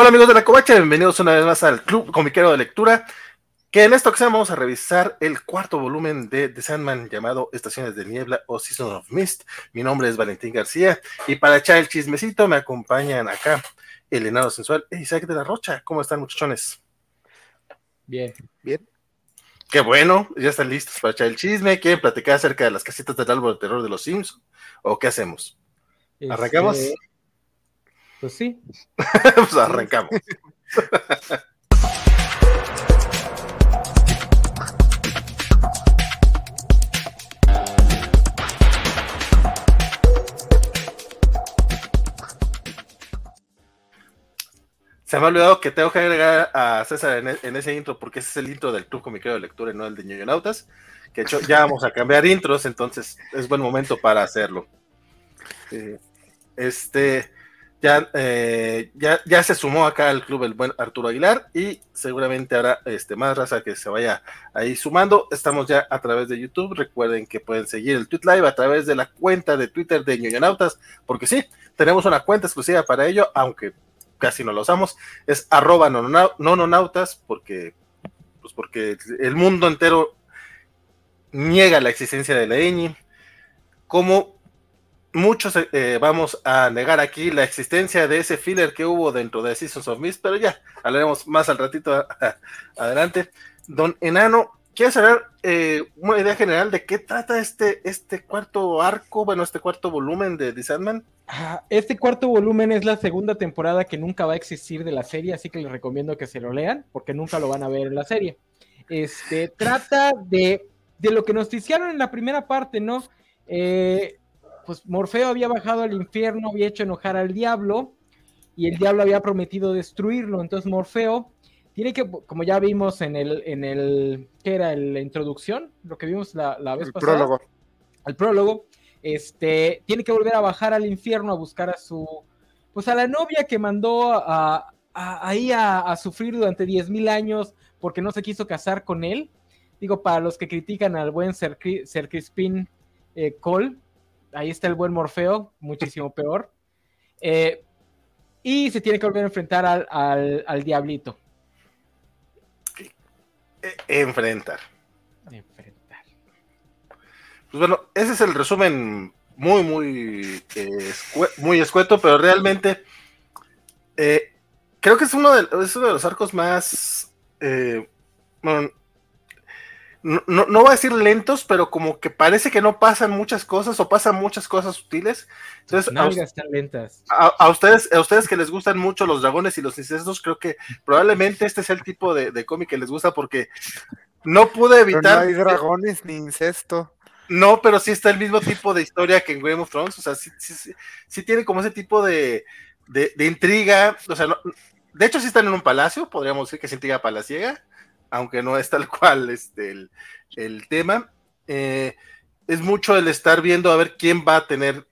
Hola amigos de la Covacha, bienvenidos una vez más al Club Comiquero de Lectura, que en esta ocasión vamos a revisar el cuarto volumen de The Sandman llamado Estaciones de Niebla o Season of Mist. Mi nombre es Valentín García y para echar el chismecito me acompañan acá el enano sensual e Isaac de la Rocha. ¿Cómo están muchachones? Bien. Bien. Qué bueno, ya están listos para echar el chisme. ¿Quieren platicar acerca de las casitas del árbol de terror de los Sims? ¿O qué hacemos? ¿Arrancamos? Este, Pues sí. pues arrancamos. Se me ha olvidado que tengo que agregar a César en, e- ese intro, porque ese es el intro del Club Comiquero de Lectura y no el de Ñoñonautas. Que hecho ya vamos a cambiar intros, entonces es buen momento para hacerlo. Eh, este, ya, eh, ya, ya se sumó acá al club el buen Arturo Aguilar y seguramente habrá este, más raza que se vaya ahí sumando. Estamos ya a través de YouTube. Recuerden que pueden seguir el Tweet Live a través de la cuenta de Twitter de Ñoñonautas, porque sí, tenemos una cuenta exclusiva para ello, aunque casi no lo usamos. Es arroba nononau- nononautas, porque, pues porque el mundo entero niega la existencia de la ñ. Como muchos eh, vamos a negar aquí la existencia de ese filler que hubo dentro de Seasons of Mist, pero ya hablaremos más al ratito adelante. Don Enano, ¿quieres saber eh, una idea general de qué trata este, este cuarto arco, bueno, este cuarto volumen de The Sandman? Ah, Este cuarto volumen es la segunda temporada que nunca va a existir de la serie, así que les recomiendo que se lo lean, porque nunca lo van a ver en la serie. Este trata de, de lo que nos noticiaron en la primera parte, ¿no? Eh, pues Morfeo había bajado al infierno, había hecho enojar al diablo, y el diablo había prometido destruirlo. Entonces Morfeo tiene que, como ya vimos en el, en el, ¿qué era? La introducción, lo que vimos la, la vez El pasada prólogo. al prólogo, este, tiene que volver a bajar al infierno a buscar a su, pues a la novia que mandó a, ahí a, a sufrir durante 10.000 años porque no se quiso casar con él. Digo, para los que critican al buen Ser, Ser Crispin eh, Cole, ahí está el buen Morfeo, muchísimo peor. Eh, y se tiene que volver a enfrentar al, al, al diablito. Eh, enfrentar. Enfrentar. Pues bueno, ese es el resumen muy, muy, eh, muy escueto, pero realmente eh, creo que es uno de, es uno de los arcos más, eh, bueno, no, no, no voy a decir lentos, pero como que parece que no pasan muchas cosas o pasan muchas cosas sutiles. Entonces, a, us- Nalgas están lentas. a- a ustedes, a ustedes que les gustan mucho los dragones y los incestos, creo que probablemente este sea el tipo de, de cómic que les gusta porque no pude Pero no evitar... hay dragones ni incesto. No, pero sí está el mismo tipo de historia que en Game of Thrones. O sea, sí, sí, sí, sí tiene como ese tipo de, de- de intriga. O sea, no- de hecho, sí están en un palacio, podríamos decir que es intriga palaciega, aunque no es tal cual este, el, el tema. Eh, es mucho el estar viendo a ver quién va a tener,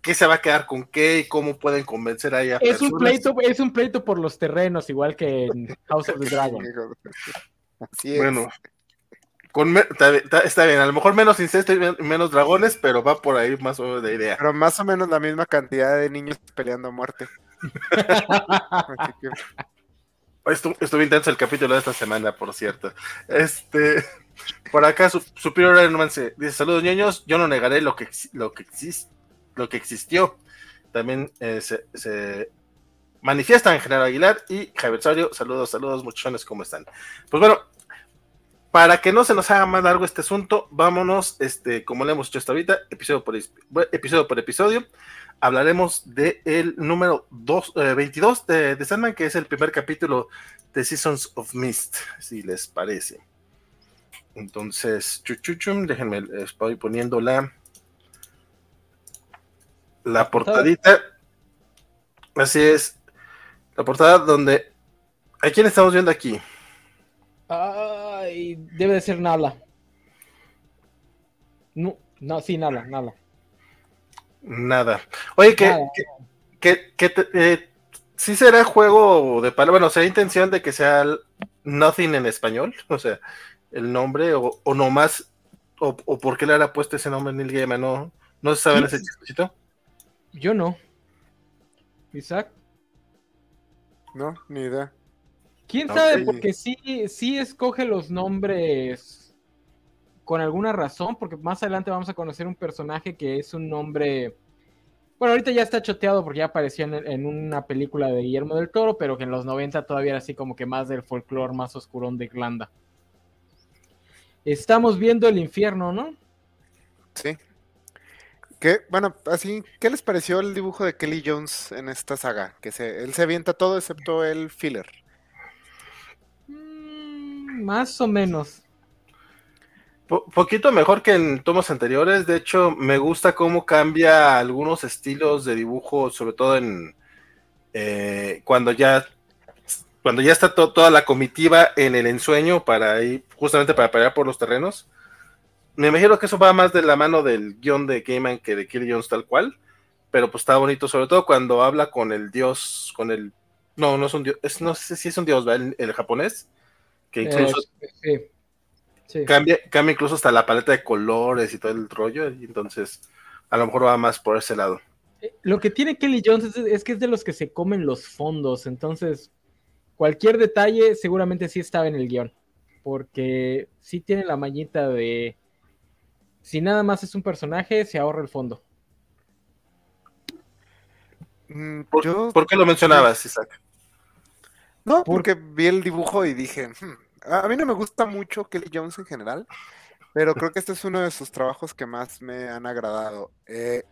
qué se va a quedar con qué y cómo pueden convencer a ella. Es un, pleito, es un pleito por los terrenos, igual que en House of the Dragon. Así es. Bueno, con está, bien- está- está bien, a lo mejor menos incesto y men- menos dragones, pero va por ahí más o menos de idea. Pero más o menos la misma cantidad de niños peleando a muerte. Estuvo, estuvo intenso el capítulo de esta semana, por cierto. Este, por acá, su, Superior Iron se- dice: Saludos, niños. Yo no negaré lo que, lo que, exis- lo que existió. También eh, se, se manifiestan General Aguilar y Javier Osorio. Saludos, saludos, muchachones, ¿cómo están? Pues bueno, para que no se nos haga más largo este asunto, vámonos, este, como le hemos hecho hasta ahorita, episodio por, episodio. Hablaremos del número dos, eh, 22 de, de Sandman, que es el primer capítulo de Seasons of Mist, si les parece. Entonces, chuchuchum, déjenme, estoy poniendo la, la portadita. Así es, la portada donde... ¿A quién estamos viendo aquí? Debe de ser Nala. No, no, sí, Nala, Nala. Nada. Oye, que, Nada. que, que, que te- eh, sí será juego de palabras, bueno, será intención de que sea Nothing en español, o sea, el nombre, o, o nomás, o, o por qué le habrá puesto ese nombre Neil Gaiman, no, no se sabe Sí. ese chistecito. Yo no. Isaac. No, ni idea. ¿Quién sabe? Porque sí, sí escoge los nombres con alguna razón, porque más adelante vamos a conocer un personaje que es un nombre... Bueno, ahorita ya está choteado porque ya apareció en, en una película de Guillermo del Toro, pero que en los 90 todavía era así como que más del folclore más oscurón de Irlanda. Estamos viendo el infierno, ¿no? Sí. ¿Qué? Bueno, así, ¿qué les pareció el dibujo de Kelly Jones en esta saga? Que se, él se avienta todo excepto el filler. Más o menos. Po- poquito mejor que en tomos anteriores. De hecho, me gusta cómo cambia algunos estilos de dibujo, sobre todo en eh, cuando ya cuando ya está to- toda la comitiva en el ensueño para ir justamente para pelear por los terrenos. Me imagino que eso va más de la mano del guion de Gaiman que de Kelly Jones tal cual, pero pues está bonito, sobre todo cuando habla con el dios, con el no, no es un dios, no sé si es un dios, ¿verdad? El japonés, que incluso Eh, sí. Sí. cambia, cambia incluso hasta la paleta de colores y todo el rollo, y entonces a lo mejor va más por ese lado. Eh, Lo que tiene Kelly Jones es, es que es de los que se comen los fondos, entonces cualquier detalle seguramente sí estaba en el guion, porque sí tiene la mañita de si nada más es un personaje, se ahorra el fondo. Mm, ¿Por, yo, por qué lo mencionabas, Isaac? No, por- porque vi el dibujo y dije, "Hmm, a mí no me gusta mucho Kelly Jones en general, pero creo que este es uno de sus trabajos que más me han agradado. Eh,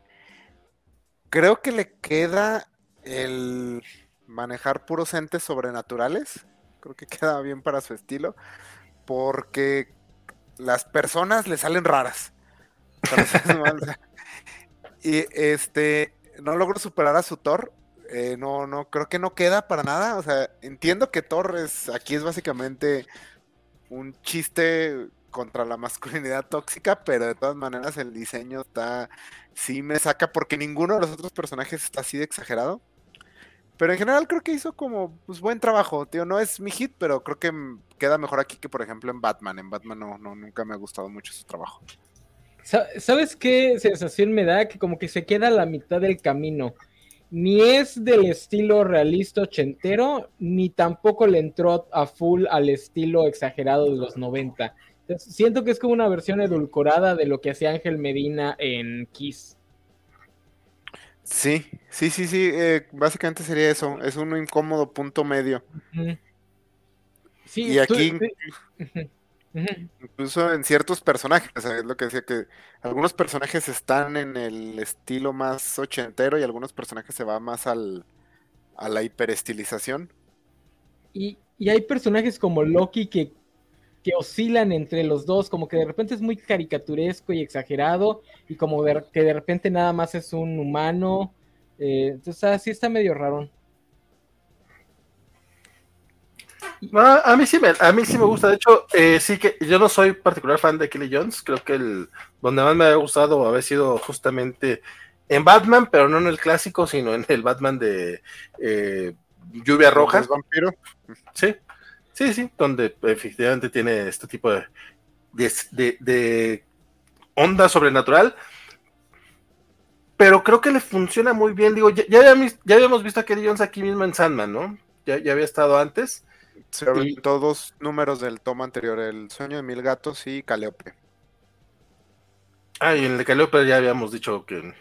creo que le queda el manejar puros entes sobrenaturales. Creo que queda bien para su estilo, porque las personas le salen raras. Y este, no logro superar a su Thor. Eh, no, no, creo que no queda para nada. O sea, entiendo que Thor es, aquí es básicamente un chiste contra la masculinidad tóxica, pero de todas maneras el diseño está, sí me saca porque ninguno de los otros personajes está así de exagerado. Pero en general creo que hizo como pues, buen trabajo, tío. No es mi hit, pero creo que queda mejor aquí que por ejemplo en Batman. En Batman no, no nunca me ha gustado mucho su trabajo. Sa- ¿Sabes qué sensación me da? Que como que se queda a la mitad del camino. Ni es del estilo realista ochentero, ni tampoco le entró a full al estilo exagerado de los 90. Entonces, siento que es como una versión edulcorada de lo que hacía Ángel Medina en Kiss. Sí, sí, sí, sí. eh, básicamente sería eso. Es un incómodo punto medio. Ujú. Sí, Y aquí- tú- Incluso en ciertos personajes, es lo que decía que algunos personajes están en el estilo más ochentero y algunos personajes se va más al, a la hiperestilización. Y, y hay personajes como Loki que, que oscilan entre los dos, como que de repente es muy caricaturesco y exagerado, y como de- que de repente nada más es un humano. eh, entonces, así está medio raro. No, a mí sí me, a mí sí me gusta. De hecho, eh, sí que yo no soy particular fan de Kelly Jones. Creo que el donde más me ha gustado haber sido justamente en Batman, pero no en el clásico, sino en el Batman de eh, Lluvia Roja. ¿Es vampiro? Sí, sí, sí, donde efectivamente tiene este tipo de, de, de- de onda sobrenatural. Pero creo que le funciona muy bien. Digo, ya, ya habíamos, ya habíamos visto a Kelly Jones aquí mismo en Sandman, ¿no? Ya, ya había estado antes. Se aventó dos números del tomo anterior, El sueño de mil gatos y Caleope. Ah, y en el de Calliope ya habíamos dicho que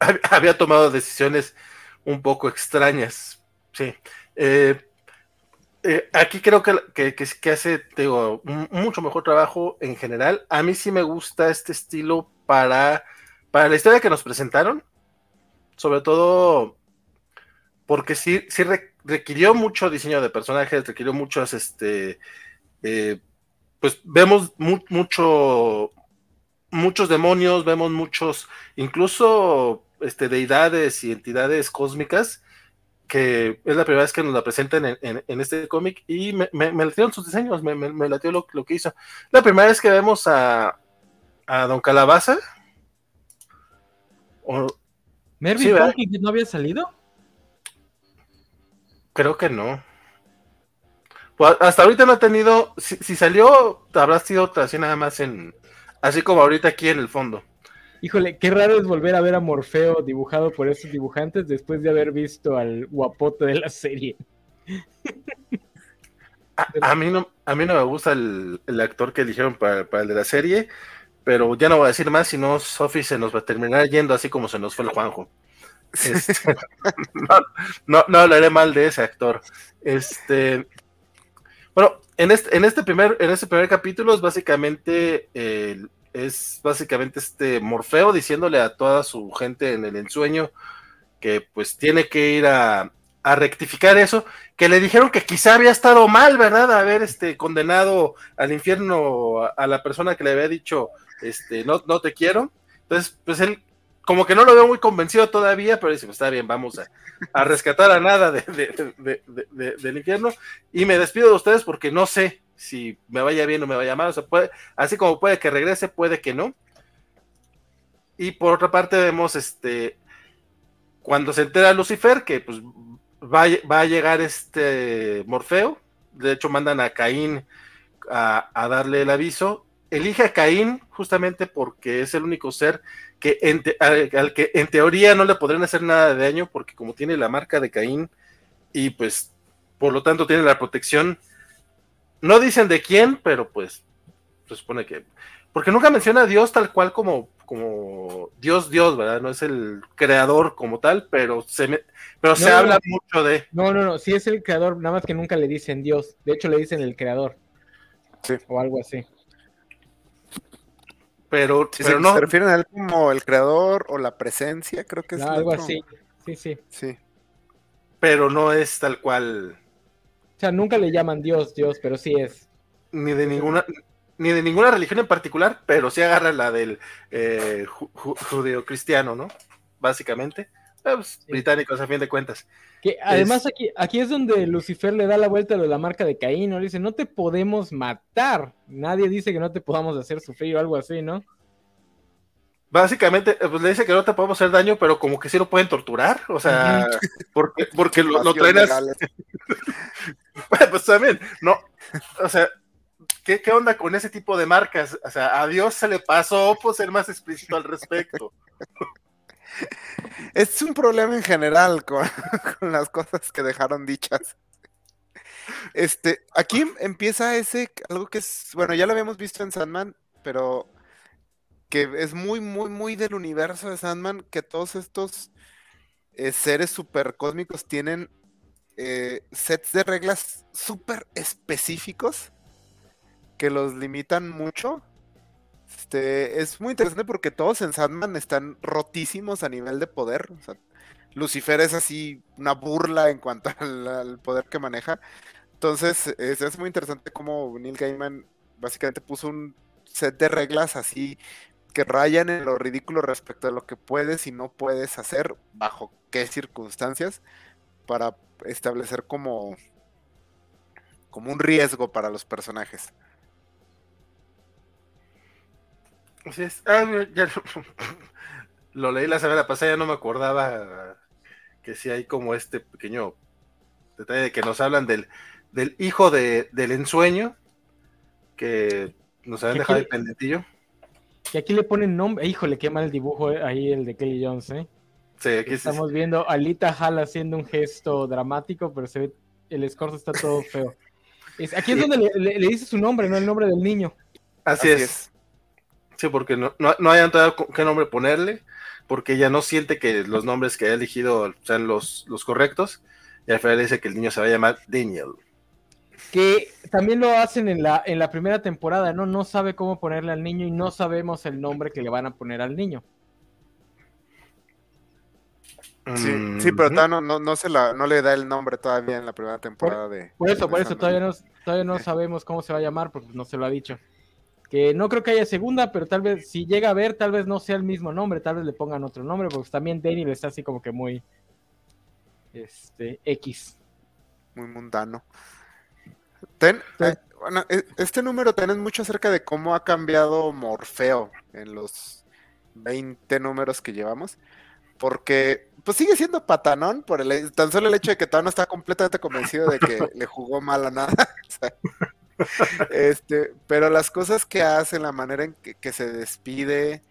hab- había tomado decisiones un poco extrañas. Sí. Eh, eh, aquí creo que, que, que- hace te digo, un mucho mejor trabajo en general. A mí sí me gusta este estilo para, para la historia que nos presentaron. Sobre todo porque sí, sí re- requirió mucho diseño de personajes, requirió muchos, este, eh, pues vemos mu- mucho, muchos demonios, vemos muchos, incluso este, deidades y entidades cósmicas, que es la primera vez que nos la presentan en, en- en este cómic, y me, me, me latieron sus diseños, me, me, me latió lo, lo que hizo. La primera vez que vemos a, a Don Calabaza, o- ¿Mervyn Sí, no había salido? Creo que no. Pues hasta ahorita no ha tenido, si, si salió, habrá sido así nada más en, así como ahorita aquí en el fondo. Híjole, qué raro es volver a ver a Morfeo dibujado por esos dibujantes después de haber visto al guapote de la serie. A, mí no, a mí no me gusta el, actor que eligieron para, el de la serie, pero ya no voy a decir más, si no, Sophie se nos va a terminar yendo así como se nos fue el Juanjo. Este, no, no, hablaré mal de ese actor. Este, bueno, en este, en este primer, en este primer capítulo es básicamente es básicamente este Morfeo diciéndole a toda su gente en el ensueño que pues tiene que ir a, a rectificar eso, que le dijeron que quizá había estado mal, ¿verdad? Haber este, condenado al infierno a, la persona que le había dicho, este, no, no te quiero. Entonces, pues él como que no lo veo muy convencido todavía, pero dice, pues está bien, vamos a, rescatar a nada del infierno. Y me despido de ustedes porque no sé si me vaya bien o me vaya mal. O sea, así como puede que regrese, puede que no. Y por otra parte vemos este cuando se entera Lucifer que pues va, a llegar este Morfeo, de hecho mandan a Caín a, darle el aviso, elige a Caín justamente porque es el único ser que al, que en teoría no le podrían hacer nada de daño porque como tiene la marca de Caín y pues por lo tanto tiene la protección, no dicen de quién, pero pues se supone que porque nunca menciona a Dios tal cual como, como Dios, Dios, ¿verdad? No es el creador como tal, pero se, pero se habla mucho de. No, no, no, sí es el creador, nada más que nunca le dicen Dios. De hecho, le dicen el creador. Sí. O algo así. Pero, pero no. Se refieren a él como el creador o la presencia, creo que es. algo así. Sí, sí. Sí. Pero no es tal cual. O sea, nunca le llaman Dios, Dios, pero sí es. Ni de ninguna, ni de ninguna religión en particular, pero sí agarra la del eh, judeo-cristiano, ¿no? Básicamente. Eh, pues, británicos a fin de cuentas. Que además aquí, aquí es donde Lucifer le da la vuelta a la marca de Caín, ¿no? Le dice, no te podemos matar. Nadie dice que no te podamos hacer sufrir o algo así, ¿no? Básicamente, eh, pues le dice que no te podemos hacer daño, pero como que sí lo pueden torturar, o sea, porque, porque lo, lo traen pues también, no, o sea, ¿Qué, onda con ese tipo de marcas? O sea, a Dios se le pasó por ser más explícito al respecto. Es un problema en general con, las cosas que dejaron dichas. Este, aquí empieza ese, algo que es, bueno, ya lo habíamos visto en Sandman, pero que es muy, muy, muy del universo de Sandman, que todos estos eh, seres super cósmicos tienen eh, sets de reglas súper específicos que los limitan mucho. Este, es muy interesante porque todos en Sandman están rotísimos a nivel de poder. Lucifer es así una burla en cuanto al, poder que maneja. Entonces, es, muy interesante cómo Neil Gaiman básicamente puso un set de reglas así que rayan en lo ridículo respecto a lo que puedes y no puedes hacer, bajo qué circunstancias, para establecer como, como un riesgo para los personajes. Así es. Ah, ya lo, leí la semana pasada, ya no me acordaba que sí hay como este pequeño detalle de que nos hablan del, del hijo de, del ensueño, que nos habían dejado el pendentillo. Y aquí le ponen nombre, híjole, qué mal el dibujo eh, ahí el de Kelly Jones, ¿eh? Sí, aquí Estamos viendo a Lita Hall haciendo un gesto dramático, pero se ve, el escorzo está todo feo. aquí es donde le, dice su nombre, no el nombre del niño. Así, es. Sí, porque no, no, no hayan qué nombre ponerle, porque ella no siente que los nombres que ha elegido sean los, los correctos, y al final dice que el niño se va a llamar Daniel. Que también lo hacen en la, en la primera temporada, ¿no? No sabe cómo ponerle al niño y no sabemos el nombre que le van a poner al niño. Sí, sí pero no, no, no, se la, no le da el nombre todavía en la primera temporada de. Por eso, por eso todavía no, todavía no sabemos cómo se va a llamar, porque no se lo ha dicho que no creo que haya segunda, pero tal vez si llega a ver, tal vez no sea el mismo nombre, tal vez le pongan otro nombre, porque también Daniel está así como que muy este X. Muy mundano. Ten, eh, bueno, e, este número tenés mucho acerca de cómo ha cambiado Morfeo en los 20 números que llevamos. Porque pues sigue siendo patanón por el tan solo el hecho de que todavía no está completamente convencido de que le jugó mal a nada. este, pero las cosas que hace, la manera en que, se despide,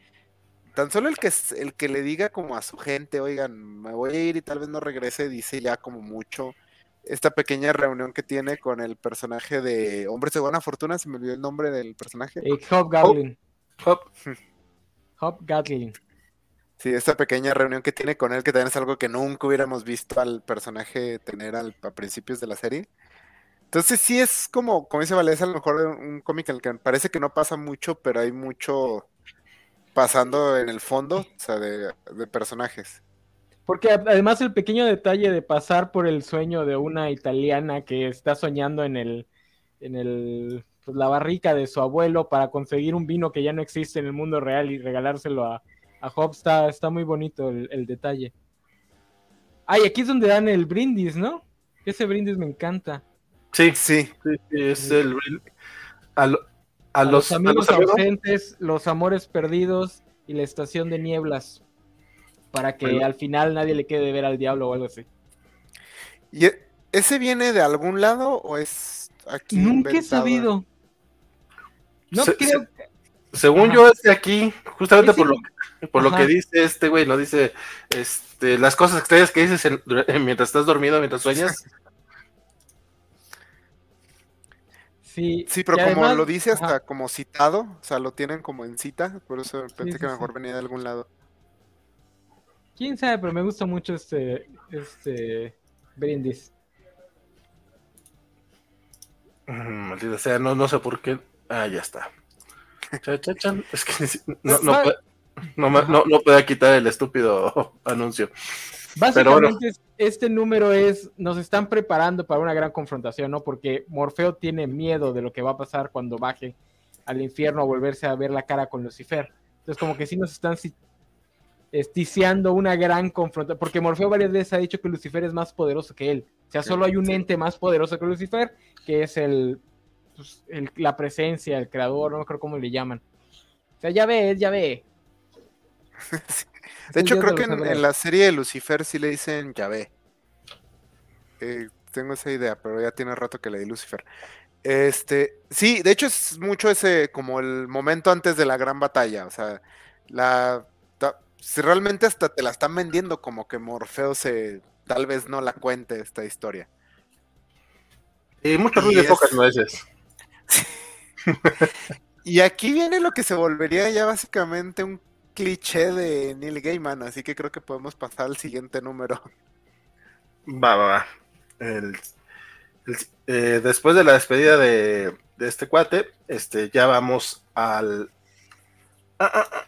tan solo el que, el que le diga como a su gente, oigan, me voy a ir y tal vez no regrese, dice ya como mucho. esta pequeña reunión que tiene con el personaje de Hombres de Buena Fortuna, se me olvidó el nombre del personaje. Eh, Hop Gatlin. Hop. Hop Gatlin. Sí, esta pequeña reunión que tiene con él, que también es algo que nunca hubiéramos visto al personaje tener al, a principios de la serie. Entonces sí es como, como dice Valdés, a lo mejor un cómic en el que parece que no pasa mucho, pero hay mucho pasando en el fondo, o sea, de, personajes. Porque además el pequeño detalle de pasar por el sueño de una italiana que está soñando en el, en el, pues, la barrica de su abuelo para conseguir un vino que ya no existe en el mundo real y regalárselo a, a Hobbs, está, está muy bonito el, detalle. Ay, aquí es donde dan el brindis, ¿no? Ese brindis me encanta. Sí, sí, sí, es el a, lo- a A los, los a amigos los amigos- ausentes, los amores perdidos y la estación de nieblas. Para que Bueno. al final nadie le quede de ver al diablo o algo así. ¿Y e- ese viene de algún lado o es aquí? Nunca he sabido. No Se- creo. Según Ajá. yo es de aquí, justamente por lo por lo que dice este güey, no dice este las cosas extrañas que dices en- mientras estás dormido, mientras sueñas. Sí, Sí, pero como además- lo dice hasta ajá, como citado, o sea, lo tienen como en cita, por eso pensé sí, que sí. mejor venía de algún lado. Quién sabe, pero me gusta mucho este, este brindis. Mm, Maldita sea, no, no sé por qué. Ah, ya está. Cha, cha, chan. Es que no, no, puede, no, me- no, no puede quitar el estúpido anuncio. Básicamente es- este número es, nos están preparando para una gran confrontación, ¿no? Porque Morfeo tiene miedo de lo que va a pasar cuando baje al infierno a volverse a ver la cara con Lucifer. Entonces como que sí nos están esticiando una gran confrontación, porque Morfeo varias veces ha dicho que Lucifer es más poderoso que él. O sea, solo hay un ente más poderoso que Lucifer, que es el, pues, el- la presencia, el creador, no me acuerdo cómo le llaman. O sea, ya ves, ya ve. De hecho, creo que en, la serie de Lucifer sí le dicen Yahvé. Eh, tengo esa idea, pero ya tiene rato que leí Lucifer. Este, sí, de hecho es mucho ese, como el momento antes de la gran batalla. O sea, la ta- si realmente hasta te la están vendiendo como que Morfeo se tal vez no la cuente esta historia. Y mucho Y ruido de es- pocas nueces. Y aquí viene lo que se volvería ya básicamente un cliché de Neil Gaiman, así que creo que podemos pasar al siguiente número. Va, va, va. El- el- eh, después de la despedida de, de este cuate, este, ya vamos al. ah, ah, ah,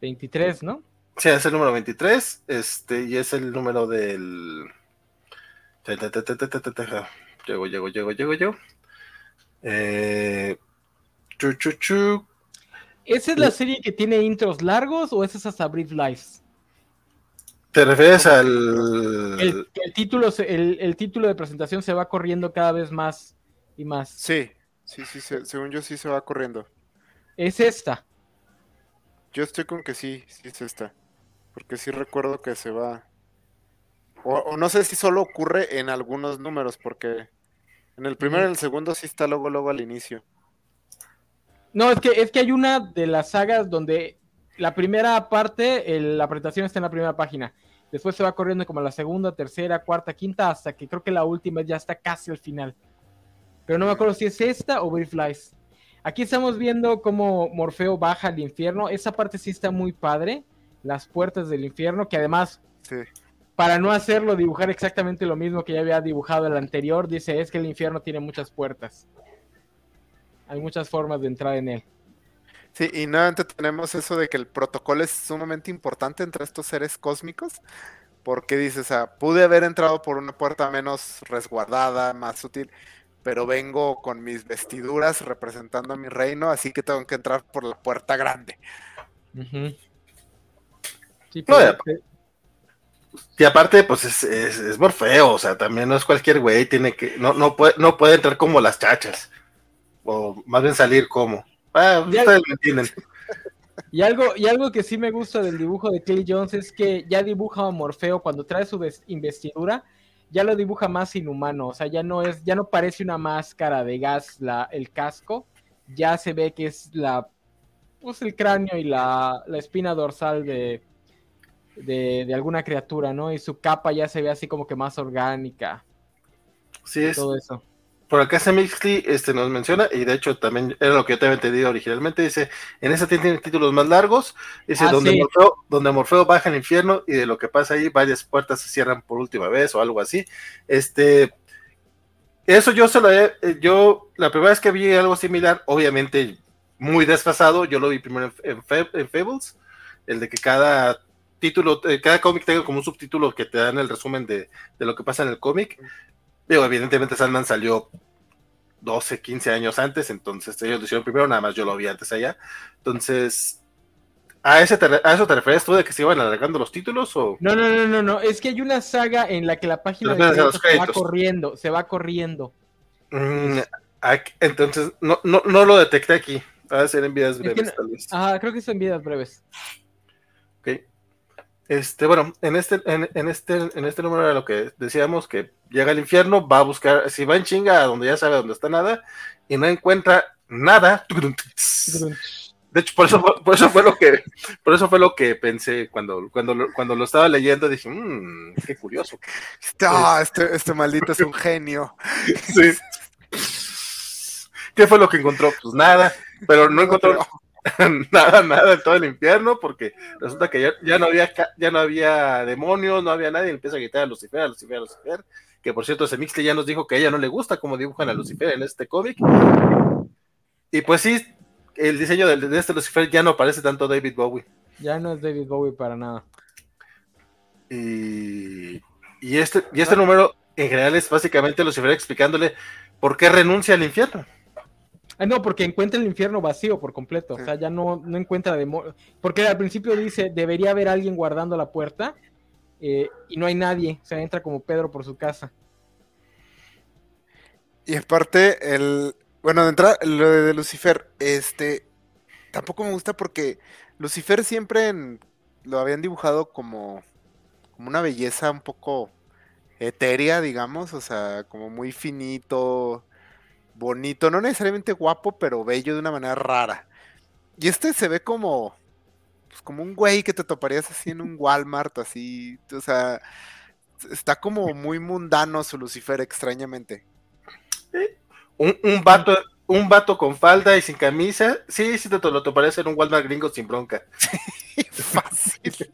23, ¿no? sí, es el número 23, este, y es el número del. Llego, llego, llego, llego, llego. Eh, chu, chu, chu. ¿Esa es la serie que tiene intros largos o esa es hasta Brief Lives? ¿Te refieres al. El, el título, el, el título de presentación se va corriendo cada vez más y más. Sí, sí, sí, se- según yo sí se va corriendo. Es esta. Yo estoy con que sí, sí es esta. Porque sí recuerdo que se va. O, o no sé si solo ocurre en algunos números, porque en el primero y en el segundo sí está luego, luego al inicio. No, es que, es que hay una de las sagas donde la primera parte, el- la presentación está en la primera página. Después se va corriendo como la segunda, tercera, cuarta, quinta, hasta que creo que la última ya está casi al final. Pero no me acuerdo si es esta o Brief Lies. Aquí estamos viendo cómo Morfeo baja al infierno. Esa parte sí está muy padre. Las puertas del infierno, que además Sí. para no hacerlo dibujar exactamente lo mismo que ya había dibujado el anterior, dice es que el infierno tiene muchas puertas. Hay muchas formas de entrar en él. Sí, y nuevamente tenemos eso de que el protocolo es sumamente importante entre estos seres cósmicos. Porque dices, ah, pude haber entrado por una puerta menos resguardada, más sutil, pero vengo con mis vestiduras representando a mi reino, así que tengo que entrar por la puerta grande. Sí, No, pero-. Y aparte, pues es, es, es Morfeo, o sea, también no es cualquier güey, tiene que, no, no puede, no puede entrar como las chachas, o más bien salir como. Ah, ustedes me entienden. Y algo, y algo que sí me gusta del dibujo de Kelly Jones es que ya dibuja a Morfeo cuando trae su ves- investidura, ya lo dibuja más inhumano, o sea, ya no es, ya no parece una máscara de gas la, el casco, ya se ve que es la, pues el cráneo y la, la espina dorsal de, de, de alguna criatura, ¿no? Y su capa ya se ve así como que más orgánica. Sí, es. Todo eso. Por acá Semixly este, nos menciona, y de hecho también era lo que yo te había entendido originalmente, dice, en ese tiene títulos más largos, dice, Ah, donde, sí. Morfeo, donde Morfeo baja al infierno y de lo que pasa ahí, varias puertas se cierran por última vez o algo así. Este, eso yo se lo he, eh, yo, la primera vez que vi algo similar, obviamente muy desfasado, yo lo vi primero en, en en Fables, el de que cada título, eh, cada cómic tenga como un subtítulo que te dan el resumen de, de lo que pasa en el cómic. Digo, evidentemente Sandman salió 12, 15 años antes, entonces ellos lo hicieron primero, nada más yo lo vi antes allá. Entonces, ¿a, ese te ¿a eso te refieres tú de que se iban alargando los títulos o...? No, no, no, no, no. Es que hay una saga en la que la página de Los créditos, se va corriendo, se va corriendo. Mm, aquí- entonces, no, no, no lo detecté aquí. Va a ser en vidas Es que breves, no- tal vez. Ah, creo que son vidas breves. Este, bueno, en este, en, en este, en este número era lo que decíamos, que llega al infierno, va a buscar, si va en chinga a donde ya sabe dónde está nada, y no encuentra nada. De hecho, por eso, fue- por eso fue lo que, por eso fue lo que pensé cuando, cuando, lo- cuando lo estaba leyendo, dije, mmm, qué curioso. Ah, este, este maldito es un genio. Sí. ¿Qué fue lo que encontró? Pues nada, pero no encontró nada, nada en todo el infierno, porque resulta que ya, ya no había ya no había demonios, no había nadie, empieza a gritar a Lucifer, a Lucifer, a Lucifer, que por cierto, Semixle ya nos dijo que a ella no le gusta cómo dibujan a Lucifer en este cómic. Y pues sí, el diseño de, de este Lucifer ya no parece tanto David Bowie. Ya no es David Bowie para nada. Y, y este, y este número en general es básicamente Lucifer explicándole por qué renuncia al infierno. Ah, no, porque encuentra el infierno vacío por completo. O sea, ya no, no encuentra demonios. Porque al principio dice, debería haber alguien guardando la puerta. eh, y no hay nadie. O sea, entra como Pedro por su casa. Y aparte, el. Bueno, de entrada, lo de Lucifer, este. Tampoco me gusta porque Lucifer siempre en- lo habían dibujado como. Como una belleza un poco etérea, digamos. O sea, como muy finito, bonito. No necesariamente guapo, pero bello de una manera rara. Y este se ve como. Pues como un güey que te toparías así en un Walmart, así. O sea. Está como muy mundano su Lucifer, extrañamente. Un, un vato, un vato con falda y sin camisa, sí, sí te lo toparías en un Walmart gringo sin bronca. Fácil.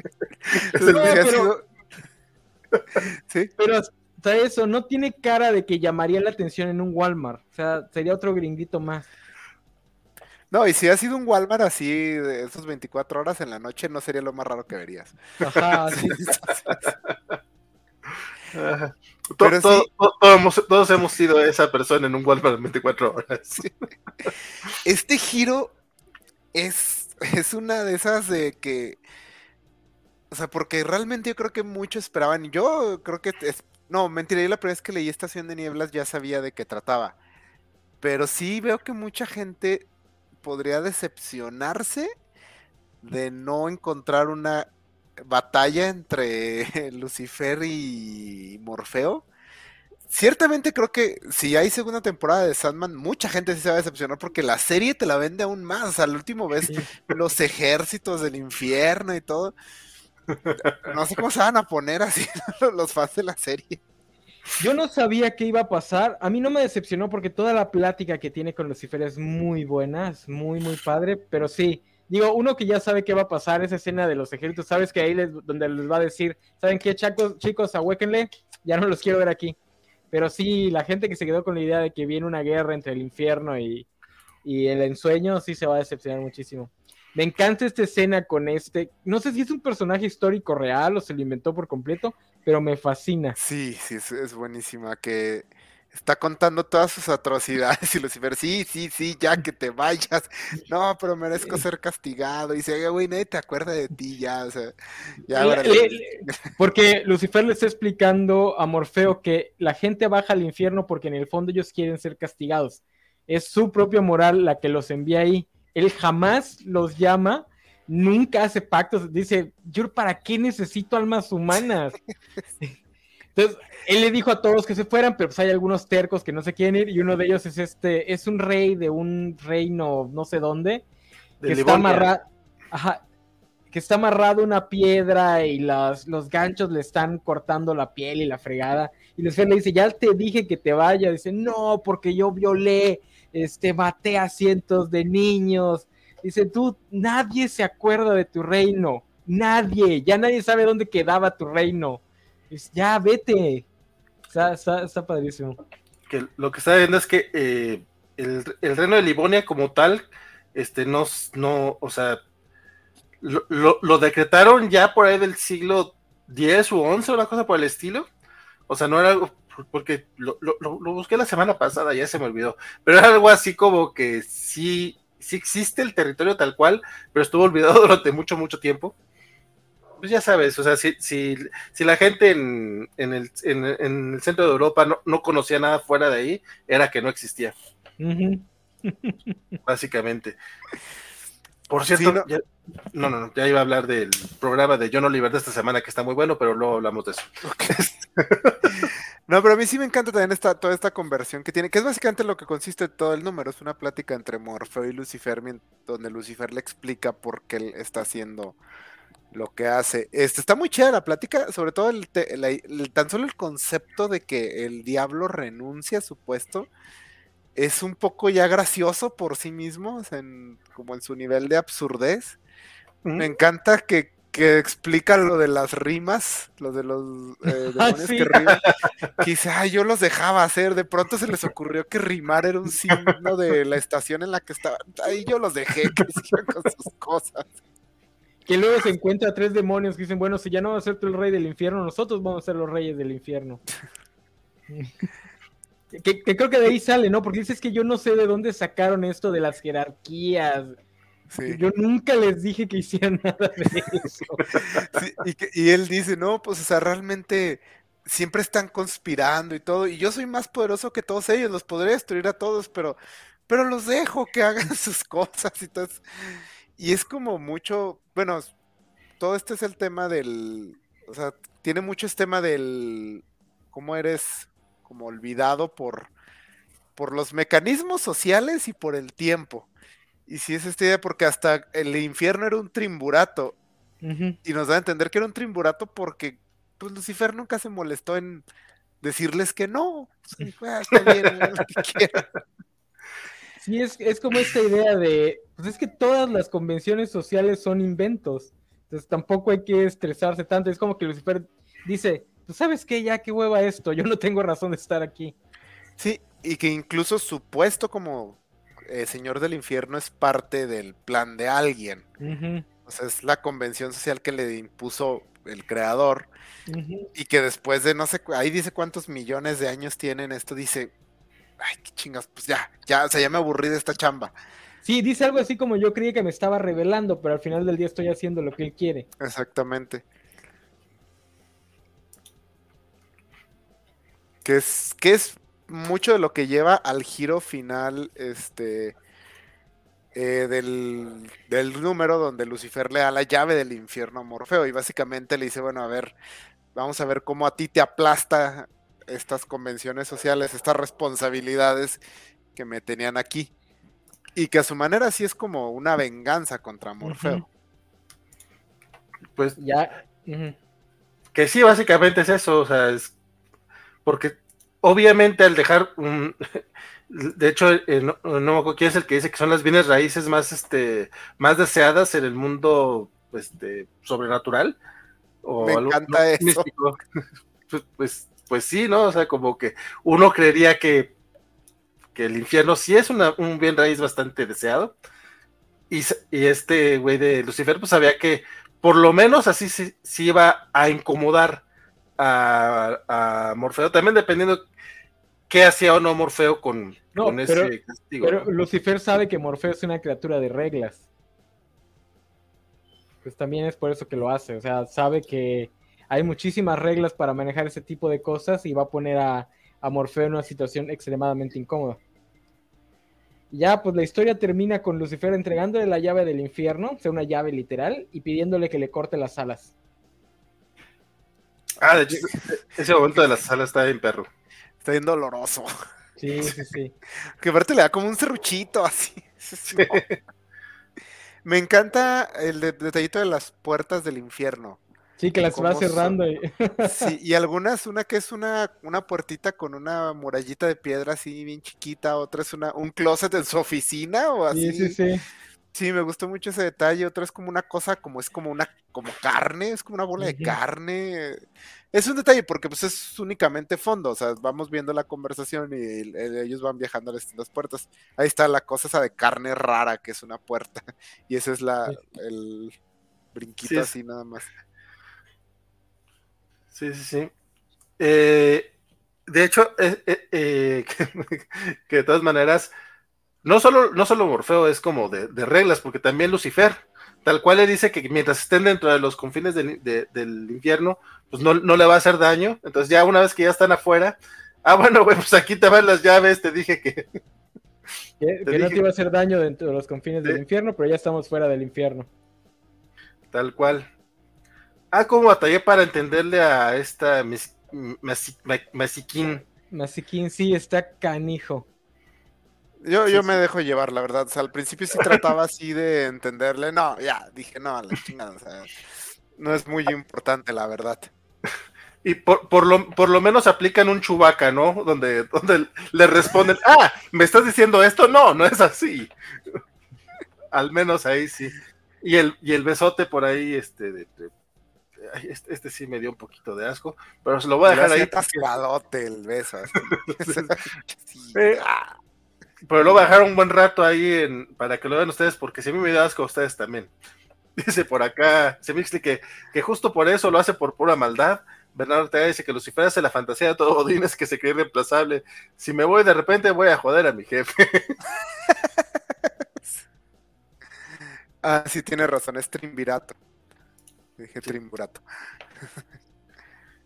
Es el- Sí, ha pero- sido- Sí, Pero hasta eso, no tiene cara de que llamaría la atención en un Walmart. O sea, sería otro gringuito más. no, y si ha sido un Walmart así de esos 24 horas en la noche, no sería lo más raro que verías. Ajá, sí. Pero to- sí. to- todos, hemos, todos hemos sido esa persona en un Walmart de 24 horas. Este giro es, es una de esas de que. O sea, porque realmente yo creo que muchos esperaban. Yo creo que. es- no, mentira, yo la primera vez que leí Estación de Nieblas ya sabía de qué trataba. Pero sí veo que mucha gente podría decepcionarse de no encontrar una batalla entre Lucifer y Morfeo. Ciertamente creo que si hay segunda temporada de Sandman, mucha gente sí se va a decepcionar porque la serie te la vende aún más. Al último ves los ejércitos del infierno y todo. No sé cómo se van a poner así los fans de la serie. Yo no sabía qué iba a pasar. A mí no me decepcionó porque toda la plática que tiene con Lucifer es muy buena, es muy, muy padre. Pero sí, digo, uno que ya sabe qué va a pasar, esa escena de los ejércitos, sabes que ahí les, donde les va a decir, ¿saben qué, chacos, chicos, ahuéquenle? Ya no los quiero ver aquí. Pero sí, la gente que se quedó con la idea de que viene una guerra entre el infierno y, y el ensueño, sí se va a decepcionar muchísimo. Me encanta esta escena con este. No sé si es un personaje histórico real o se lo inventó por completo, pero me fascina. Sí, sí, es, es buenísima que está contando todas sus atrocidades y Lucifer, sí, sí, sí, ya que te vayas. No, pero merezco ser castigado. Y dice, güey, nadie te acuerda de ti ya, o sea, ya Le- órale". le- le- porque Lucifer le está explicando a Morfeo que la gente baja al infierno porque en el fondo ellos quieren ser castigados. Es su propia moral la que los envía ahí. Él jamás los llama, nunca hace pactos. Dice, yo para qué necesito almas humanas. Entonces, él le dijo a todos que se fueran, pero pues hay algunos tercos que no se quieren ir y uno de ellos es este, es un rey de un reino no sé dónde, De que está amarrado, ajá, que está amarrado una piedra y los, los ganchos le están cortando la piel y la fregada. Y Lucifer le dice, ya te dije que te vaya. Dice, no, porque yo violé, este, maté a cientos de niños. Dice, tú, nadie se acuerda de tu reino. Nadie, ya nadie sabe dónde quedaba tu reino. Ya, vete. Está, padrísimo. Que lo que está viendo es que eh, el, reino de Livonia como tal, este, no, no, o sea, lo, decretaron ya por ahí del siglo X u XI, una cosa por el estilo. O sea, no era algo, porque lo, lo, lo, busqué la semana pasada, ya se me olvidó, pero era algo así como que sí, sí existe el territorio tal cual, pero estuvo olvidado durante mucho, mucho tiempo. Pues ya sabes, o sea, si, si, si la gente en, en, el, en, en, el centro de Europa no, no, conocía nada fuera de ahí, era que no existía. Uh -huh. Básicamente. Por cierto, sí, no. Ya, no, no, no, ya iba a hablar del programa de John Oliver de esta semana que está muy bueno, pero luego hablamos de eso. No, pero a mí sí me encanta también esta, toda esta conversión que tiene, que es básicamente lo que consiste todo el número. Es una plática entre Morfeo y Lucifer, donde Lucifer le explica por qué él está haciendo lo que hace. Este, está muy chida la plática, sobre todo el, tan solo el concepto de que el diablo renuncia a su puesto es un poco ya gracioso por sí mismo, como en su nivel de absurdez. Me encanta que, que, explica lo de las rimas, lo de los eh, demonios ¿Ah, sí? que riman. Que dice, ay, yo los dejaba hacer. De pronto se les ocurrió que rimar era un signo de la estación en la que estaban. Ahí yo los dejé que sigan con sus cosas. Que luego se encuentra a tres demonios que dicen, bueno, si ya no va a ser tú el rey del infierno, nosotros vamos a ser los reyes del infierno. Que, que, creo que de ahí sale, ¿no? Porque dices que yo no sé de dónde sacaron esto de las jerarquías. Sí. Yo nunca les dije que hicieran nada de eso. Sí, y, que, y, él dice, no, pues, o sea, realmente siempre están conspirando y todo, y yo soy más poderoso que todos ellos, los podré destruir a todos, pero, pero los dejo que hagan sus cosas y todo. Y es como mucho, bueno, todo este es el tema del, o sea, tiene mucho este tema del, cómo eres como olvidado por, por los mecanismos sociales y por el tiempo. Y si es esta idea, porque hasta el infierno era un trimburato. Uh -huh. Y nos da a entender que era un trimburato porque pues, Lucifer nunca se molestó en decirles que no. Pues, está bien, lo que quieran. Sí, es, es como esta idea de, pues es que todas las convenciones sociales son inventos. Entonces tampoco hay que estresarse tanto. Es como que Lucifer dice, pues sabes qué, ya qué hueva esto, yo no tengo razón de estar aquí. Sí, y que incluso su puesto como eh, señor del infierno es parte del plan de alguien. Uh -huh. O sea, es la convención social que le impuso el creador. Uh -huh. Y que después de no sé, ahí dice cuántos millones de años tienen esto, dice, ay, qué chingas, pues ya, ya, o sea, ya me aburrí de esta chamba. Sí, dice algo así como yo creía que me estaba revelando, pero al final del día estoy haciendo lo que él quiere. Exactamente. que es, que es mucho de lo que lleva al giro final este, eh, del, del, número donde Lucifer le da la llave del infierno a Morfeo y básicamente le dice, bueno, a ver, vamos a ver cómo a ti te aplasta estas convenciones sociales, estas responsabilidades que me tenían aquí. Y que a su manera sí es como una venganza contra Morfeo. Uh -huh. Pues ya. Uh -huh. Que sí, básicamente es eso, o sea, es porque obviamente al dejar un, de hecho eh, no, no me acuerdo quién es el que dice que son las bienes raíces más este más deseadas en el mundo este sobrenatural o me encanta algo, eso. místico. Pues, pues, pues sí no o sea como que uno creería que que el infierno sí es una, un bien raíz bastante deseado. Y, y este güey de Lucifer pues sabía que por lo menos así sí, sí iba a incomodar a, a, Morfeo, también dependiendo qué hacía o no Morfeo con, no, con pero, ese castigo. Pero Lucifer sabe que Morfeo es una criatura de reglas. Pues también es por eso que lo hace, o sea, sabe que hay muchísimas reglas para manejar ese tipo de cosas y va a poner a, a Morfeo en una situación extremadamente incómoda. Ya, pues la historia termina con Lucifer entregándole la llave del infierno, o sea, una llave literal, y pidiéndole que le corte las alas. Ah, de hecho, ese momento de la sala está bien perro. Está bien doloroso. Sí, sí, sí. que aparte le da como un serruchito así. Sí. Me encanta el de- detallito de las puertas del infierno. Sí, que las va cerrando. y- Sí, y algunas, una que es una, una puertita con una murallita de piedra así bien chiquita, otra es una, un closet en su oficina o así. Sí, sí, sí. Sí, me gustó mucho ese detalle. Otra es como una cosa, como es como una, como carne, es como una bola de carne. Es un detalle porque pues es únicamente fondo, o sea, vamos viendo la conversación y el- el- ellos van viajando a las distintas puertas. Ahí está la cosa esa de carne rara que es una puerta y ese es la, el brinquito Sí, así nada más. Sí, sí, sí. Eh, de hecho, eh, eh, eh, que, que de todas maneras, no solo, no solo Morfeo es como de, de reglas, porque también Lucifer, tal cual le dice que mientras estén dentro de los confines del, de- del infierno, pues no, no le va a hacer daño. Entonces ya una vez que ya están afuera, ah, bueno, güey, pues aquí te van las llaves, te dije que... Que, no te iba a hacer daño dentro de los confines del Sí. infierno, pero ya estamos fuera del infierno. Tal cual. Ah, como batallé para entenderle a esta Masiquín. Masiquín sí está canijo. Yo, yo sí. me dejo llevar, la verdad. O sea, al principio sí trataba así de entenderle. No, ya, dije, no, a la chingada. O sea, no es muy importante, la verdad. Y por, por, lo, por lo menos aplican un chubaca, ¿no? Donde, donde le responden, ah, ¿me estás diciendo esto? No, no es así. Al menos ahí sí. Y el, y el besote por ahí, este, de- de- ay, este, este sí me dio un poquito de asco, pero se lo voy a dejar ahí. atascadote el beso. Sí. Eh, ah, pero lo voy a dejar un buen rato ahí en, para que lo vean ustedes, porque si a mí me dio asco, a ustedes también. Dice por acá, se me que, que justo por eso lo hace por pura maldad. Bernardo Ortega dice que Lucifer hace la fantasía de todo Odín, es que se cree irreemplazable. Si me voy de repente, voy a joder a mi jefe. Ah, sí, tiene razón, es Trimbirato. Dije Trimburato.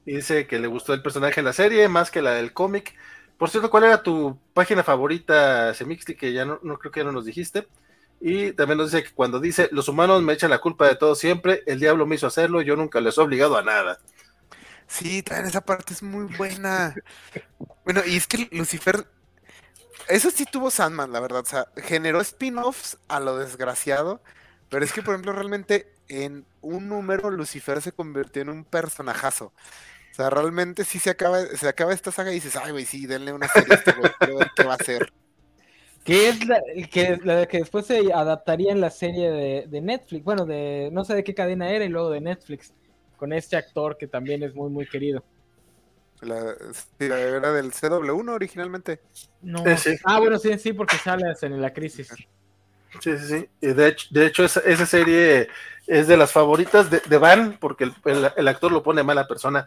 Dice que le gustó el personaje en la serie más que la del cómic. Por cierto, ¿cuál era tu página favorita, Semixli? Que ya no, creo que ya no nos dijiste. Y también nos dice que cuando dice, los humanos me echan la culpa de todo siempre, el diablo me hizo hacerlo, yo nunca les he obligado a nada. Sí, también esa parte es muy buena. Bueno, y es que Lucifer, eso sí tuvo Sandman, la verdad. O sea, generó spin-offs a lo desgraciado. Pero es que, por ejemplo, realmente en un número Lucifer se convirtió en un personajazo. O sea, realmente sí se acaba, se acaba esta saga y dices, ay, güey, sí, denle una serie a este güey, quiero ver qué va a hacer. Que es la que, la que después se adaptaría en la serie de, de Netflix. Bueno, de no sé de qué cadena era y luego de Netflix. Con este actor que también es muy, muy querido. La, sí, la era del CW1 originalmente. No. Eh, sí. Ah, bueno, sí, sí, porque sale en la crisis. Sí, sí, sí. Y de hecho, de hecho esa, esa serie es de las favoritas de, de Van, porque el, el- el actor lo pone mala persona.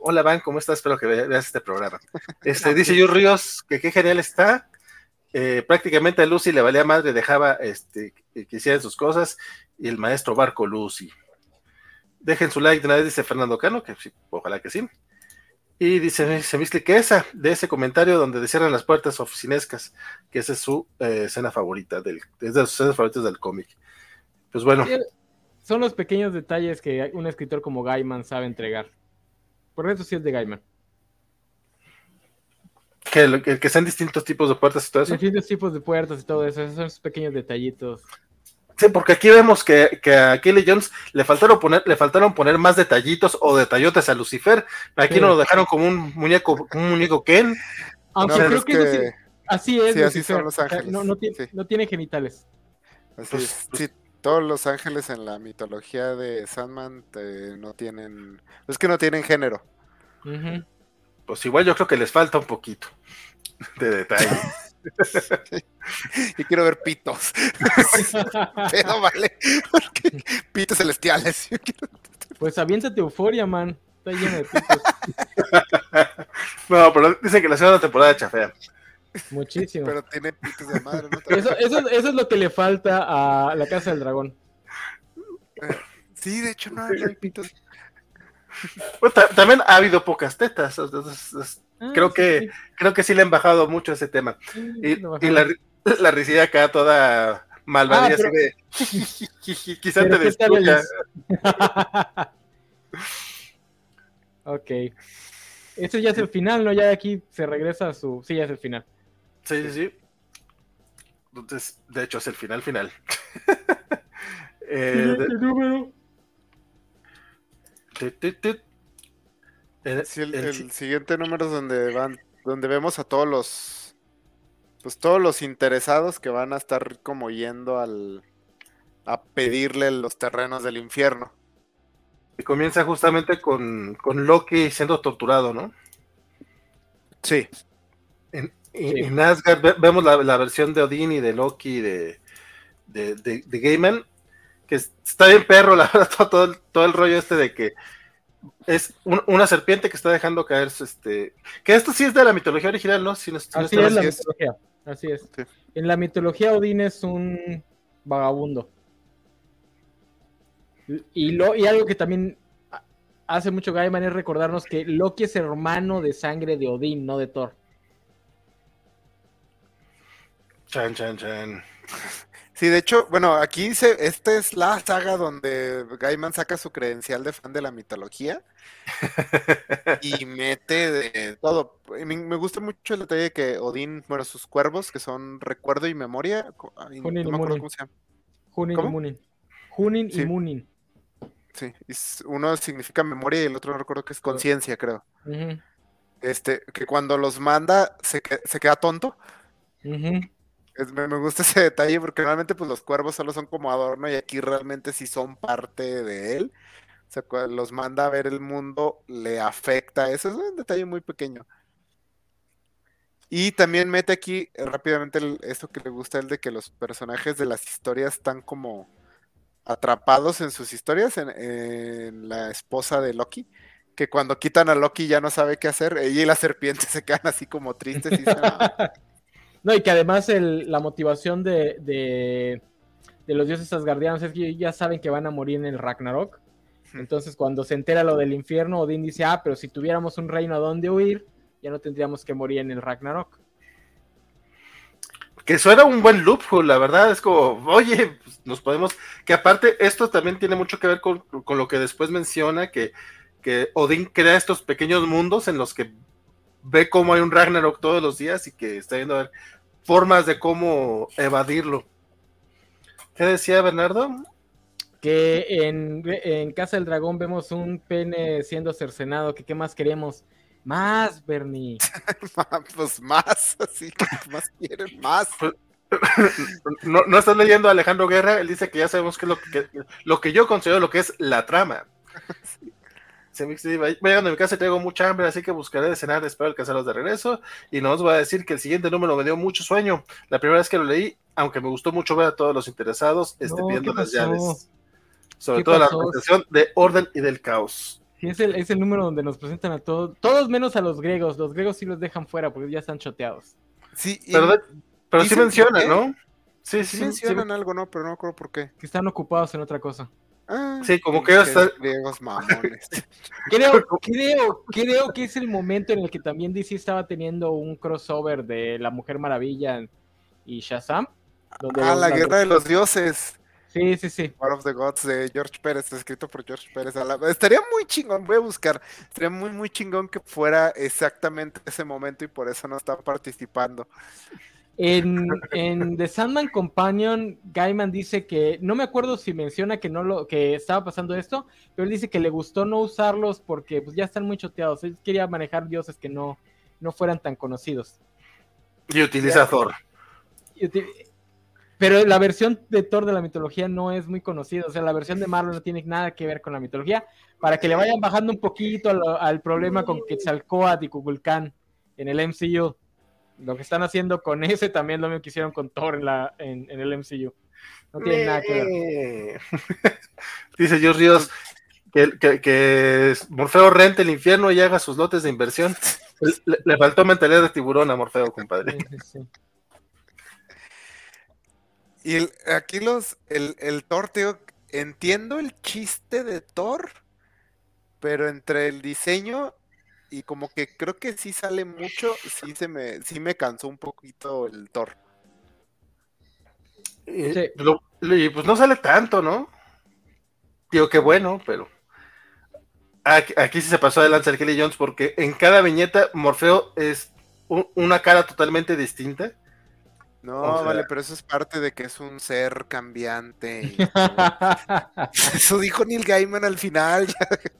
Hola Van, ¿cómo estás? Espero que ve- veas este programa. Este, dice Yu Ríos que qué genial está. Eh, prácticamente a Lucy le valía madre, dejaba este, que hicieran sus cosas, y el maestro Barco Lucy. Dejen su like de una vez, dice Fernando Cano, que sí, ojalá que sí. Y dice, se viste que esa, de ese comentario donde cierran las puertas oficinescas, que esa es su eh, escena favorita, del, es de sus escenas favoritas del cómic. Pues bueno, Son los pequeños detalles que un escritor como Gaiman sabe entregar. Por eso sí es de Gaiman. que, que, que sean distintos tipos de puertas y todo eso. Distintos tipos de puertas y todo eso. Esos son esos pequeños detallitos. Sí, porque aquí vemos que, que a Kelly Jones le faltaron poner, le faltaron poner más detallitos o detallotes a Lucifer. Aquí Sí. nos lo dejaron como un muñeco, un muñeco Ken. Aunque No, creo es que, eso sí- así es. sí, así son los ángeles, No, no tiene, sí. no tiene genitales. Así Pues- es. Sí, todos los ángeles en la mitología de Sandman eh, no tienen. Es que no tienen género. Pues igual yo creo que les falta un poquito de detalle. Y quiero ver pitos. Pero vale. Porque pitos celestiales. Quiero- Pues aviéntate euforia, man. Está lleno de pitos. no, pero dicen que la segunda temporada chafea. Muchísimo. Pero tiene pitos de madre. ¿no? Eso, eso, eso es lo que le falta a la Casa del Dragón. Sí, de hecho no hay pitos. Ta- también ha habido pocas tetas. entonces, Ah, creo sí, que creo que sí le han bajado mucho ese tema. sí, Y, la, la risilla acá toda malvadilla Ah, pero- así de quizá Pero te ¿qué tal el- destruya. ok. Esto ya es el final, ¿no? Ya de aquí se regresa a su. Sí, ya es el final. Sí, sí, sí. Entonces, de hecho, es el final final. Eh, de- número. El- Sí, el, el- el siguiente número es donde van, donde vemos a todos los, pues todos los interesados que van a estar como yendo al, a pedirle los terrenos del infierno. y comienza justamente con, con Loki siendo torturado, ¿no? Sí. En- Sí. en Asgard ve- vemos la, la versión de Odín y de Loki y de, de, de, de Gaiman, que es- está bien perro, la verdad, todo, todo el, todo el rollo este de que es un- una serpiente que está dejando caer, su, este, que esto sí es de la mitología original, ¿no? Si no- si no Así es la es. mitología. Así es. Sí. En la mitología Odín es un vagabundo. Y, lo, y algo que también ha- hace mucho Gaiman es recordarnos que Loki es hermano de sangre de Odín, no de Thor. Chan, chan, chan. Sí, de hecho, bueno, aquí se, esta es la saga donde Gaiman saca su credencial de fan de la mitología y mete de todo. Me, me gusta mucho el detalle de que Odín, bueno, sus cuervos, que son recuerdo y memoria, Junin no y me acuerdo cómo se llama. Junin ¿Cómo? y Munin. Junin Sí. y Munin. Sí, y s- uno significa memoria y el otro no recuerdo que es conciencia, creo. Este, que cuando los manda se, que- se queda tonto. ujú. Me, gusta ese detalle porque normalmente pues los cuervos solo son como adorno y aquí realmente sí son parte de él. O sea, los manda a ver el mundo, le afecta. Eso es un detalle muy pequeño. Y también mete aquí eh, rápidamente el- esto que le gusta él de que los personajes de las historias están como atrapados en sus historias, en, la esposa de Loki, que cuando quitan a Loki ya no sabe qué hacer, ella y la serpiente se quedan así como tristes y dicen, "Ah, No, y que además el- la motivación de, de, de los dioses asgardianos es que ya saben que van a morir en el Ragnarok. Entonces, cuando se entera lo del infierno, Odín dice, ah, pero si tuviéramos un reino a donde huir, ya no tendríamos que morir en el Ragnarok. Que suena un buen loophole, la verdad, es como, oye, pues, nos podemos, que aparte esto también tiene mucho que ver con, con lo que después menciona, que, que Odín crea estos pequeños mundos en los que ve cómo hay un Ragnarok todos los días y que está viendo a ver formas de cómo evadirlo. ¿Qué decía Bernardo? Que en, en Casa del Dragón vemos un pene siendo cercenado, que qué más queremos. Más, Bernie. "Ma- pues más, así que más quieren, más. No, no estás leyendo a Alejandro Guerra, él dice que ya sabemos qué es lo que, lo que yo considero lo que es la trama. Se me dice, voy llegando a mi casa y tengo mucha hambre, así que buscaré de cenar, espero alcanzarlos de regreso. Y nos va a decir que el siguiente número me dio mucho sueño. La primera vez que lo leí, aunque me gustó mucho ver a todos los interesados este, No, viendo ¿qué las llaves. Sobre ¿Qué todo pasó? la representación de orden y del caos. Sí, es el, es el número donde nos presentan a todos, todos menos a los griegos. Los griegos sí los dejan fuera porque ya están choteados. Sí, y Pero, pero sí ¿Dicen menciona, por qué? ¿no? Sí, sí sí, sí, mencionan algo, ¿no? Pero no me acuerdo por qué. Que están ocupados en otra cosa. Ah, Sí, como que están- griegos mamones. Creo, creo, creo que es el momento en el que también DC estaba teniendo un crossover de La Mujer Maravilla y Shazam. donde Ah, la guerra de los dioses. Sí, sí, sí. War of the Gods de George Pérez, escrito por George Pérez. Estaría muy chingón, voy a buscar. Estaría muy, muy chingón que fuera exactamente ese momento y por eso no está participando. En, en The Sandman Companion, Gaiman dice que, no me acuerdo si menciona que no lo, que estaba pasando esto, pero él dice que le gustó no usarlos porque pues ya están muy choteados. Él quería manejar dioses que no, no fueran tan conocidos. Y utiliza Thor. Pero la versión de Thor de la mitología no es muy conocida. O sea, la versión de Marvel no tiene nada que ver con la mitología. Para que le vayan bajando un poquito al, al problema con Quetzalcóatl y Kukulcán en el MCU. Lo que están haciendo con ese también lo mismo que hicieron con Thor en, la, en, en el MCU. No tiene nada que ver. Dice George Ríos que, que- que Morfeo rente el infierno y haga sus lotes de inversión. Le, le faltó mentalidad de tiburón a Morfeo, compadre. Sí, sí, sí. Y el- aquí los, el, el Thor, tío, entiendo el chiste de Thor, pero entre el diseño y como que creo que sí sale mucho, sí se me, sí me cansó un poquito el Thor. Y, Sí. lo- y, pues no sale tanto, ¿no? Digo que bueno, pero. Aquí, aquí sí se pasó de lanza el Kelly Jones porque en cada viñeta Morfeo es un- una cara totalmente distinta. No, O sea- vale, pero eso es parte de que es un ser cambiante. y- eso dijo Neil Gaiman al final.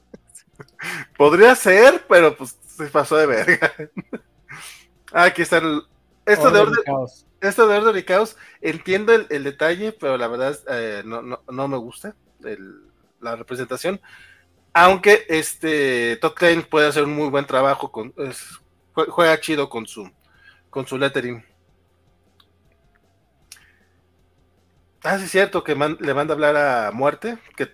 Podría ser, pero pues se pasó de verga. Ah, aquí está el. Esto de Orden y caos. esto de orden y caos, entiendo el, el detalle, pero la verdad eh, no, no, no me gusta el- la representación. Aunque este Todd Klein puede hacer un muy buen trabajo con es- jue- juega chido con su con su lettering. Ah, sí es cierto que man- le manda a hablar a muerte, que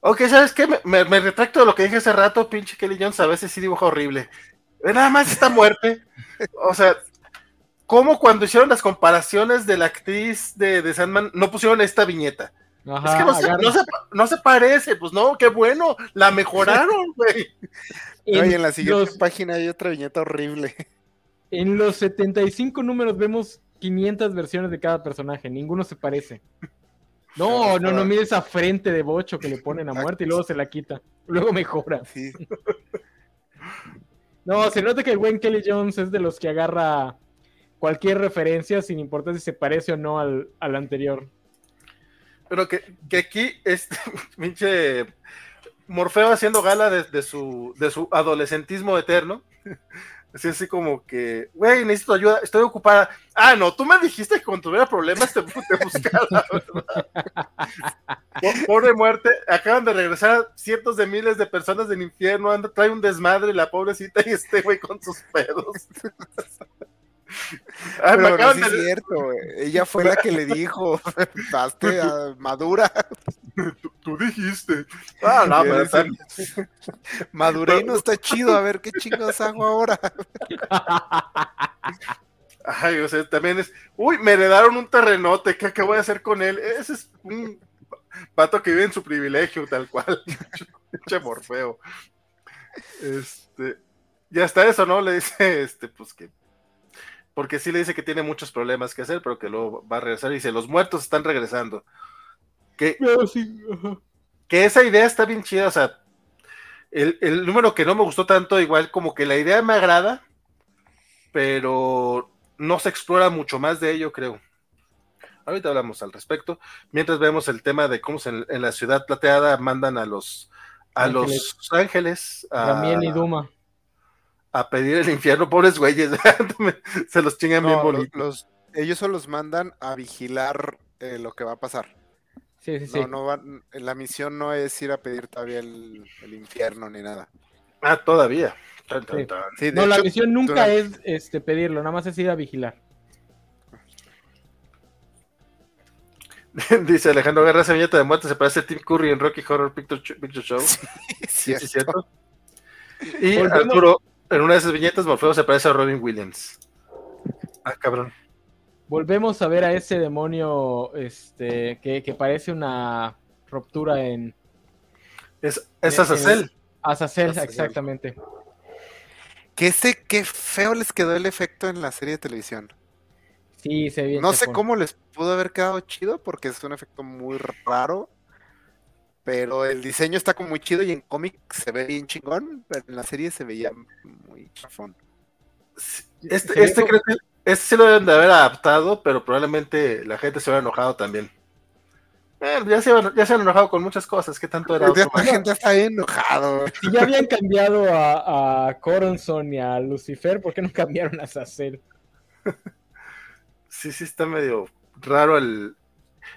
Ok, ¿sabes qué? Me, me- me retracto de lo que dije hace rato, pinche Kelly Jones, a veces sí dibuja horrible. Ve Nada más esta muerte. O sea, ¿cómo cuando hicieron las comparaciones de la actriz de, de Sandman no pusieron esta viñeta? Ajá, es que no se, agarra- no se- no se parece, pues no, qué bueno, la mejoraron, güey. No, y en la siguiente los- página hay otra viñeta horrible. En los 75 números vemos 500 versiones de cada personaje, ninguno se parece. No, no, no, mira esa frente de bocho que le ponen a muerte y luego se la quita. Luego mejora. Sí. No, se nota que el buen Kelly Jones es de los que agarra cualquier referencia sin importar si se parece o no al, al anterior. Pero que, que aquí, este pinche Morfeo haciendo gala de, de su, de su adolescentismo eterno. Así, así como que, güey, necesito ayuda, estoy ocupada. Ah, no, tú me dijiste que cuando tuviera problemas te, te buscara, ¿verdad? Po- Pobre muerte, acaban de regresar cientos de miles de personas del infierno, anda, trae un desmadre la pobrecita y este güey con sus pedos. Ah, Pero no es de- cierto, ella fue la que le dijo, hazte ah, madura, tú, tú dijiste. Ah, no, pero maduré y no está chido, a ver qué chingados hago ahora. Ay, o sea, también es, uy, me heredaron un terrenote, ¿qué, qué voy a hacer con él? Ese es un pato que vive en su privilegio, tal cual. Pinche Morfeo. Este, y hasta eso, ¿no? Le dice, este, pues que, porque sí le dice que tiene muchos problemas que hacer, pero que luego va a regresar y dice, los muertos están regresando. Que, sí, esa idea está bien chida, o sea, el, el número que no me gustó tanto, igual como que la idea me agrada, pero no se explora mucho más de ello, creo. Ahorita hablamos al respecto, mientras vemos el tema de cómo se- en, la ciudad plateada mandan a los a Ángeles. los ángeles a, y Duma. A pedir el infierno, pobres güeyes, se los chingan bien No, bonito. los- ellos solo los mandan a vigilar eh, lo que va a pasar. Sí, sí, sí. No, no van, la misión no es ir a pedir todavía el, el infierno ni nada. Ah, todavía. Tan, tan, Sí. tan. Sí, de No, la misión nunca durante- es este, pedirlo, nada más es ir a vigilar. Dice Alejandro Guerra, esa viñeta de muerte se parece a Tim Curry en Rocky Horror Picture, Picture Show. Sí, Sí, sí, cierto. cierto. Y Volvemos- Arturo, en una de esas viñetas, Morfeo se parece a Robin Williams. Ah, cabrón. Volvemos a ver a ese demonio este, que, que parece una ruptura en Es, es Eh, Azazel. Azazel, Azazel. exactamente. Que ese, qué feo les quedó el efecto en la serie de televisión. Sí, se ve bien No sé cómo les pudo haber quedado chido porque es un efecto muy raro. Pero el diseño está como muy chido y en cómic se ve bien chingón, pero en la serie se veía muy chafón. Este, Se este creo que este sí lo deben de haber adaptado, pero probablemente la gente se hubiera enojado también. Eh, ya, se, han- ya se han enojado con muchas cosas. ¿Qué tanto era? Ya otro? la gente está bien enojado. Si ya habían cambiado a, a Coronson y a Lucifer, ¿por qué no cambiaron a Azazel? Sí, sí, está medio raro el.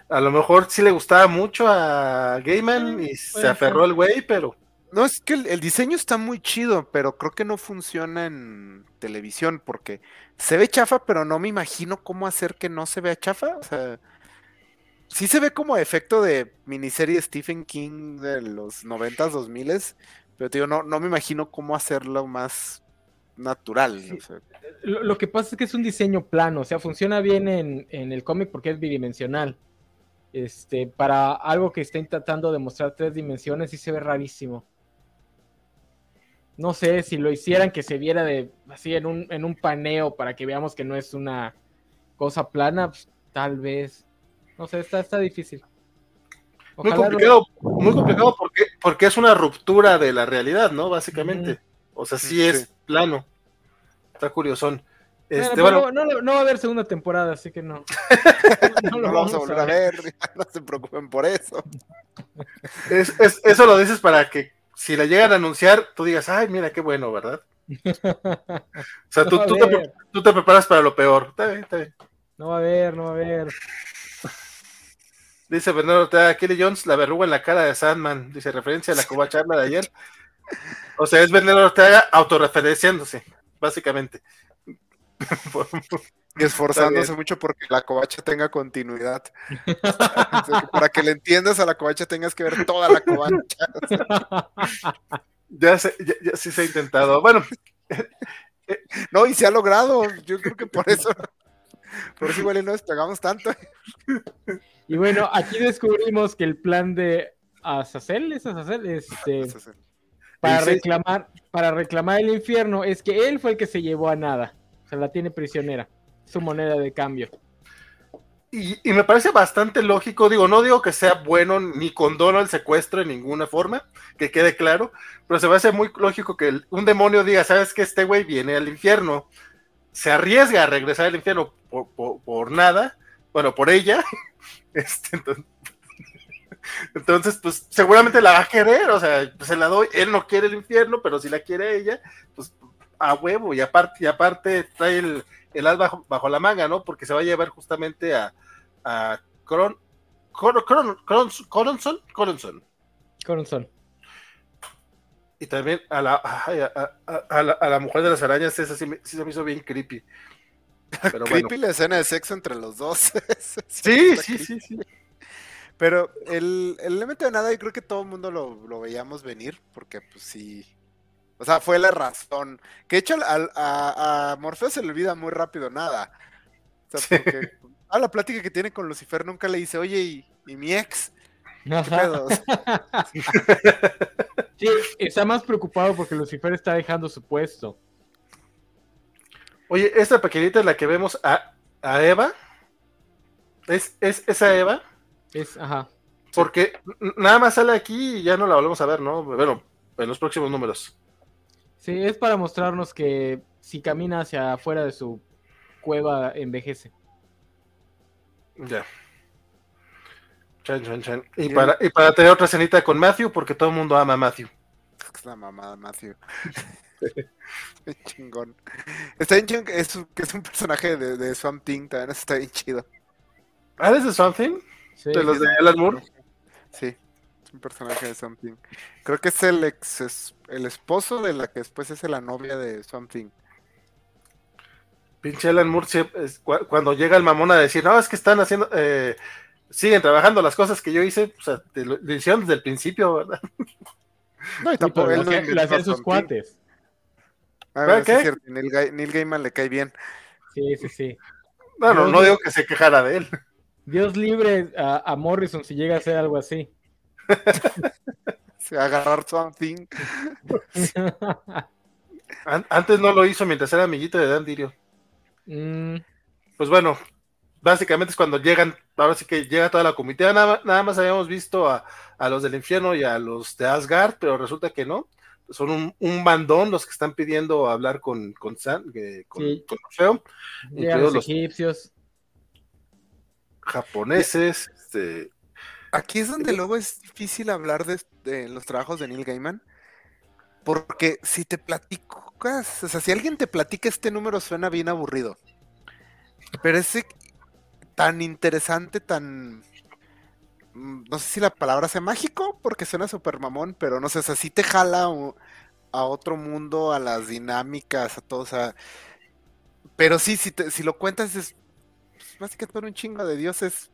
A lo mejor sí le gustaba mucho a Gaiman y se aferró el güey, pero No, es que el, el diseño está muy chido, pero creo que no funciona en televisión porque se ve chafa, pero no me imagino cómo hacer que no se vea chafa. O sea, sí se ve como efecto de miniserie Stephen King de los 90s, 2000s, pero te digo, no, no me imagino cómo hacerlo más natural. Sí. o sea, Lo, lo que pasa es que es un diseño plano, o sea, funciona bien en, en el cómic porque es bidimensional. Este, para algo que está intentando demostrar tres dimensiones, sí se ve rarísimo. No sé si lo hicieran que se viera de así en un, en un paneo para que veamos que no es una cosa plana, pues, tal vez. No sé, está, está difícil. muy Ojalá complicado, muy complicado porque, porque es una ruptura de la realidad, ¿no? Básicamente. O sea, sí Sí. es plano. Está curiosón. Este, Bueno, bueno, pero no, no- no va a haber segunda temporada, así que no. No lo vamos a volver a ver, no se preocupen por eso. es- es- eso lo dices para que si la llegan a anunciar, tú digas, ay, mira qué bueno, ¿verdad? O sea, tú, tú te, tú preparas para lo peor. Está bien, está bien. No va a haber, no va a haber. Dice Bernardo Ortega, Kelly Jones, la verruga en la cara de Sandman. Dice referencia a la Cuba charla de ayer. O sea, es Bernardo Ortega autorreferenciándose, básicamente. Y esforzándose mucho porque la covacha tenga continuidad. O sea, que para que le entiendas a la covacha tengas que ver toda la covacha. ya, se, ya, ya sí se ha intentado. Bueno, No, y se ha logrado. Yo creo que por eso. Por eso igual y no despegamos tanto. Y bueno, aquí descubrimos que el plan de Azazel, ¿es Azazel? Este, para reclamar, para reclamar el infierno, es que él fue el que se llevó a nada. La tiene prisionera. Su moneda de cambio. y, me parece bastante lógico. Digo, no digo que sea bueno ni condono el secuestro en ninguna forma, que quede claro, pero se me hace muy lógico que un demonio diga, sabes que este güey viene al infierno, se arriesga a regresar al infierno por, nada, bueno, por ella. Este, entonces, pues seguramente la va a querer, o sea, se la doy, él no quiere el infierno, pero si la quiere ella, pues a huevo, y aparte, y aparte trae el, el as bajo, bajo la manga, ¿no? Porque se va a llevar justamente a, a Cron, Cron, Cron- Cron- Coronson, Coronson, Coronson. y también a la, ay, a, a- a- a la, a la mujer de las arañas, esa sí, me- sí se me hizo bien creepy. Pero bueno. Creepy la escena de sexo entre los dos. Sí, sí, sí, sí. Pero el, el elemento de nada, yo creo que todo el mundo lo, lo veíamos venir, porque pues sí. O sea, fue la razón. Que de hecho al- al- a, a Morfeo se le olvida muy rápido nada. O sea, Sí. porque a la plática que tiene con Lucifer nunca le dice, oye, ¿y, y mi ex? Sí, está más preocupado porque Lucifer está dejando su puesto. Oye, esta pequeñita es la que vemos a, a Eva. ¿Es, es esa Eva? Es, ajá. Porque nada más sale aquí y ya no la volvemos a ver, ¿no? Bueno, en los próximos números. Sí, es para mostrarnos que si camina hacia afuera de su cueva envejece. Ya. Chan, chan, chan. Y para, y para tener otra cenita con Matthew, porque todo el mundo ama a Matthew. Es la mamada, Matthew. Bien chingón. Está bien chingón que es, un- que es un personaje de, de Swamp Thing, también está bien chido. ¿Ah, es de Something? Sí, ¿De los de Alan Moore? Sí, es un personaje de Swamp Thing. Creo que es el ex, el esposo de la que después es la novia de Swamp Thing. Pinche Alan Moore, es cu- cuando llega el mamón a decir, no, es que están haciendo, eh, siguen trabajando las cosas que yo hice, o sea, te lo, lo hicieron desde el principio, ¿verdad? No, y Sí, tampoco pero él lo no hacían- inventó lo a hacían sus cuates. Ah, bueno, sí ¿Qué? es cierto, Neil, Ga- Neil Gaiman le cae bien. Sí, sí, sí. Bueno, no digo que se quejara de él. Dios libre a, a Morrison si llega a hacer algo así. Se va a agarrar Swamp Thing. An- antes no lo hizo mientras era amiguito de Dan Dirio. Mm, Pues bueno, básicamente es cuando llegan, ahora sí que llega toda la comitiva, nada, nada más habíamos visto a, a los del infierno y a los de Asgard, pero resulta que no. Son un, un bandón los que están pidiendo hablar con, con, San- eh, con, Sí. con Orfeo. los los- egipcios. japoneses, este, Aquí es donde luego es difícil hablar de, de los trabajos de Neil Gaiman. Porque si te platicas, o sea, si alguien te platica este número suena bien aburrido. Pero ese tan interesante, tan... mm, No sé si la palabra sea mágico, porque suena súper mamón, pero no sé, o sea, sí te jala a otro mundo, a las dinámicas, a todo, o sea... Pero sí, si, te- si lo cuentas es... pues, básicamente un chingo de dioses.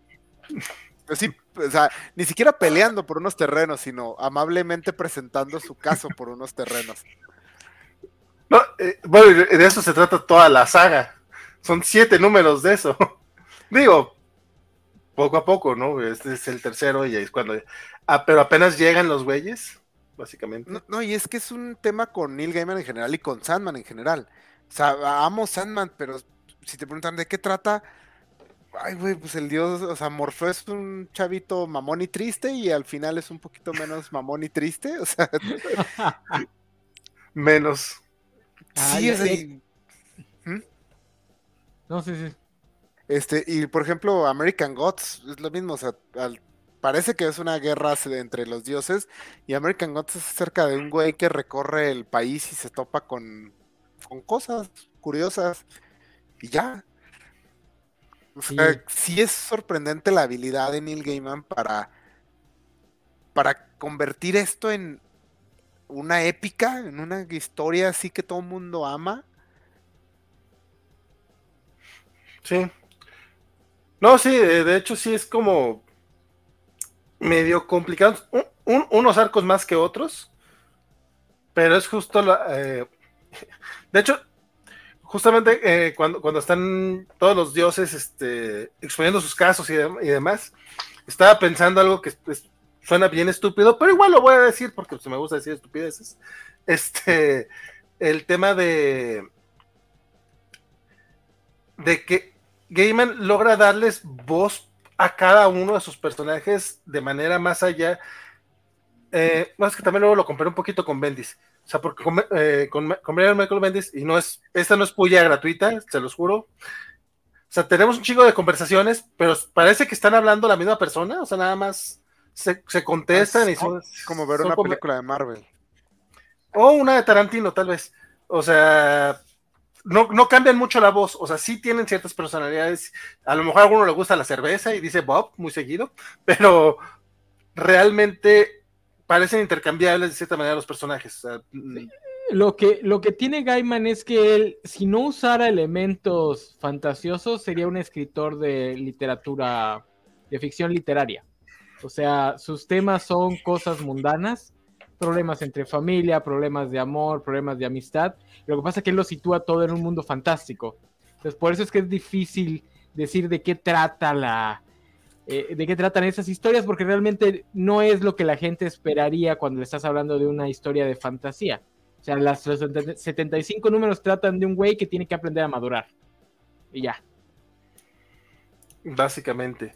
Sí, o sea, ni siquiera peleando por unos terrenos, sino amablemente presentando su caso por unos terrenos. No, eh, bueno, de eso se trata toda la saga. Son siete números de eso. Digo, poco a poco, ¿no? Este es el tercero y es cuando... Ah, pero apenas llegan los güeyes, básicamente. No, no, y es que es un tema con Neil Gaiman en general y con Sandman en general. O sea, amo Sandman, pero si te preguntan de qué trata, ay, güey, pues el dios, o sea, Morfeo es un chavito mamón y triste y al final es un poquito menos mamón y triste. O sea, Menos. Ah, sí, es ahí. No, sí, sí. Este, y por ejemplo, American Gods es lo mismo, o sea, al- parece que es una guerra entre los dioses, y American Gods es acerca de un güey que recorre el país y se topa con, con cosas curiosas, y ya. O sea, Sí. sí es sorprendente la habilidad de Neil Gaiman para, para convertir esto en una épica, en una historia así que todo el mundo ama. Sí. No, sí, de, de hecho sí es como medio complicado. Un- un- unos arcos más que otros. Pero es justo la. eh, de hecho, justamente eh, cuando, cuando están todos los dioses este, exponiendo sus casos y, dem- y demás, estaba pensando algo que suena bien estúpido, pero igual lo voy a decir porque pues, me gusta decir estupideces. Este, el tema de de que Gaiman logra darles voz a cada uno de sus personajes de manera más allá. Eh, es que también luego lo comparé un poquito con Bendis. O sea, porque con, eh, con, con Brian Michael Bendis, y no es, esta no es puya gratuita, se los juro. O sea, tenemos un chico de conversaciones, pero parece que están hablando la misma persona, o sea, nada más se, se contestan y son, Como ver son una como- película de Marvel. o una de Tarantino, tal vez. O sea, no, no cambian mucho la voz. O sea, sí tienen ciertas personalidades. A lo mejor a alguno le gusta la cerveza y dice Bob muy seguido, pero realmente parecen intercambiables de cierta manera los personajes. Mm, Lo que, lo que tiene Gaiman es que él, si no usara elementos fantasiosos, sería un escritor de literatura, de ficción literaria. O sea, sus temas son cosas mundanas, problemas entre familia, problemas de amor, problemas de amistad. Lo que pasa es que él lo sitúa todo en un mundo fantástico. Entonces, por eso es que es difícil decir de qué trata la, eh, de qué tratan esas historias, porque realmente no es lo que la gente esperaría cuando le estás hablando de una historia de fantasía. O sea, las, los 75 números tratan de un güey que tiene que aprender a madurar. Y ya. básicamente.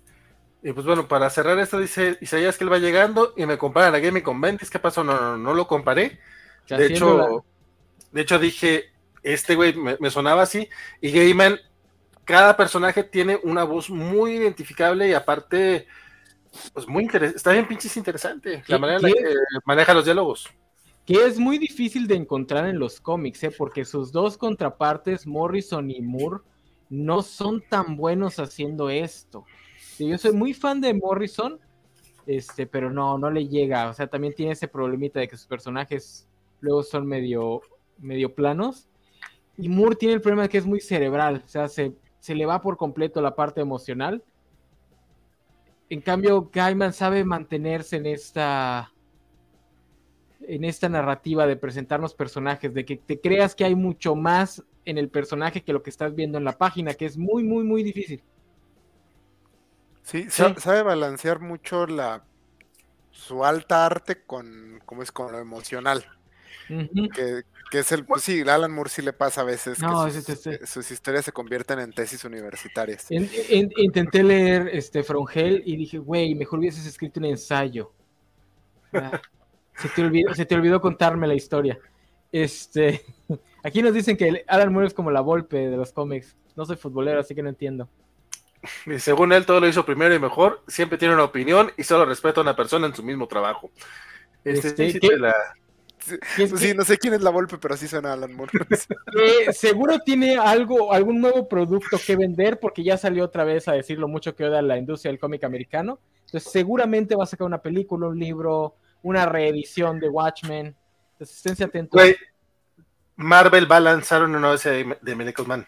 Y pues bueno, para cerrar esto, dice Isaías que él va llegando y me comparan a Gaming con Bendis. ¿Qué pasó? No, no, no lo comparé. De la- hecho, de hecho dije, este güey me, me sonaba así. Y Gaiman, cada personaje tiene una voz muy identificable y aparte, pues muy interesante. Está bien pinches interesante la ¿Qué- manera en la que maneja los diálogos. que es muy difícil de encontrar en los cómics, ¿eh? porque sus dos contrapartes, Morrison y Moore, no son tan buenos haciendo esto. Yo soy muy fan de Morrison, este, pero no, no le llega. O sea, también tiene ese problemita de que sus personajes luego son medio, medio planos. Y Moore tiene el problema de que es muy cerebral, o sea, se, se le va por completo la parte emocional. En cambio, Gaiman sabe mantenerse en esta en esta narrativa de presentarnos personajes, de que te creas que hay mucho más en el personaje que lo que estás viendo en la página, que es muy, muy, muy difícil. Sí, Sí. sa- sabe balancear mucho la su alta arte con, como es, con lo emocional. Que, que es el, pues sí, Alan Moore sí le pasa a veces No, que sus, eh, sus historias se convierten en tesis universitarias. En- en- intenté leer este From Hell y dije, güey, mejor hubieses escrito un ensayo. Ah, se, te olvidó, se te olvidó contarme la historia. Este, aquí nos dicen que Alan Moore es como la Volpe de los cómics. No soy futbolero, así que no entiendo. Y según él, todo lo hizo primero y mejor. Siempre tiene una opinión y solo respeta a una persona en su mismo trabajo. Este, Este, sí, ¿qué? la- Pues que- sí, no sé quién es la Volpe, pero sí suena a Alan Moore. seguro tiene algo, algún nuevo producto que vender, porque ya salió otra vez a decir lo mucho que odia la industria del cómic americano. Entonces, seguramente va a sacar una película, un libro, una reedición de Watchmen. Entonces, esténse atentos. Marvel va a lanzar una nueva serie de, de Medical Man.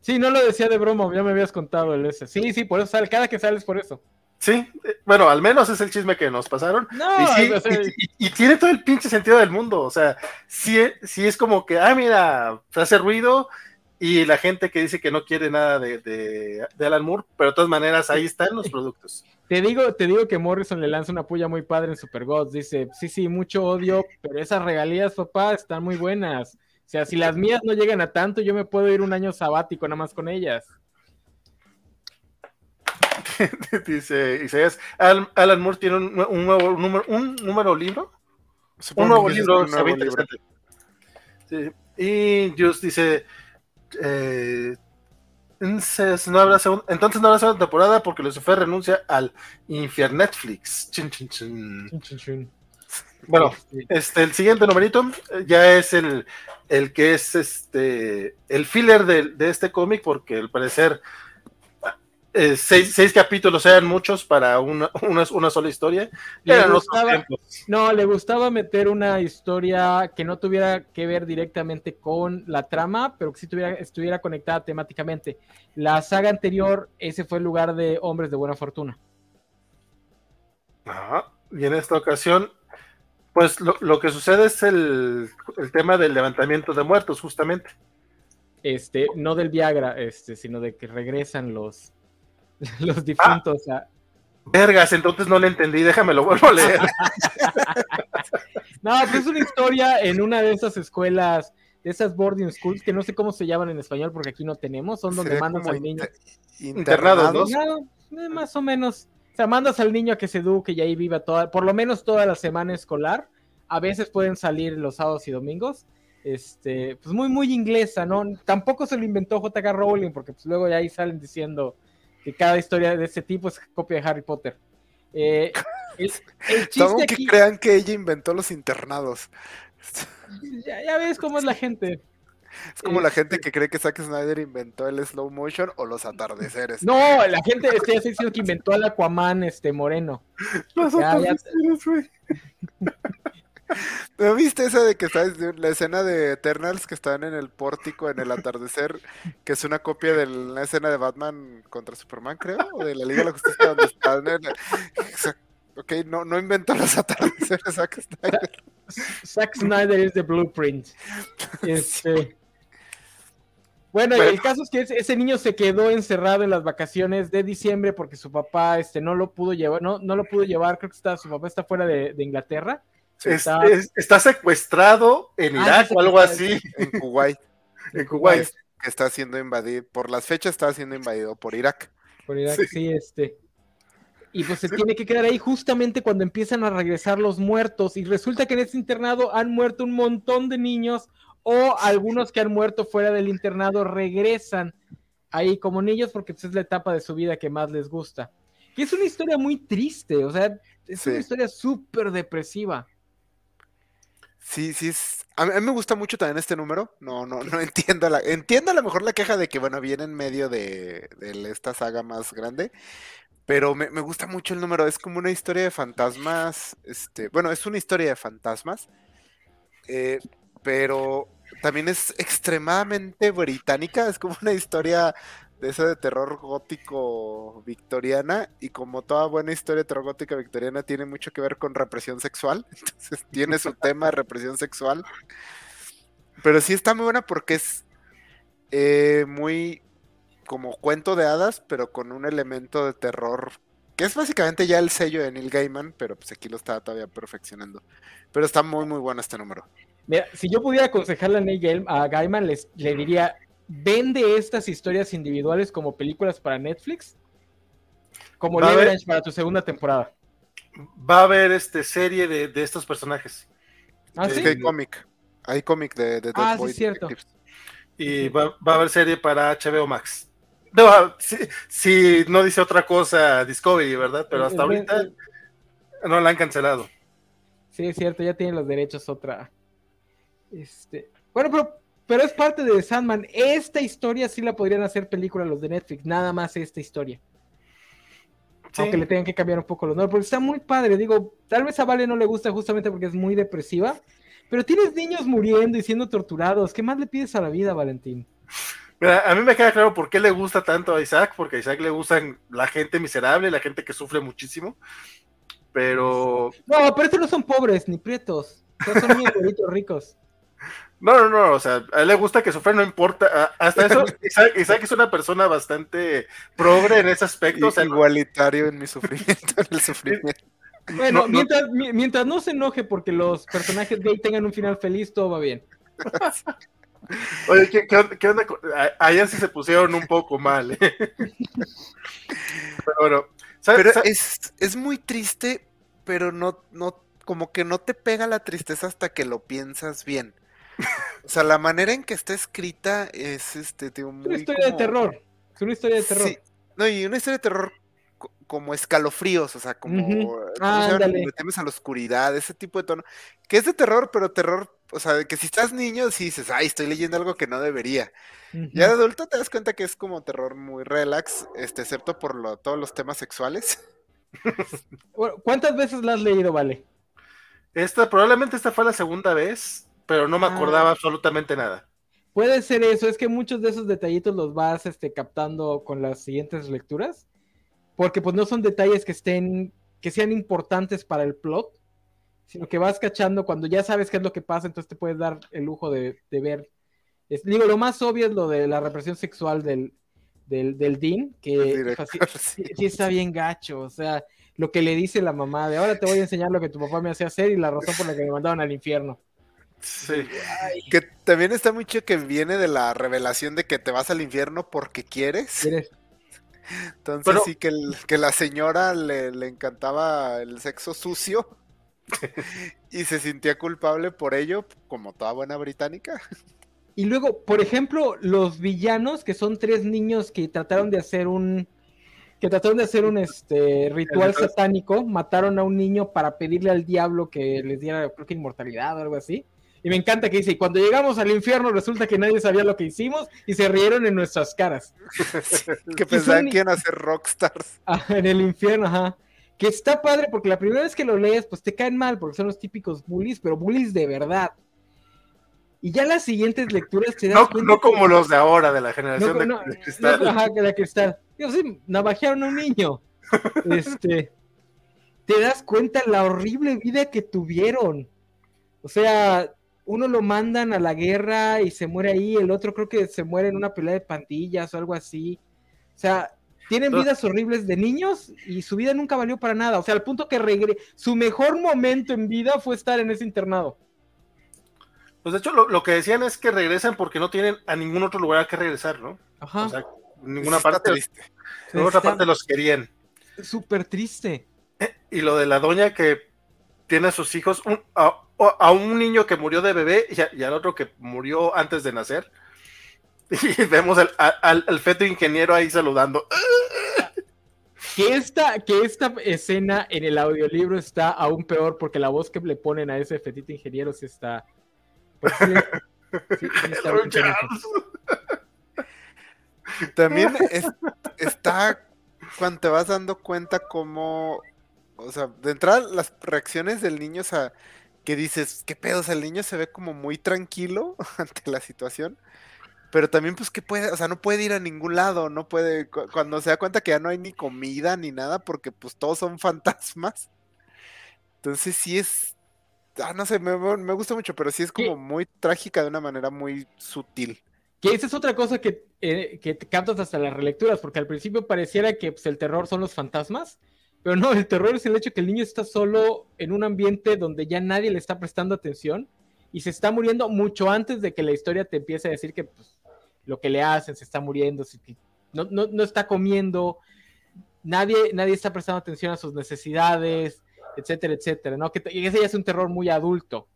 Sí, no lo decía de broma, ya me habías contado el ese. Sí, sí, por eso sale, cada que sales por eso. Sí, eh, bueno, al menos es el chisme que nos pasaron. No, y, sí, o sea, y- y- y tiene todo el pinche sentido del mundo. O sea, sí, sí es como que, ah, mira, hace ruido y la gente que dice que no quiere nada de, de, de Alan Moore, pero de todas maneras ahí están los productos. te digo, te digo que Morrison le lanza una puya muy padre en Super Gods. Dice, sí, sí, mucho odio, pero esas regalías, papá, están muy buenas. O sea, si las mías no llegan a tanto, yo me puedo ir un año sabático nada más con ellas. Dice Isaías, Al- Alan Moore tiene un, un nuevo número, un número libro. Un nuevo libro, un se ve nuevo libro. interesante. Sí. Y Just dice, eh, Entonces no habrá segunda, entonces no habrá segunda temporada porque Lucifer renuncia al Infiernetflix. Chin. Bueno, este, el siguiente numerito eh, ya es el, el que es este el filler de, de este cómic, porque al parecer eh, seis, seis capítulos eran muchos para una, una, una sola historia. Le gustaba-. No, le gustaba meter una historia que no tuviera que ver directamente con la trama, pero que sí tuviera, estuviera conectada temáticamente. La saga anterior, ese fue el lugar de Hombres de Buena Fortuna. Ajá. Y en esta ocasión, pues lo, lo que sucede es el, el tema del levantamiento de muertos, justamente. Este, no del Viagra, este, sino de que regresan los, los difuntos a. Vergas, entonces no le entendí, déjame lo vuelvo a leer. No, pues es una historia en una de esas escuelas, de esas boarding schools, que no sé cómo se llaman en español porque aquí no tenemos, son donde mandas al niño. inter- Internados, internados. No, eh, más o menos. O sea, mandas al niño a que se eduque y ahí viva toda, por lo menos toda la semana escolar. A veces pueden salir los sábados y domingos. Este, pues muy, muy inglesa, ¿no? Tampoco se lo inventó J.K. Rowling, porque pues luego ya ahí salen diciendo que cada historia de ese tipo es copia de Harry Potter. Eh, el, el que crean que ella inventó los internados. ya, ya ves cómo es la gente. Es como la gente Este- que cree que Zack Snyder inventó el slow motion o los atardeceres. No, la gente está diciendo que inventó al Aquaman este, moreno. Los Ya, atardeceres, güey. ¿No viste esa de que desde la escena de Eternals que están en el pórtico en el atardecer, que es una copia de la escena de Batman contra Superman, creo, o de la Liga de la Justicia donde están en Ok, no, no inventó los atardeceres Zack Snyder. Zack Snyder es de Blueprint. Este. Bueno, el caso es que ese, ese niño se quedó encerrado en las vacaciones de diciembre porque su papá este, no lo pudo llevar, no, no lo pudo llevar, creo que está, su papá está fuera de, de Inglaterra. Es- Está- es- está secuestrado en Ah, Irak o algo así, En Kuwait, en Kuwait. que está siendo invadido, por las fechas está siendo invadido por Irak. Por Irak, Sí. sí, este. Y pues se tiene que quedar ahí justamente cuando empiezan a regresar los muertos. Y resulta que en ese internado han muerto un montón de niños o algunos que han muerto fuera del internado regresan ahí como niños porque pues, es la etapa de su vida que más les gusta. Y es una historia muy triste, o sea, es una historia súper depresiva. Sí, sí, es- a mí, me gusta mucho también este número. No, no, no entiendo la, entiendo a lo mejor la queja de que, bueno, viene en medio de, de esta saga más grande, pero me, me gusta mucho el número. Es como una historia de fantasmas, este, bueno, es una historia de fantasmas, eh, pero también es extremadamente británica. Es como una historia de esa de terror gótico victoriana y como toda buena historia terror gótica victoriana tiene mucho que ver con represión sexual, entonces tiene su tema de represión sexual. Pero sí está muy buena porque es eh, muy como cuento de hadas, pero con un elemento de terror que es básicamente ya el sello de Neil Gaiman, pero pues aquí lo está todavía perfeccionando. Pero está muy muy bueno este número. Mira, si yo pudiera aconsejarle a Neil Gaiman, les, le diría, vende estas historias individuales como películas para Netflix, como Va a haber- Leverage para tu segunda temporada. Va a haber este serie de, de estos personajes. ¿Ah, Sí. sí? Hay cómic, hay cómic de, de Ah, sí, Boy cierto. Detectives. Y va, va a haber serie para HBO Max. No, si, si no dice otra cosa Discovery, ¿verdad? Pero hasta ahorita no la han cancelado. Sí, es cierto, ya tienen los derechos otra. Este, bueno, pero, pero es parte de Sandman. Esta historia sí la podrían hacer película los de Netflix, nada más esta historia. Sí. Aunque le tengan que cambiar un poco los nombres, porque está muy padre. Digo, tal vez a Vale no le gusta justamente porque es muy depresiva, pero tienes niños muriendo y siendo torturados. ¿Qué más le pides a la vida, Valentín? Mira, a mí me queda claro por qué le gusta tanto a Isaac, porque a Isaac le gustan la gente miserable, la gente que sufre muchísimo. Pero No, pero estos no son pobres ni prietos. Sea, son güeritos ricos. No, no, no, o sea, a él le gusta que sufra, no importa. Hasta eso, Isaac, Isaac es una persona bastante progre en ese aspecto. o sea, Igualitario en mi sufrimiento, en el sufrimiento. Bueno, No, no. Mientras, mi- mientras no se enoje porque los personajes gay tengan un final feliz, todo va bien. Oye, ¿qué, qué onda- qué onda con- a- Ayer sí se pusieron un poco mal. ¿eh? Pero bueno, ¿sabes- Pero sabes- es, es muy triste, pero no, no, como que no te pega la tristeza hasta que lo piensas bien. O sea, la manera en que está escrita es este, Es muy una historia de terror. Es una historia de terror. Sí, no, y una historia de terror co- como escalofríos, o sea, como Ujú. ¿cómo se llama? Ándale. Nos metemos a la oscuridad, ese tipo de tono, que es de terror, pero terror, o sea, de que si estás niño, sí dices, ay, estoy leyendo algo que no debería. Ujú. Ya de adulto te das cuenta que es como terror muy relax, este, excepto por lo- todos los temas sexuales. ¿Cuántas veces la has leído, Vale? Esta, probablemente esta fue la segunda vez, pero no me Ah. acordaba absolutamente nada. Puede ser eso, es que muchos de esos detallitos los vas este, captando con las siguientes lecturas, porque pues no son detalles que estén, que sean importantes para el plot, sino que vas cachando cuando ya sabes qué es lo que pasa, entonces te puedes dar el lujo de, de ver. Es- digo, lo más obvio es lo de la represión sexual del, del, del Dean, que o sea, sí, sí. está bien gacho, o sea, lo que le dice la mamá de ahora te voy a enseñar lo que tu papá me hacía hacer y la razón por la que me mandaban al infierno. Sí. Que también está muy chido que viene de la revelación de que te vas al infierno porque quieres. ¿Quieres? Entonces Pero- sí que, el- que la señora le, le encantaba el sexo sucio y se sentía culpable por ello, como toda buena británica. Y luego, por ejemplo, los villanos, que son tres niños que trataron de hacer un que trataron de hacer un este ritual ritual. satánico, mataron a un niño para pedirle al diablo que les diera, creo que inmortalidad o algo así. Y me encanta que dice, y cuando llegamos al infierno resulta que nadie sabía lo que hicimos y se rieron en nuestras caras. Que pensaban son- que iban a ser rockstars. Ah, en el infierno, ajá. Que está padre porque la primera vez que lo lees, pues te caen mal porque son los típicos bullies, pero bullies de verdad. Y ya las siguientes lecturas te das No, cuenta no que- como los de ahora, de la generación no, de, no, de cristal. no, ajá, que la cristal. Digo, sí, navajearon a un niño. Este, te das cuenta la horrible vida que tuvieron. O sea, uno lo mandan a la guerra y se muere ahí, el otro creo que se muere en una pelea de pandillas o algo así. O sea, tienen vidas horribles de niños y su vida nunca valió para nada. O sea, al punto que regre su mejor momento en vida fue estar en ese internado. Pues de hecho, lo, lo que decían es que regresan porque no tienen a ningún otro lugar a que regresar, ¿no? Ajá. O sea, ninguna Está parte, triste. en otra parte los querían. Súper triste. Y lo de la doña que tiene a sus hijos, un- a, a un niño que murió de bebé y, a- y al otro que murió antes de nacer. Y vemos al, al- al feto ingeniero ahí saludando. Que esta, que esta escena en el audiolibro está aún peor porque la voz que le ponen a ese fetito ingeniero sí está. pues sí, sí- sí está bien canijo. También es- está cuando te vas dando cuenta como, o sea, de entrada las reacciones del niño, o sea, que dices, ¿qué pedo? O sea, el niño se ve como muy tranquilo ante la situación, pero también pues que puede, o sea, no puede ir a ningún lado, no puede, cu- cuando se da cuenta que ya no hay ni comida ni nada, porque pues todos son fantasmas. Entonces sí es, ah, no sé, me, me gusta mucho, pero sí es ¿Qué? como muy trágica de una manera muy sutil. Que esa es otra cosa que, eh, que te captas hasta las relecturas, porque al principio pareciera que pues, el terror son los fantasmas, pero no, el terror es el hecho que el niño está solo en un ambiente donde ya nadie le está prestando atención y se está muriendo mucho antes de que la historia te empiece a decir que pues, lo que le hacen se está muriendo, no, no, no está comiendo, nadie, nadie está prestando atención a sus necesidades, etcétera, etcétera, ¿no? Que ese ya es un terror muy adulto.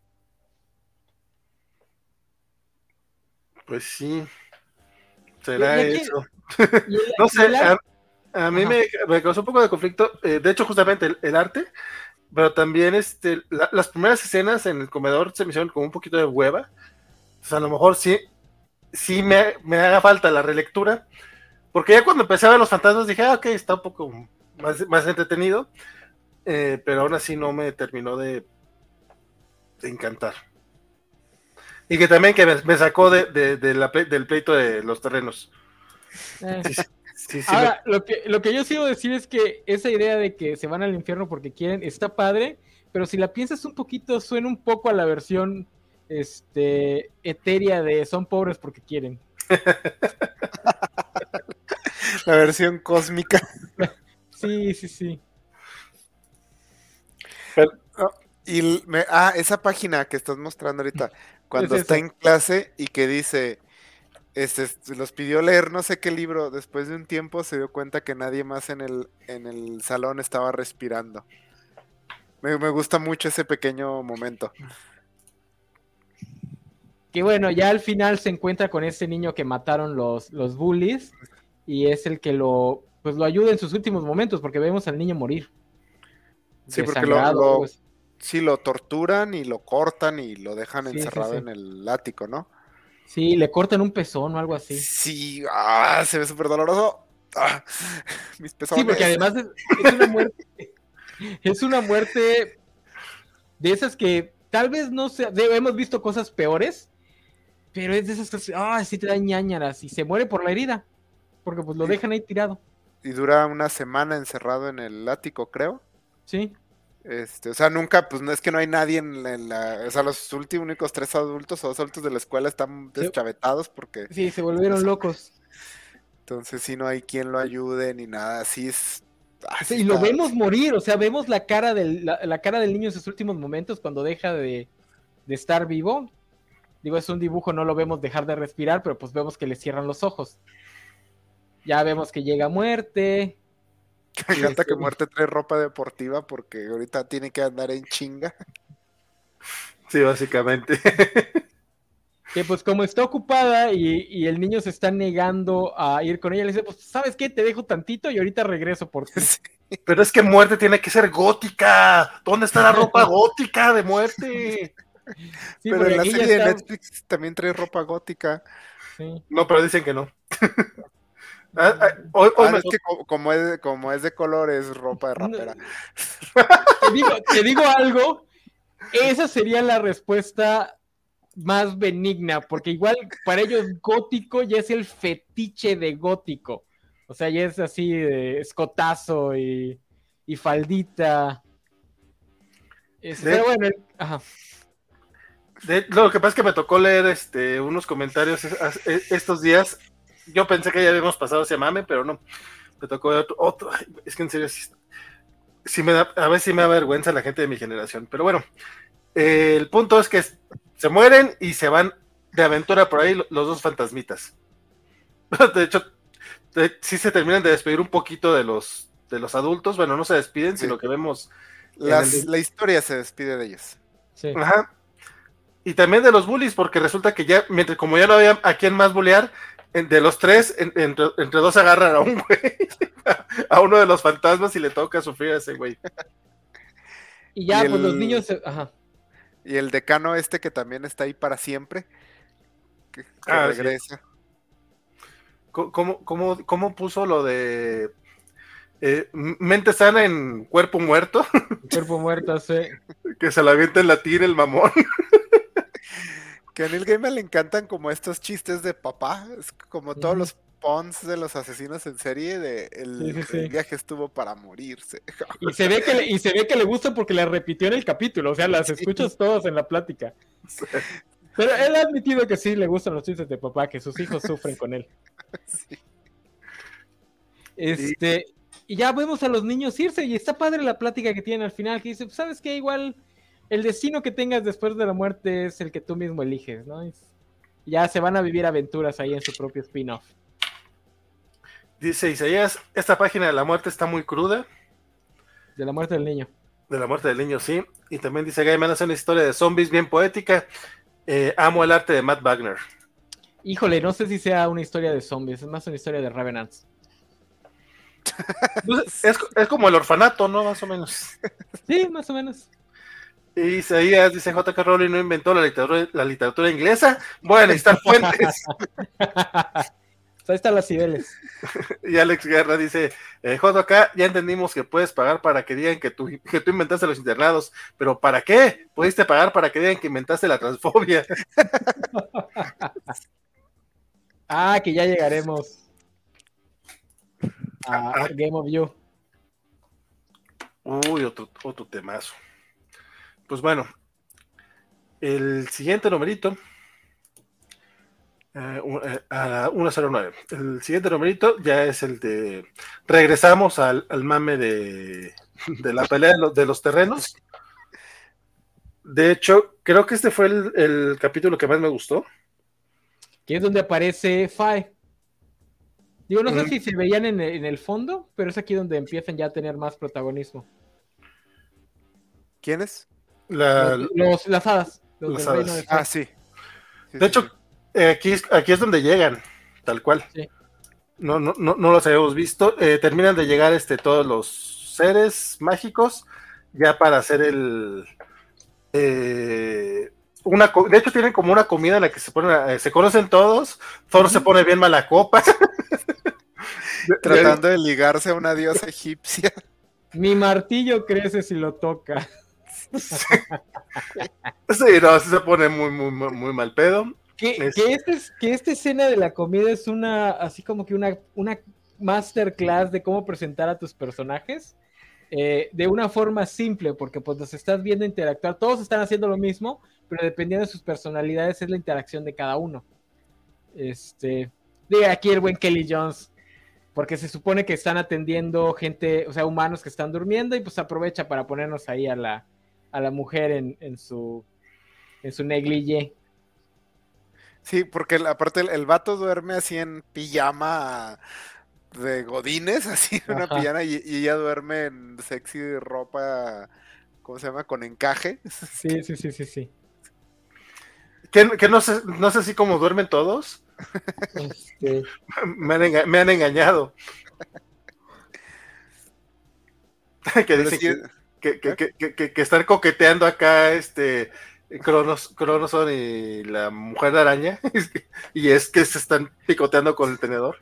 Pues sí. Será Y- y aquí- eso. Y el- No sé, el a, a mí me, me causó un poco de conflicto. eh, de hecho, justamente el, el arte, pero también este, la- las primeras escenas en el comedor se me hicieron como un poquito de hueva. O sea, a lo mejor sí, sí me, me haga falta la relectura. Porque ya cuando empecé a ver los fantasmas dije, ah, ok, está un poco más, más entretenido. eh, pero aún así no me terminó de, de encantar. Y que también que me, me sacó de, de- de la ple- del pleito de los terrenos. eh. Sí, sí, sí, sí, Ahora, lo que, lo que yo sigo decir es que esa idea de que se van al infierno porque quieren está padre, pero si la piensas un poquito, suena un poco a la versión este, etérea de son pobres porque quieren. La versión cósmica. Sí, sí, sí. Y me- ah, esa página que estás mostrando ahorita, cuando Es está en clase y que dice, este, los pidió leer no sé qué libro, después de un tiempo se dio cuenta que nadie más en el, en el salón estaba respirando. Me, me gusta mucho ese pequeño momento. Que bueno, ya al final se encuentra con ese niño que mataron los, los bullies y es el que lo, pues lo ayuda en sus últimos momentos, porque vemos al niño morir. Sí, porque lo, pues. sí, lo torturan y lo cortan y lo dejan Sí, sí, encerrado sí. en el ático, ¿no? Sí, le cortan un pezón o algo así. Sí, ah, se ve súper doloroso. Ah, mis pezones. Sí, porque además es, es una muerte. Es una muerte de esas que tal vez no sé. de- hemos visto cosas peores, pero es de esas que ah, sí te dan ñañaras y se muere por la herida. Porque pues lo Sí. dejan ahí tirado. Y dura una semana encerrado en el ático, creo. Sí. Este, o sea, nunca, pues no es que no hay nadie en la, en la- o sea, los últimos únicos tres adultos o dos adultos de la escuela están deschavetados porque Sí, se volvieron locos. entonces sí no hay quien lo ayude ni nada, así es. ah, sí y lo está- vemos morir, o sea, vemos la cara del, la, la cara del niño en sus últimos momentos cuando deja de, de estar vivo. Digo, es un dibujo, no lo vemos dejar de respirar, pero pues vemos que le cierran los ojos. Ya vemos que llega muerte. Me encanta que muerte trae ropa deportiva porque ahorita tiene que andar en chinga. Sí, básicamente. Que pues como está ocupada y, y el niño se está negando a ir con ella, le dice, pues sabes qué, te dejo tantito y ahorita regreso por ti. Sí. Pero es que muerte tiene que ser gótica. ¿Dónde está la ropa gótica de muerte? Sí, Pero en la serie de Netflix también trae ropa gótica. sí. No, pero dicen que no. Ah, ah, hoy, hoy Ah, me es que co- como es, como es de color es ropa de rapera. Te digo, te digo algo, esa sería la respuesta más benigna, porque igual para ellos gótico ya es el fetiche de gótico. O sea, ya es así de escotazo y, y faldita. Es- De- pero bueno, el- ajá. De- lo que pasa es que me tocó leer este, unos comentarios es- es- estos días. Yo pensé que ya habíamos pasado ese mame, pero no. Me tocó otro. es que en serio, sí, sí me da, a veces sí me da vergüenza la gente de mi generación. Pero bueno, eh, el punto es que se mueren y se van de aventura por ahí lo- los dos fantasmitas. De hecho, de- sí se terminan de despedir un poquito de los, de los adultos. Bueno, no se despiden, Sí. sino que vemos Las- En el- la historia se despide de ellos. sí. Ajá. Y también de los bullies, porque resulta que ya, mientras como ya no había a quién más bullear, de los tres, en- entre, entre dos agarran a un güey, a uno de los fantasmas y le toca sufrir a ese güey. Y ya, Y pues los el- niños, se- ajá. Y el decano este que también está ahí para siempre. Que, que Ah, regresa. ¿Cómo, cómo, cómo puso lo de eh, mente sana en cuerpo muerto? cuerpo muerto, sí. que se la avienta en la tira el mamón. Que a Neil Gaiman le encantan como estos chistes de papá. Es como todos los pons de los asesinos en serie de el, Sí, sí, sí. el viaje estuvo para morirse. Y se ve que le, y se ve que le gusta porque la repitió en el capítulo, o sea, las escuchas todas en la plática. Pero él ha admitido que sí le gustan los chistes de papá, que sus hijos sufren con él. Este, y ya vemos a los niños irse, y está padre la plática que tienen al final, que dice, pues, sabes que igual el destino que tengas después de la muerte es el que tú mismo eliges, ¿no? Es- ya se van a vivir aventuras ahí en su propio spin-off. Dice Isaías, esta página de la muerte está muy cruda. De la muerte del niño. De la muerte del niño, sí. Y también dice Gaiman hace una historia de zombies bien poética. Eh, amo el arte de Matt Wagner. Híjole, no sé si sea una historia de zombies, es más una historia de Revenants. Pues, es, es como el orfanato, ¿no? Más o menos. Sí, más o menos. Y Isaías dice J.K. Rowling no inventó la literatura, la literatura inglesa. Voy a necesitar fuentes. Ahí están las Cibeles. y Alex Guerra dice, eh, JK, ya entendimos que puedes pagar para que digan que tú, que tú inventaste los internados, pero ¿para qué? Pudiste pagar para que digan que inventaste la transfobia. Ah, que ya llegaremos a Ah. Game of You. Uy, otro, otro temazo. Pues bueno, el siguiente numerito, eh, eh, a la 109. El siguiente numerito ya es el de. Regresamos al, al mame de, de la pelea de los, de los terrenos. De hecho, creo que este fue el, el capítulo que más me gustó. Que es donde aparece Fae. Digo, no sé Mm. si se veían en el, en el fondo, pero es aquí donde empiezan ya a tener más protagonismo. ¿Quiénes? La- Los, los- las hadas. los Las del reino hadas. de. Ah, sí. Sí, de sí, hecho, sí. eh, aquí, es- aquí es donde llegan, tal cual. Sí. No, no, no, no los habíamos visto. Eh, terminan de llegar este, todos los seres mágicos ya para hacer el. Eh, una, de hecho, tienen como una comida en la que se ponen, eh, se conocen todos. Thor se pone bien mala copa. Tratando de ligarse a una diosa egipcia. Mi martillo crece si lo toca. Sí, no, se pone muy, muy, muy, mal pedo. Que, este que, esta escena de la comida es una, así como que una, una masterclass de cómo presentar a tus personajes eh, de una forma simple, porque pues los estás viendo interactuar, todos están haciendo lo mismo, pero dependiendo de sus personalidades es la interacción de cada uno. Este, de aquí el buen Kelly Jones, porque se supone que están atendiendo gente, o sea, humanos que están durmiendo y pues aprovecha para ponernos ahí a la, a la mujer en, en su en su neglige. Sí, porque aparte el, el, vato duerme así en pijama de godines, así en una pijama, y, y, ella duerme en sexy ropa, ¿cómo se llama? Con encaje. Sí, sí, sí, sí, sí. Que, no, sé, no sé si como duermen todos. Este... Me, han me, han engañado. que dicen que, que, que, estar coqueteando acá este Cronos, Cronoson y la mujer de araña y es que se están picoteando con el tenedor.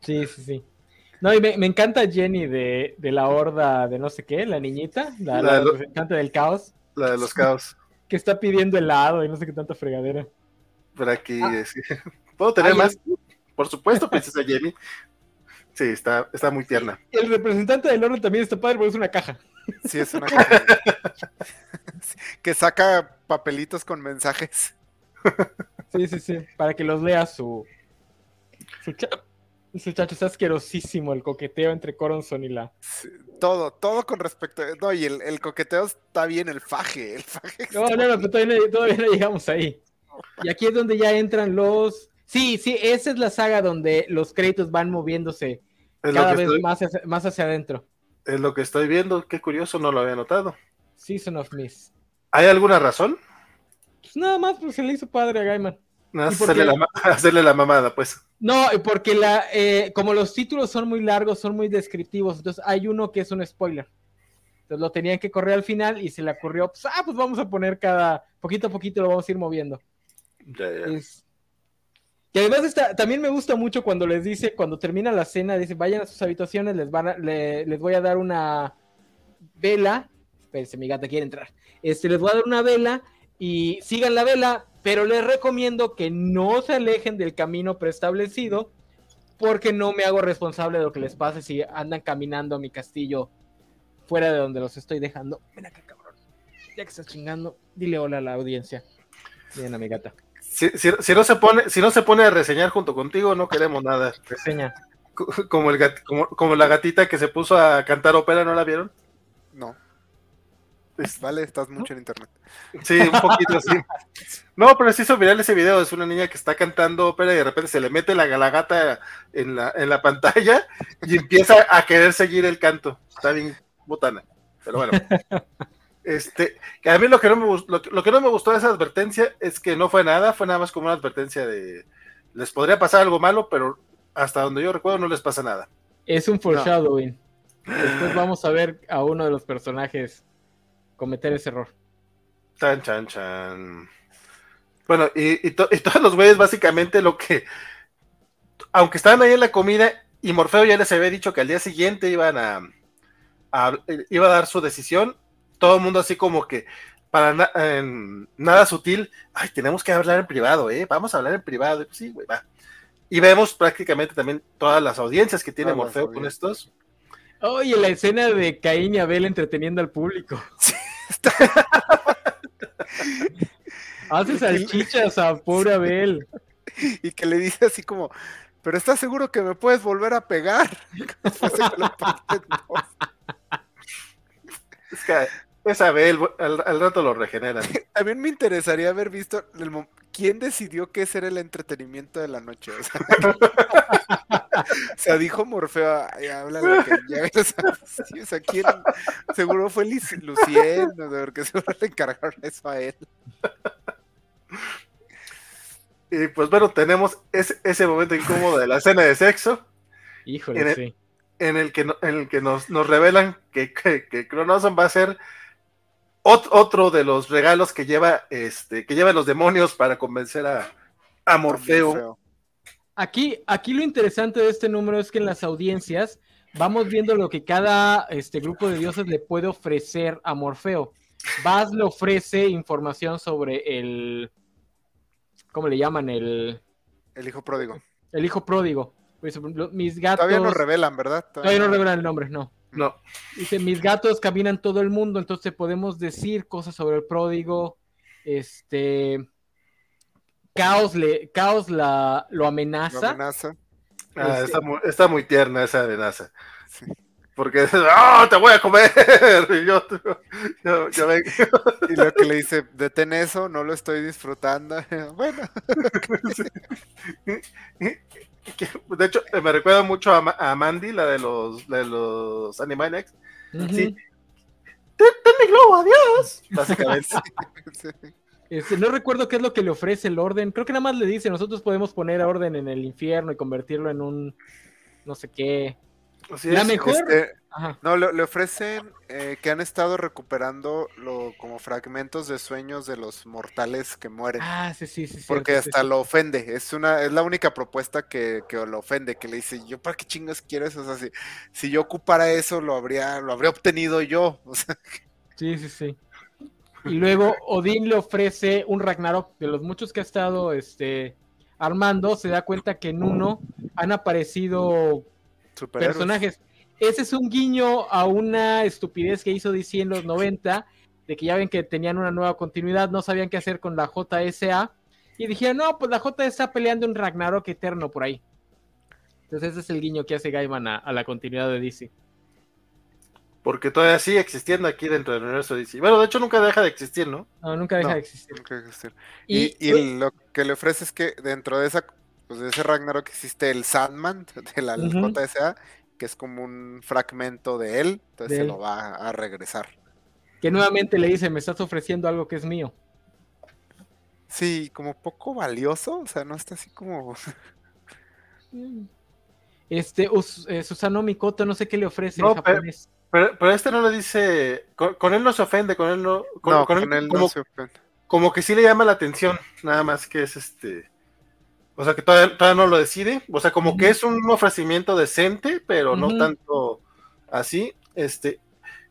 Sí, sí, sí. No, y me, encanta Jenny de, de, la horda de no sé qué, la niñita, la, la, representante del caos. La de los caos que está pidiendo helado y no sé qué tanta fregadera. Por aquí, ah. ¿puedo tener más? Por supuesto, princesa Jenny. Sí, está, está muy tierna. El representante del orden también está padre porque es una caja. Sí, es una que saca papelitos con mensajes. Sí, sí, sí. Para que los lea su. Su, su chacho es asquerosísimo el coqueteo entre Coronson y la. todo, todo con respecto. No, y el, coqueteo está bien, el faje. El faje no, no, no, todavía, todavía no llegamos ahí. Y aquí es donde ya entran los. Sí, sí, esa es la saga donde los créditos van moviéndose cada vez más, hacia, más hacia adentro. Es lo que estoy viendo, qué curioso, no lo había notado. Season of Miss. ¿Hay alguna razón? Pues nada más, pues se le hizo padre a Gaiman. hacerle, la, hacerle, la, mamada, pues. No, porque la, eh, como los títulos son muy largos, son muy descriptivos, entonces hay uno que es un spoiler. Entonces lo tenían que correr al final y se le ocurrió, pues, ah, pues vamos a poner cada, poquito a poquito lo vamos a ir moviendo. Y además está, también me gusta mucho cuando les dice, cuando termina la cena, dice, vayan a sus habitaciones, les, van les voy a dar una vela. Espérense, mi gata quiere entrar. Este, les voy a dar una vela y sigan la vela, pero les recomiendo que no se alejen del camino preestablecido porque no me hago responsable de lo que les pase si andan caminando a mi castillo fuera de donde los estoy dejando. Ven acá, cabrón. Ya que estás chingando, dile hola a la audiencia. Bien, a mi gata. Si, no se pone, si no se pone a reseñar junto contigo, no queremos nada. Reseña. Como, el como, la gatita que se puso a cantar ópera, ¿no la vieron? No. Vale, estás mucho en internet. Sí, un poquito así. No, pero sí hizo viral ese video. Es una niña que está cantando ópera y de repente se le mete la, la gata en la, en la pantalla y empieza a querer seguir el canto. Está bien botana. Pero bueno. Este, que a mí lo que, no me, lo, lo, que no me gustó de esa advertencia es que no fue nada, fue nada más como una advertencia de les podría pasar algo malo, pero hasta donde yo recuerdo no les pasa nada. Es un foreshadowing. Después vamos a ver a uno de los personajes cometer ese error. Chan, chan, chan. Bueno, y, todos los güeyes básicamente lo que, aunque estaban ahí en la comida y Morfeo ya les había dicho que al día siguiente iban a, a iba a dar su decisión, todo el mundo así como que para nada sutil, ay, tenemos que hablar en privado, ¿eh? Vamos a hablar en privado. Pues sí, güey, va. Y vemos prácticamente también todas las audiencias que tiene Morfeo con estos. Oye, la escena de Caín y Abel entreteniendo al público. Hace salchichas a pobre Abel. Y que le dice así como, pero ¿estás seguro que me puedes volver a pegar? es que pues a ver, al, rato lo regeneran. También me interesaría haber visto quién decidió qué ser el entretenimiento de la noche. O sea, dijo Morfeo, habla de que ya o sea, ¿quién? Seguro fue Lucien, porque seguro le encargaron eso a él. Y pues bueno, tenemos ese, ese momento incómodo de la escena de sexo. Híjole, En el- sí. en el que, no- en el que nos, nos revelan que, que, que Cronoson va a ser ot- otro de los regalos que lleva este que llevan los demonios para convencer a, a Morfeo. Aquí, aquí lo interesante de este número es que en las audiencias vamos viendo lo que cada este, grupo de dioses le puede ofrecer a Morfeo. Baz le ofrece información sobre el. ¿Cómo le llaman? El, El hijo pródigo. el hijo pródigo. Lo- Mis gatos. Todavía no revelan, ¿verdad? Todavía no revelan el nombre, no. No, Dice, mis gatos caminan todo el mundo, entonces podemos decir cosas sobre el pródigo. Este. Caos, le, Caos la, lo Lo amenaza. amenaza. ah, Este- está, muy, está muy tierna esa amenaza. Sí. Porque ¡ah, te voy a comer! Y yo, yo, yo ven- Y lo que le dice, detén eso, no lo estoy disfrutando. Bueno, que, de hecho, me recuerda mucho a, a Mandy, la de los, de los Animaniacs. Sí. ¡Ten, mi globo, adiós! Básicamente. sí. Este, no recuerdo qué es lo que le ofrece el orden. Creo que nada más le dice, nosotros podemos poner orden en el infierno y convertirlo en un no sé qué. Así La es. mejor- Este, Ajá. no, le, le ofrecen eh, que han estado recuperando lo, como fragmentos de sueños de los mortales que mueren. Ah, sí, sí, sí. Porque cierto, hasta sí. lo ofende, es una, es la única propuesta que, que lo ofende, que le dice, yo para qué chingas quiero eso, o sea, si, si yo ocupara eso, lo habría, lo habría obtenido yo. O sea, Sí, sí, sí. Y luego Odín le ofrece un Ragnarok de los muchos que ha estado este, armando. Se da cuenta que en uno han aparecido. Personajes. Ese es un guiño a una estupidez que hizo DC en los 90, de que ya ven que tenían una nueva continuidad, no sabían qué hacer con la JSA, y dijeron, no, pues la JSA peleando un Ragnarok eterno por ahí. Entonces ese es el guiño que hace Gaiman a, a la continuidad de DC. Porque todavía sigue existiendo aquí dentro del universo DC. Bueno, de hecho nunca deja de existir, ¿no? No, nunca deja No. de existir. Nunca existir. Y, Y, y lo que le ofrece es que dentro de esa, pues de ese Ragnarok existe el Sandman de la Ujú. JSA, que es como un fragmento de él, entonces De se él. lo va a regresar. que nuevamente le dice, me estás ofreciendo algo que es mío. Sí, como poco valioso, o sea, no está así como... Este, Us- eh, Susano Mikoto, no sé qué le ofrece No, en pero- japonés. Pero, pero este no le dice. Con, con él no se ofende, con él no. Con, no, con con él él como, no se ofende. como que sí le llama la atención, nada más que es este. O sea, que todavía, todavía no lo decide. O sea, como que es un ofrecimiento decente, pero no tanto así. Este.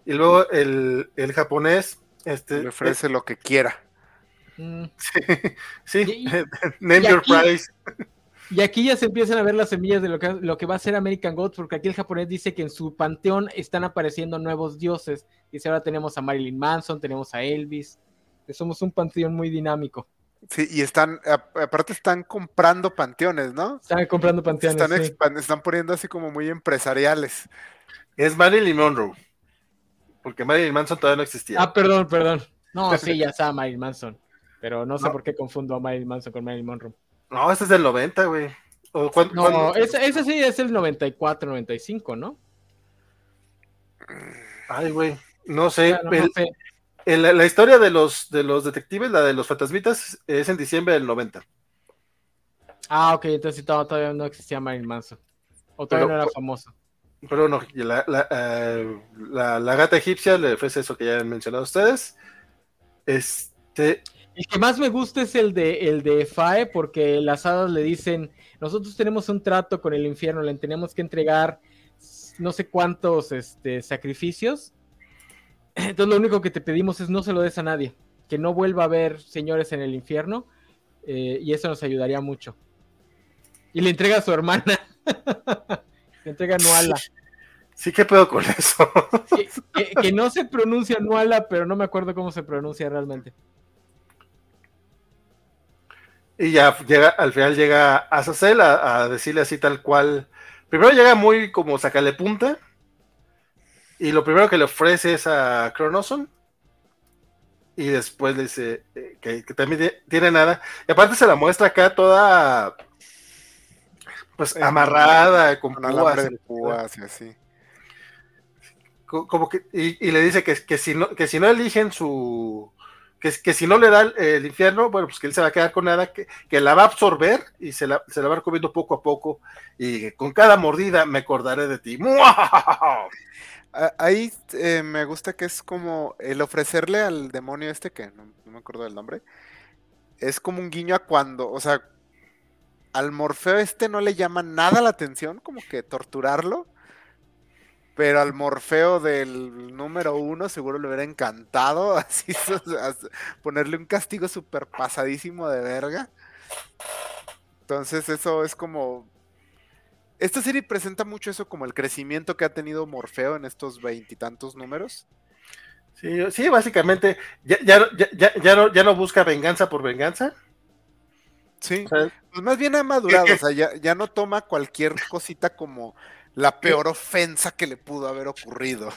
Y luego el, el japonés. Este, Le ofrece lo que quiera. Mm. sí, sí, Y- name y your aquí- price. Y aquí ya se empiezan a ver las semillas de lo que, lo que va a ser American Gods, porque aquí el japonés dice que en su panteón están apareciendo nuevos dioses. Dice, ahora tenemos a Marilyn Manson, tenemos a Elvis, que somos un panteón muy dinámico. Sí, y están, aparte están comprando panteones, ¿no? Están comprando panteones. Están, sí. están poniendo así como muy empresariales. Es Marilyn Monroe. Porque Marilyn Manson todavía no existía. Ah, perdón, perdón. No, sí, ya está Marilyn Manson. Pero no sé No. por qué confundo a Marilyn Manson con Marilyn Monroe. No, este es del 90, güey. ¿O cuán- No, cuándo? ese, ese sí es el 94, 95, ¿no? Ay, güey. No sé. Ya, no, no el- sé. El- la, la historia de los, de los detectives, la de los fantasmitas, es en diciembre del 90. Ah, ok, entonces todavía todavía no existía Marilyn Manson. O todavía Pero- no era famoso. Pero no, y la, la, eh, la- la gata egipcia le ofrece eso que ya han mencionado ustedes. Este, El que más me gusta es el de, el de Fae, porque las hadas le dicen, nosotros tenemos un trato con el infierno, le tenemos que entregar no sé cuántos este, sacrificios. Entonces lo único que te pedimos es no se lo des a nadie, que no vuelva a haber señores en el infierno, eh, y eso nos ayudaría mucho. Y le entrega a su hermana. le entrega a Nuala. sí que puedo con eso. Que, que- que no se pronuncia Nuala, pero no me acuerdo cómo se pronuncia realmente. Y ya llega, al final llega Azazel a, a decirle así tal cual. Primero llega muy como sacale punta. Y lo primero que le ofrece es a Cronoson. Y después le dice eh, que, que también ti- tiene nada. Y aparte se la muestra acá toda pues Eh, amarrada, con Con púas. y así. Co- como que, y, y le dice que, que si no, que si no eligen su, que si no le da el, infierno, bueno, pues que él se va a quedar con nada, que, que la va a absorber y se la, se la va a ir comiendo poco a poco y con cada mordida me acordaré de ti. Ahí eh, me gusta que es como el ofrecerle al demonio este, que no, me acuerdo del nombre, es como un guiño a cuando, o sea, al Morfeo este no le llama nada la atención, como que torturarlo, pero al Morfeo del número uno seguro le hubiera encantado así ponerle un castigo súper pasadísimo de verga. Entonces eso es como esta serie presenta mucho eso como el crecimiento que ha tenido Morfeo en estos veintitantos números. Sí, sí, básicamente ya, ya, ya, ya, no, ya no busca venganza por venganza. Sí, pues más bien ha madurado, o sea, ya, ya no toma cualquier cosita como la peor ofensa que le pudo haber ocurrido.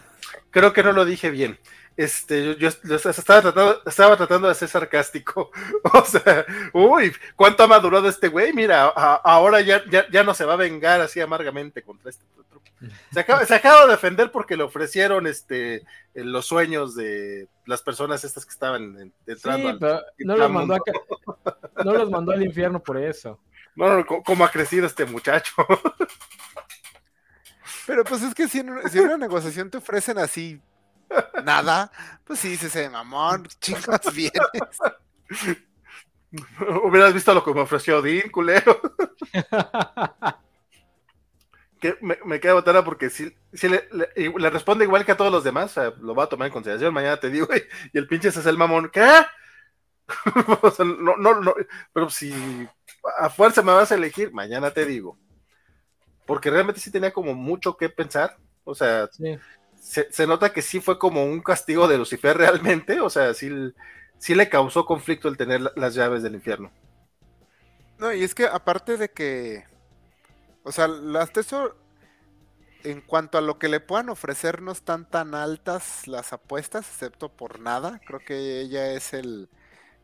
Creo que no lo dije bien este, yo, estaba, tratando, estaba tratando de ser sarcástico. O sea, uy, cuánto ha madurado este güey. Mira, ahora ya, ya, no se va a vengar así amargamente contra este truco. Se acaba, se acaba de defender porque le ofrecieron este los sueños de las personas estas que estaban entrando. al, no, los mandó no los mandó al infierno por eso. No, no, ¿cómo ha crecido este muchacho? Pero pues es que si en, si en una negociación te ofrecen así nada, pues sí, dices, mamón, chicos, vienes. Hubieras visto lo que me ofreció Dean, culero. que me, me queda botana porque si, si le, le, responde igual que a todos los demás, lo va a tomar en consideración. Mañana te digo, y, el pinche es el mamón, ¿qué? no, no, no, pero si a fuerza me vas a elegir, mañana te digo. Porque realmente sí tenía como mucho que pensar. O sea, sí se, nota que sí fue como un castigo de Lucifer realmente, o sea, sí, sí le causó conflicto el tener las llaves del infierno. No, y es que aparte de que, o sea, las tesor, en cuanto a lo que le puedan ofrecer, no están tan altas las apuestas, excepto por nada. Creo que ella es el,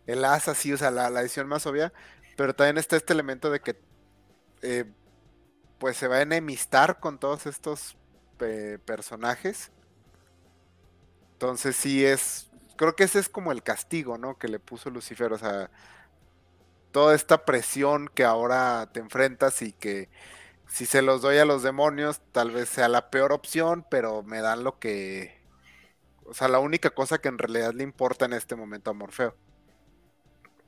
el as así, o sea, la, la más obvia. Pero también está este elemento de que, eh, pues se va a enemistar con todos estos personajes. Entonces sí es, creo que ese es como el castigo, ¿no? Que le puso Lucifer, o sea, toda esta presión que ahora te enfrentas y que si se los doy a los demonios tal vez sea la peor opción, pero me dan lo que, o sea, la única cosa que en realidad le importa en este momento a Morfeo.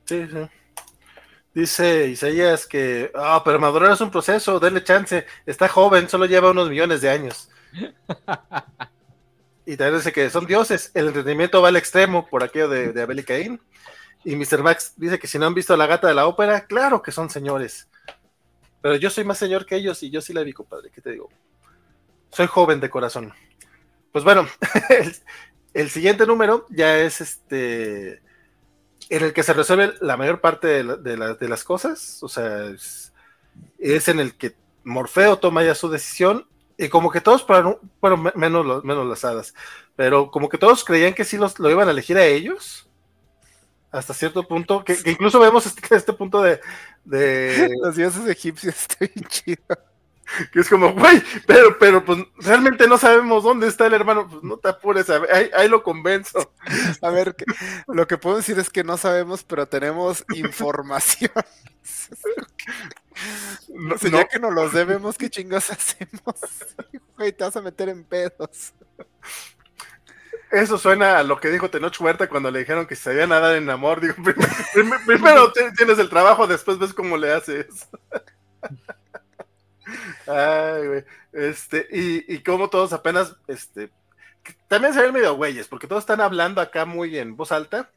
Sí, sí. Dice Isaías que, ah, pero madurar es un proceso, denle chance, está joven, solo lleva unos millones de años. Y también dice que son dioses, el entretenimiento va al extremo por aquello de, Abel y Caín. Y Mr. Max dice que si no han visto la gata de la ópera, claro que son señores. Pero yo soy más señor que ellos y yo sí la vi, compadre. ¿Qué te digo? Soy joven de corazón. Pues bueno, el, siguiente número ya es este en el que se resuelve la mayor parte de, las cosas. O sea, es, en el que Morfeo toma ya su decisión y como que todos, bueno, menos, menos las hadas, pero como que todos creían que sí los, lo iban a elegir a ellos, hasta cierto punto, que, incluso vemos este, este punto de, de... Los dioses egipcios, está bien chido. Que es como, güey, pero, pero pues realmente no sabemos dónde está el hermano, pues no te apures, ahí, ahí lo convenzo. A ver, lo que puedo decir es que no sabemos, pero tenemos información. No, ya que nos los debemos, ¿qué chingos hacemos? Güey, te vas a meter en pedos. Eso suena a lo que dijo Tenoch Huerta cuando le dijeron que se sabía nadar en amor. Digo, primero, tienes el trabajo, después ves cómo le haces. Ay, güey. Este, y, y como todos apenas, este, también se ven medio güeyes, porque todos están hablando acá muy en voz alta.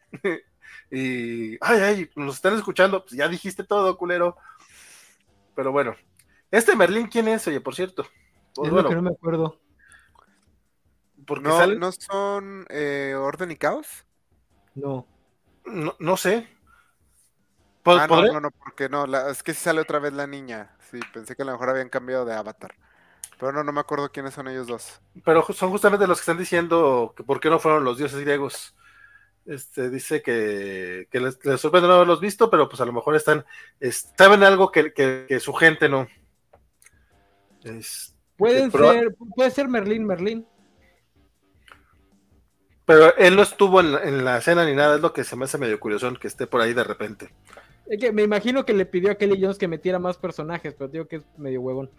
y, ay, ay, nos están escuchando, pues ya dijiste todo, culero. Pero bueno, este Merlín, ¿quién es? Oye, por cierto. Pues es que no me acuerdo. Porque no, ¿No son eh, Orden y Caos? No. No, no sé. Ah, no, no, no, porque no, es que sale otra vez la niña. Sí, pensé que a lo mejor habían cambiado de avatar. Pero no, no me acuerdo quiénes son ellos dos. Pero son justamente los que están diciendo que por qué no fueron los dioses griegos. Este, dice que, les, sorprende no haberlos visto, pero pues a lo mejor están, saben algo que, su gente no. Pueden ser, puede ser Merlín, Merlín. Pero él no estuvo en la, en la escena ni nada, es lo que se me hace medio curioso que esté por ahí de repente. Es que me imagino que le pidió a Kelly Jones que metiera más personajes, pero digo que es medio huevón.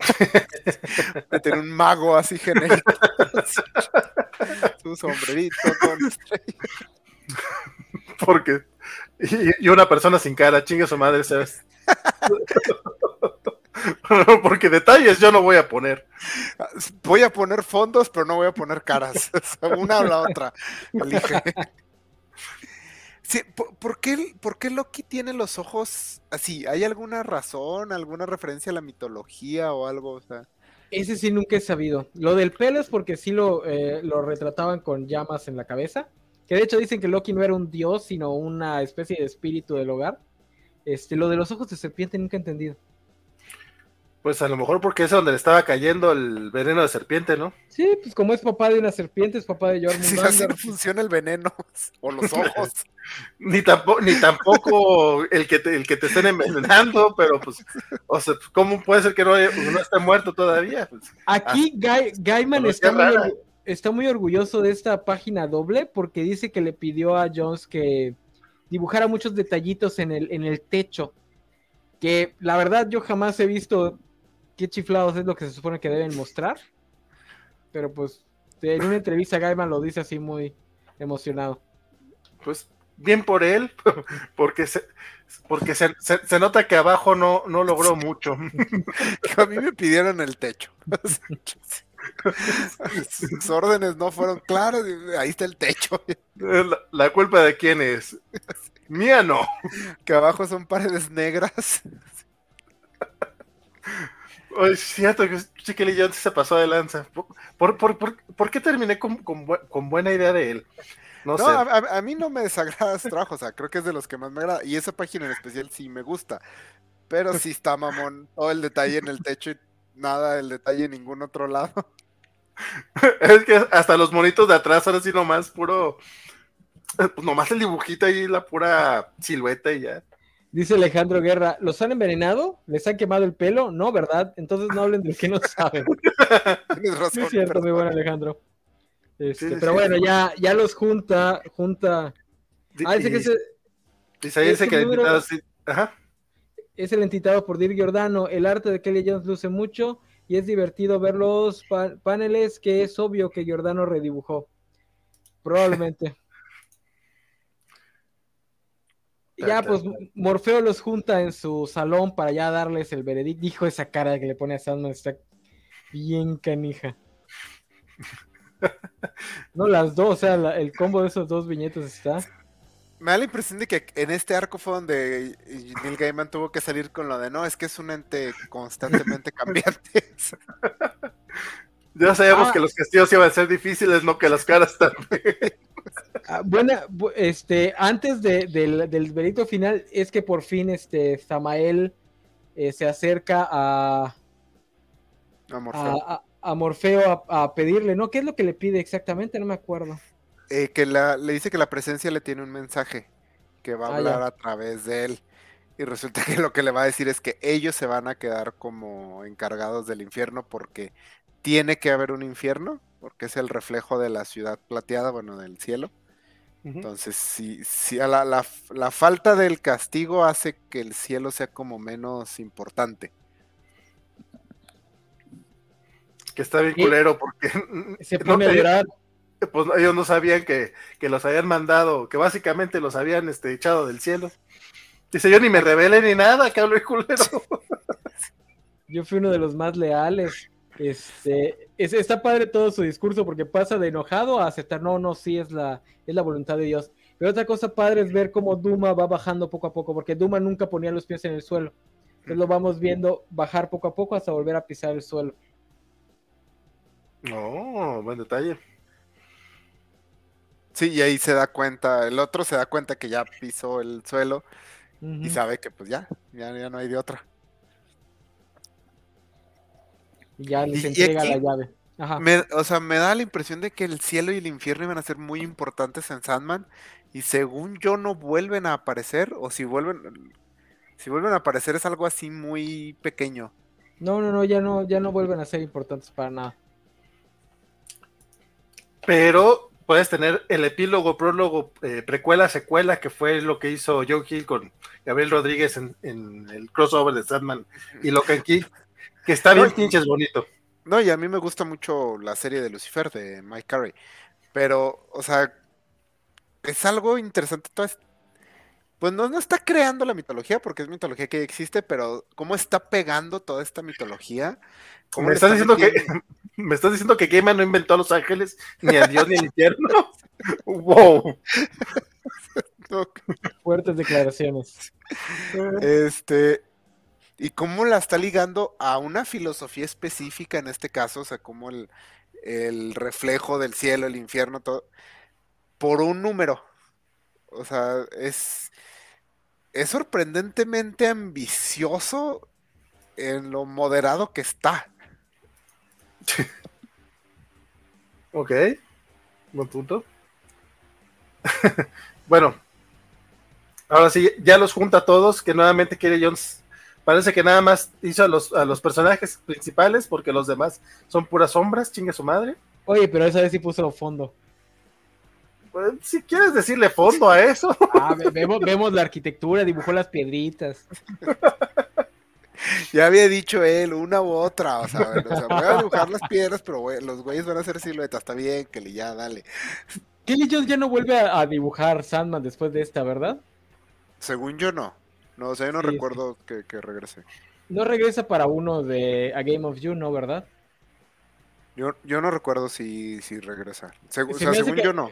Meter un mago así genérico. Su sombrerito con estrella. Porque. Y, y una persona sin cara, chingue su madre, ¿sabes? Porque detalles yo no voy a poner. Voy a poner fondos, pero no voy a poner caras. Una o la otra. Elige. Sí, ¿por, por qué, por qué Loki tiene los ojos así? ¿Hay alguna razón, alguna referencia a la mitología o algo? O sea, Ese sí nunca he sabido. Lo del pelo es porque sí lo, eh, lo retrataban con llamas en la cabeza. Que de hecho dicen que Loki no era un dios, sino una especie de espíritu del hogar. Este, lo de los ojos de serpiente nunca he entendido. Pues a lo mejor porque es donde le estaba cayendo el veneno de serpiente, ¿no? Sí, pues como es papá de una serpiente, es papá de si Jormungandr. así no funciona el veneno o los ojos. Ni tampoco, ni tampoco el que te, el que te estén envenenando, pero pues, o sea, ¿cómo puede ser que no, no esté muerto todavía? Pues, Aquí Guy- Gaiman Conocía está muy, está muy orgulloso de esta página doble porque dice que le pidió a Jones que dibujara muchos detallitos en el, en el techo. Que la verdad yo jamás he visto qué chiflados es lo que se supone que deben mostrar. Pero pues en una entrevista Gaiman lo dice así muy emocionado. pues bien por él, porque se, porque se, se- se nota que abajo no, no logró mucho. A mí me pidieron el techo. Sus órdenes no fueron claras. Ahí está el techo. La, la culpa de quién es. Mía no. Que abajo son paredes negras. Es cierto que Chiquilly Jones se pasó de lanza. ¿Por, por, por, por- qué terminé con, con con buena idea de él? No, No, sé. a, a- mí no me desagrada su trabajo. O sea, creo que es de los que más me agrada. Y esa página en especial sí me gusta. Pero sí está mamón. Todo el detalle en el techo y nada del detalle en ningún otro lado. Es que hasta los monitos de atrás ahora sí nomás puro. Pues nomás el dibujito ahí, la pura silueta y ya. Dice Alejandro Guerra, ¿los han envenenado? ¿Les han quemado el pelo? No, ¿verdad? Entonces no hablen del que no saben. Tienes Sí, razón. es cierto, muy bueno Alejandro. Este, Sí, sí, pero sí. bueno, ya, ya los junta, junta. Ah, dice que ese Isaías dice que número- sí. Ajá. es el entitado por Dirk Giordano. El arte de Kelly Jones luce mucho y es divertido ver los pa- paneles que es obvio que Giordano redibujó. Probablemente. Y ya, pues Morfeo los junta en su salón para ya darles el veredicto. Dijo esa cara que le pone a Sandman, está bien canija. No, las dos, o sea, la- el combo de esos dos viñetos está. Me da la impresión de que en este arco fue donde Neil Gaiman tuvo que salir con lo de no, es que es un ente constantemente cambiante. Ya sabemos Ah. que los castillos iban a ser difíciles, no que las caras también. Ah, buena, bu- este, antes de- del, del veredicto final, es que por fin este Samael eh, se acerca a, a, a- a Morfeo a, a pedirle, ¿no? ¿Qué es lo que le pide exactamente? No me acuerdo. eh, que la, le dice que la presencia le tiene un mensaje que va a Ah, hablar ya. a través de él. Y resulta que lo que le va a decir es que ellos se van a quedar como encargados del infierno porque tiene que haber un infierno, porque es el reflejo de la ciudad plateada, bueno, del cielo. Entonces, si, si a la, la- la falta del castigo hace que el cielo sea como menos importante. Que está bien culero porque Se no pone a te- llorar. pues ellos no sabían que, que los habían mandado, que básicamente los habían este, echado del cielo. Dice, yo ni me rebelé ni nada, que hablo de culero. Yo fui uno de los más leales. Este, es- está padre todo su discurso porque pasa de enojado a aceptar, no, no, sí es la, es la voluntad de Dios. Pero otra cosa padre es ver cómo Duma va bajando poco a poco, porque Duma nunca ponía los pies en el suelo. Entonces lo vamos viendo bajar poco a poco hasta volver a pisar el suelo. No, buen detalle. Sí, y ahí se da cuenta, el otro se da cuenta que ya pisó el suelo y sabe que pues ya, ya, ya no hay de otra. Y ya les Y- y entrega aquí- la llave. Ajá. Me- o sea, me da la impresión de que el cielo y el infierno iban a ser muy importantes en Sandman y según yo no vuelven a aparecer o si vuelven si vuelven a aparecer es algo así muy pequeño. No, no, no, ya no, ya no vuelven a ser importantes para nada. pero puedes tener el epílogo, prólogo, eh, precuela, secuela, que fue lo que hizo Joe Hill con Gabriel Rodríguez en, el crossover de Sandman y Locan Key, que está bien pinches bonito. No, y a mí me gusta mucho la serie de Lucifer de Mike Carey, pero, o sea, es algo interesante todo pues no, no está creando la mitología, porque es mitología que existe, pero cómo está pegando toda esta mitología. ¿Me estás, diciendo que, ¿Me estás diciendo que Gaiman no inventó a los ángeles, ni a Dios, ni al infierno? ¡Wow! Fuertes declaraciones. Este, y cómo la está ligando a una filosofía específica en este caso, o sea, como el, reflejo del cielo, el infierno, todo, por un número. O sea, es, es sorprendentemente ambicioso en lo moderado que está. ok, buen punto. bueno, ahora sí, ya los junta a todos, que nuevamente quiere Jones. Parece que nada más hizo a los, a los personajes principales, porque los demás son puras sombras, chingue su madre. Oye, pero esa vez sí puso fondo. Pues, si quieres decirle fondo a eso. Ah, vemos, vemos la arquitectura, dibujó las piedritas. Ya había dicho él, una u otra, o sea, voy a dibujar las piedras, pero los güeyes van a hacer siluetas, está bien, que le ya, dale. Kelly Jones ya no vuelve a, dibujar Sandman después de esta, ¿verdad? Según yo no. No, o sea, yo no recuerdo Que, regrese. No regresa para uno de A Game of You, ¿no, verdad? Yo, yo no recuerdo si, si regresa. o sea, según yo no.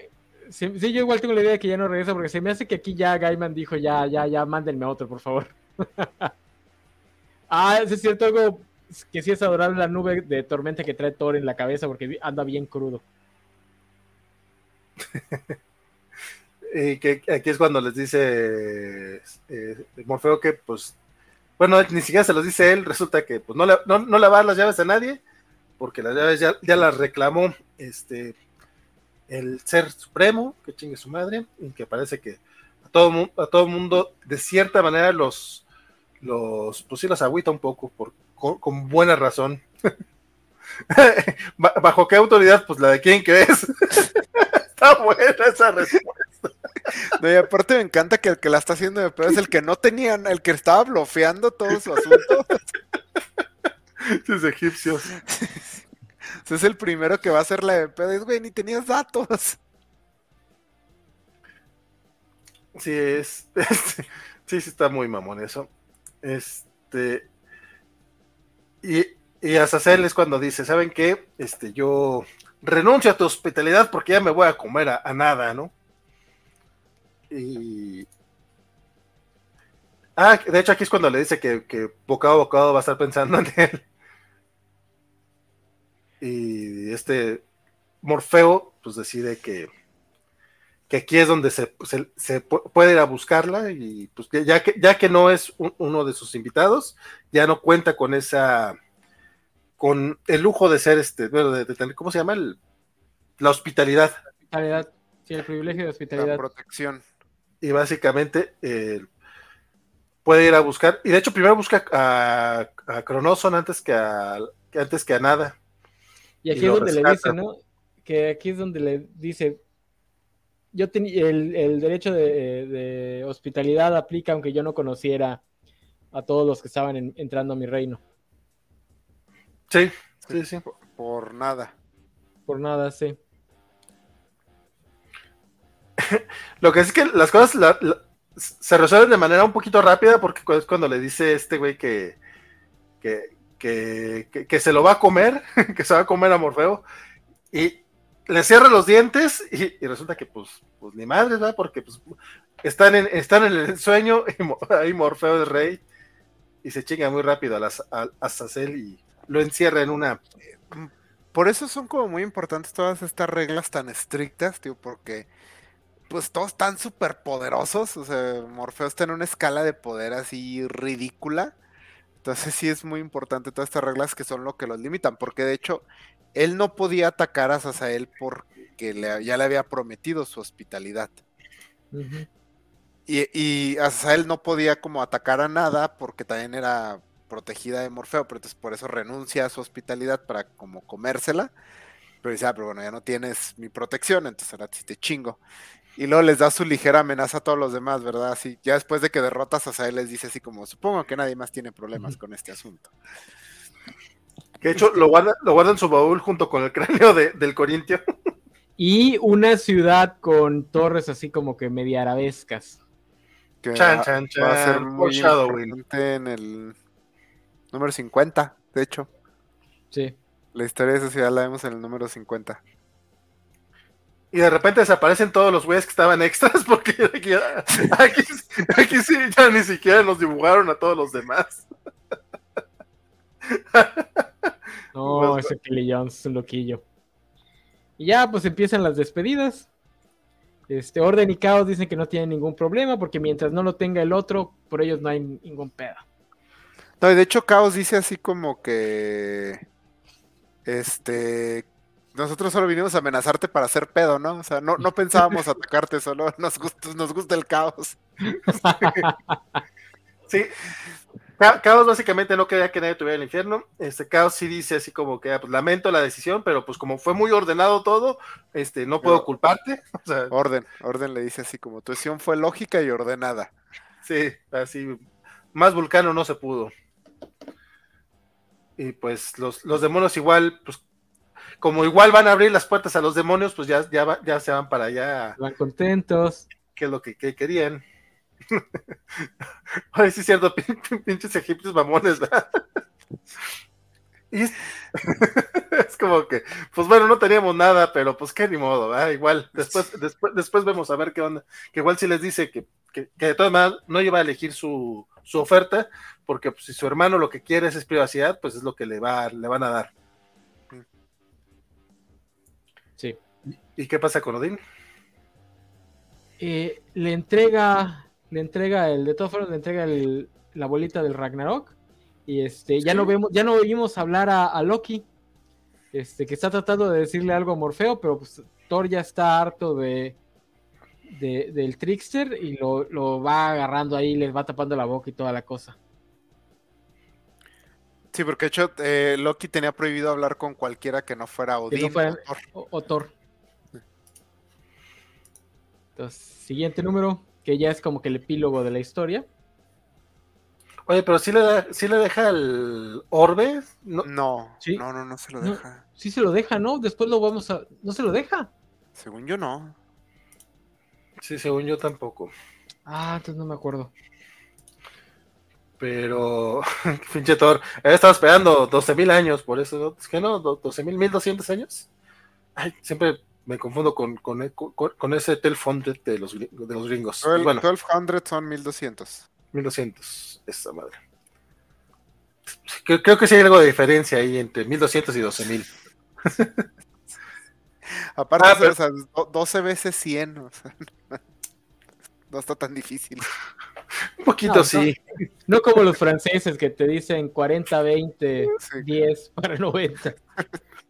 Sí, yo igual tengo la idea de que ya no regresa porque se me hace que aquí ya Gaiman dijo ya, ya, ya, mándenme otro, por favor. ah, es cierto, algo que sí es adorable la nube de tormenta que trae Thor en la cabeza porque anda bien crudo. y que aquí es cuando les dice eh, Morfeo que pues bueno, ni siquiera se los dice él, resulta que pues no le, no, no le va las llaves a nadie, porque las llaves ya, ya las reclamó este el ser supremo, que chingue su madre, y que parece que a todo, a todo mundo, de cierta manera, los, los, pues sí los agüita un poco, por, con, buena razón. ¿Bajo qué autoridad? Pues la de quién crees. está buena esa respuesta. No, y aparte me encanta que el que la está haciendo de pedo es el que no tenía, el que estaba bloqueando todo su asunto. Es egipcios. es el primero que va a hacer la de pedo. güey, ni tenías datos. Sí, es. sí, sí, está muy mamón eso. Este. Y, y a Sacel es cuando dice: ¿Saben qué? Este, yo renuncio a tu hospitalidad porque ya me voy a comer a, nada, ¿no? Y. Ah, de hecho, aquí es cuando le dice que, que bocado a bocado va a estar pensando en él y este Morfeo pues decide que, que aquí es donde se, puede ir a buscarla y pues ya que, ya que no es uno de sus invitados, ya no cuenta con esa, con el lujo de ser este, bueno, de, tener, ¿cómo se llama? la hospitalidad. hospitalidad, sí, el privilegio de hospitalidad. La protección. Y básicamente eh, puede ir a buscar, y de hecho primero busca a, a Cronoson antes que a, antes que a nada. Y aquí es donde le dice, ¿no? Que aquí es donde le dice, yo tenía el, derecho de, hospitalidad aplica aunque yo no conociera a todos los que estaban entrando a mi reino. Sí, sí, sí. Por, nada. Por nada, sí. Lo que es que las cosas se resuelven de manera un poquito rápida porque es cuando le dice este güey que, que, que, se lo va a comer, que se va a comer a Morfeo, y le cierra los dientes y, resulta que pues, pues ni madre, ¿verdad? Porque pues, están, en, están en el sueño y ahí Morfeo es rey y se chinga muy rápido a, las, y lo encierra en una... Por eso son como muy importantes todas estas reglas tan estrictas, tío, porque pues todos están súper poderosos, o sea, Morfeo está en una escala de poder así ridícula entonces sí es muy importante todas estas reglas que son lo que los limitan, porque de hecho él no podía atacar a Sasael porque ya le había prometido su hospitalidad. Y, y Azael no podía como atacar a nada porque también era protegida de Morfeo, pero entonces por eso renuncia a su hospitalidad para como comérsela. Pero dice, ah, pero bueno, ya no tienes mi protección, entonces ahora sí te chingo. Y luego les da su ligera amenaza a todos los demás, ¿verdad? Así, ya después de que derrotas a Sael les dice así como, supongo que nadie más tiene problemas con este asunto. Que de hecho lo guarda, lo guarda en su baúl junto con el cráneo de- del Corintio. Y una ciudad con torres así como que media arabescas. Que Chan, va- chan, va a ser chan. muy importante en el número 50, de hecho. Sí. La historia de esa ciudad la vemos en el número 50. Y de repente desaparecen todos los güeyes que estaban extras porque aquí, aquí, aquí sí ya ni siquiera nos dibujaron a todos los demás. No, Pues, ese Kelly Jones es un loquillo. Y ya, pues empiezan las despedidas. Este, Orden y Caos dicen que no tienen ningún problema porque mientras no lo tenga el otro, por ellos no hay ningún pedo. No, y de hecho Caos dice así como que este nosotros solo vinimos a amenazarte para hacer pedo, ¿no? O sea, no, no pensábamos atacarte, solo nos gusta, nos gusta el caos. Sí. Ca- Caos básicamente no quería que nadie tuviera el infierno. Este Caos sí dice así como que ah, pues, lamento la decisión, pero pues como fue muy ordenado todo, este no puedo culparte. O sea, Orden, Orden le dice así como tu decisión fue lógica y ordenada. sí, así más vulcano no se pudo. Y pues los, los demonios igual, pues como igual van a abrir las puertas a los demonios, pues ya, ya, va- ya se van para allá, Van contentos. que es lo que, que querían. Ay, sí es cierto, pin- pin- pinches egipcios mamones, ¿verdad? Y es, es como que, pues bueno, no teníamos nada, pero pues qué ni modo, ¿verdad? Igual, después, después, después vemos a ver qué onda. Que igual sí les dice que, que, que de todas maneras no iba a elegir su, su oferta, porque pues, si su hermano lo que quiere es, es privacidad, pues es lo que le, va, le van a dar. ¿Y qué pasa con Odín? Eh, le entrega, le entrega el, de todas formas, le entrega el- la bolita del Ragnarok. Y este, ya Sí. no vemos, ya no oímos hablar a, a Loki. Este, que está tratando de decirle algo a Morfeo, pero pues Thor ya está harto de, de- del trickster y lo, lo va agarrando ahí, les va tapando la boca y toda la cosa. Sí, porque de hecho eh, Loki tenía prohibido hablar con cualquiera que no fuera Odín. fuera- o Thor. O, o Thor. Entonces, siguiente número, que ya es como que el epílogo de la historia. Oye, pero sí le, da- sí le deja el orbe, ¿no? No, Sí. no, no, no se lo No. deja. Sí se lo deja, ¿no? Después lo vamos a... No se lo deja. Según yo no. Sí, según yo tampoco. Ah, entonces no me acuerdo. Pero, pinche Thor, he estado esperando 12.000 años, por eso, ¿no? Es que no, do- 12.000, 1.200 años. Ay, siempre me confundo con, con, con, con ese Telfond de los, de los gringos. Twelve- bueno, 1200 son 1200. 1.200, esa madre. Creo, creo que sí hay algo de diferencia ahí entre 1.200 y 12.000. Aparte, Ah, pero- o sea, do- 12 veces 100. o sea, no está tan difícil. Un poquito No, sí. No como los franceses que te dicen 40, 20, Sí. 10 para 90.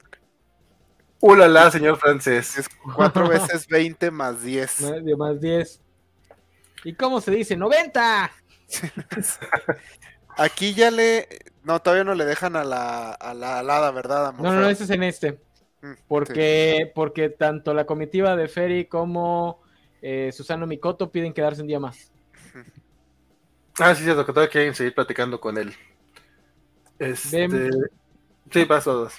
Ulala, señor francés. Es 4 veces 20 más 10. Más de más 10. ¿Y cómo se dice? ¡90! Aquí ya le. No, todavía no le dejan a la, a la alada, ¿verdad? No, no, no, ese es en este. Mm, Porque, porque tanto la comitiva de Ferry como eh, Susano Mikoto piden quedarse un día más. Ah, sí, cierto, que todavía quieren seguir platicando con él. Este... Sí, paso todos.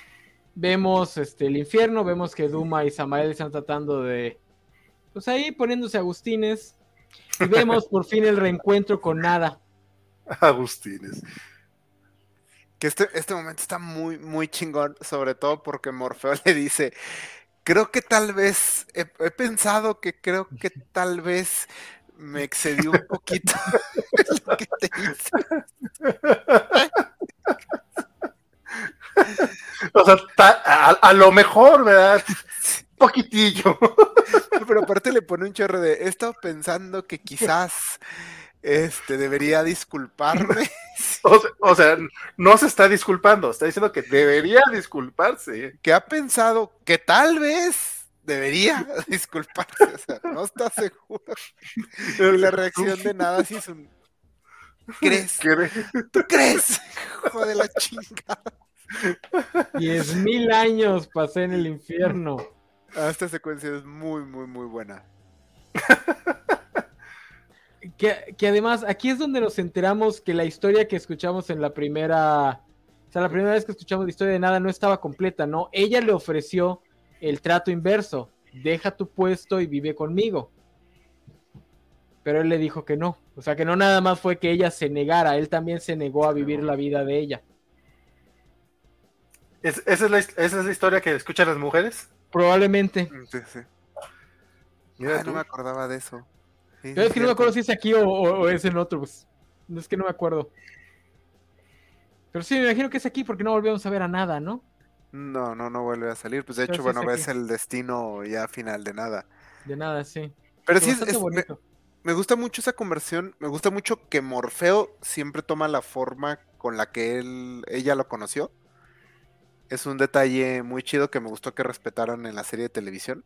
Vemos este, el infierno, vemos que Duma y Samael están tratando de. Pues ahí poniéndose agustines. Y vemos por fin el reencuentro con nada. Agustines. Que este, este momento está muy, muy chingón, sobre todo porque Morfeo le dice, creo que tal vez, he, he pensado que creo que tal vez me excedí un poquito lo que te hice. O sea, ta- a, a lo mejor, ¿verdad? Poquitillo. Pero aparte le pone un chorro de, he estado pensando que quizás este, debería disculparme. O sea, o sea, no se está disculpando, está diciendo que debería disculparse. que ha pensado que tal vez debería disculparse, o sea, no está seguro. Y la reacción de nada sí es un ¿Crees? ¿Tú crees? Hijo de la chingada. Diez mil años pasé en el infierno. Ah, esta secuencia es muy, muy, muy buena. Que, que, además aquí es donde nos enteramos que la historia que escuchamos en la primera, o sea, la primera vez que escuchamos la historia de nada no estaba completa, ¿no? Ella le ofreció el trato inverso, deja tu puesto y vive conmigo. Pero él le dijo que no, o sea, que no nada más fue que ella se negara, él también se negó a vivir la vida de ella. ¿Es, esa, es la, ¿Esa es la historia que escuchan las mujeres? Probablemente. Sí, sí. Mira, no me acordaba de eso. Sí, Pero es que no me acuerdo si es aquí o, o, o, es en otro. Pues. No es que no me acuerdo. Pero sí, me imagino que es aquí porque no volvemos a ver a nada, ¿no? No, no, no vuelve a salir. Pues de hecho, bueno, ves el destino ya final de nada. De nada, sí. Pero sí, es, es me, me, gusta mucho esa conversión. Me gusta mucho que Morfeo siempre toma la forma con la que él, ella lo conoció. Es un detalle muy chido que me gustó que respetaran en la serie de televisión.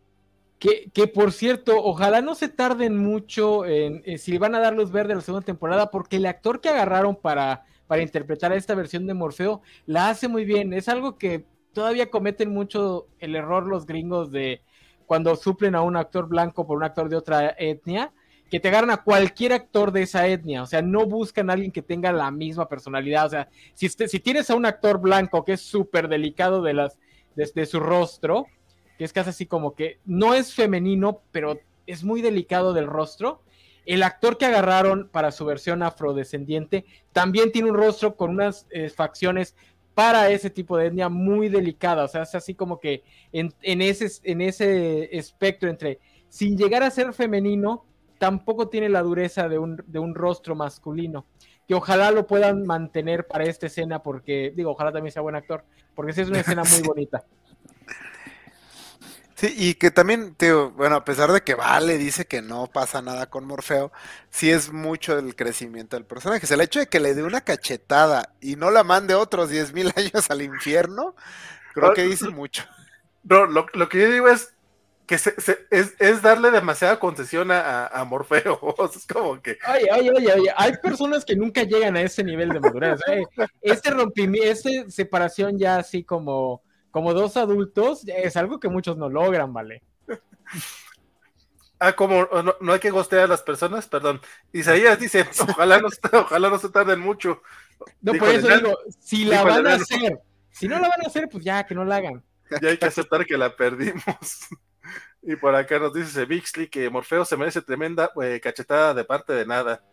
Que, que, por cierto, ojalá no se tarden mucho en, en, si van a dar luz verde a la segunda temporada, porque el actor que agarraron para, para interpretar esta versión de Morfeo la hace muy bien. Es algo que todavía cometen mucho el error los gringos de cuando suplen a un actor blanco por un actor de otra etnia, que te agarran a cualquier actor de esa etnia. O sea, no buscan a alguien que tenga la misma personalidad. O sea, si, si tienes a un actor blanco que es súper delicado de las, de, de su rostro, que es casi así como que no es femenino, pero es muy delicado del rostro. El actor que agarraron para su versión afrodescendiente también tiene un rostro con unas eh, facciones para ese tipo de etnia muy delicada. O sea, es así como que en, en, ese, en ese espectro entre sin llegar a ser femenino, tampoco tiene la dureza de un, de un rostro masculino. Que ojalá lo puedan mantener para esta escena, porque, digo, ojalá también sea buen actor, porque sí es una escena muy bonita. Sí, y que también, tío, bueno, a pesar de que Vale dice que no pasa nada con Morfeo, sí es mucho el crecimiento del personaje. O sea, el hecho de que le dé una cachetada y no la mande otros 10 mil años al infierno, creo que dice mucho. No, lo, lo que yo digo es que se, se, es, es, darle demasiada concesión a, a, Morfeo. Es como que. Oye, oye, oye, oye, hay personas que nunca llegan a ese nivel de madurez. ¿eh? Este rompimiento, esta separación ya así como como dos adultos, es algo que muchos no logran, ¿vale? Ah, como no, no hay que gostear a las personas, perdón. Isaías dice, ojalá no, ojalá no se tarden mucho. No, dijo por eso digo, si la van a hacer, si no la van a hacer, pues ya, que no la hagan. Ya hay que aceptar que la perdimos. Y por acá nos dice Bixley que Morfeo se merece tremenda eh, cachetada de parte de nada.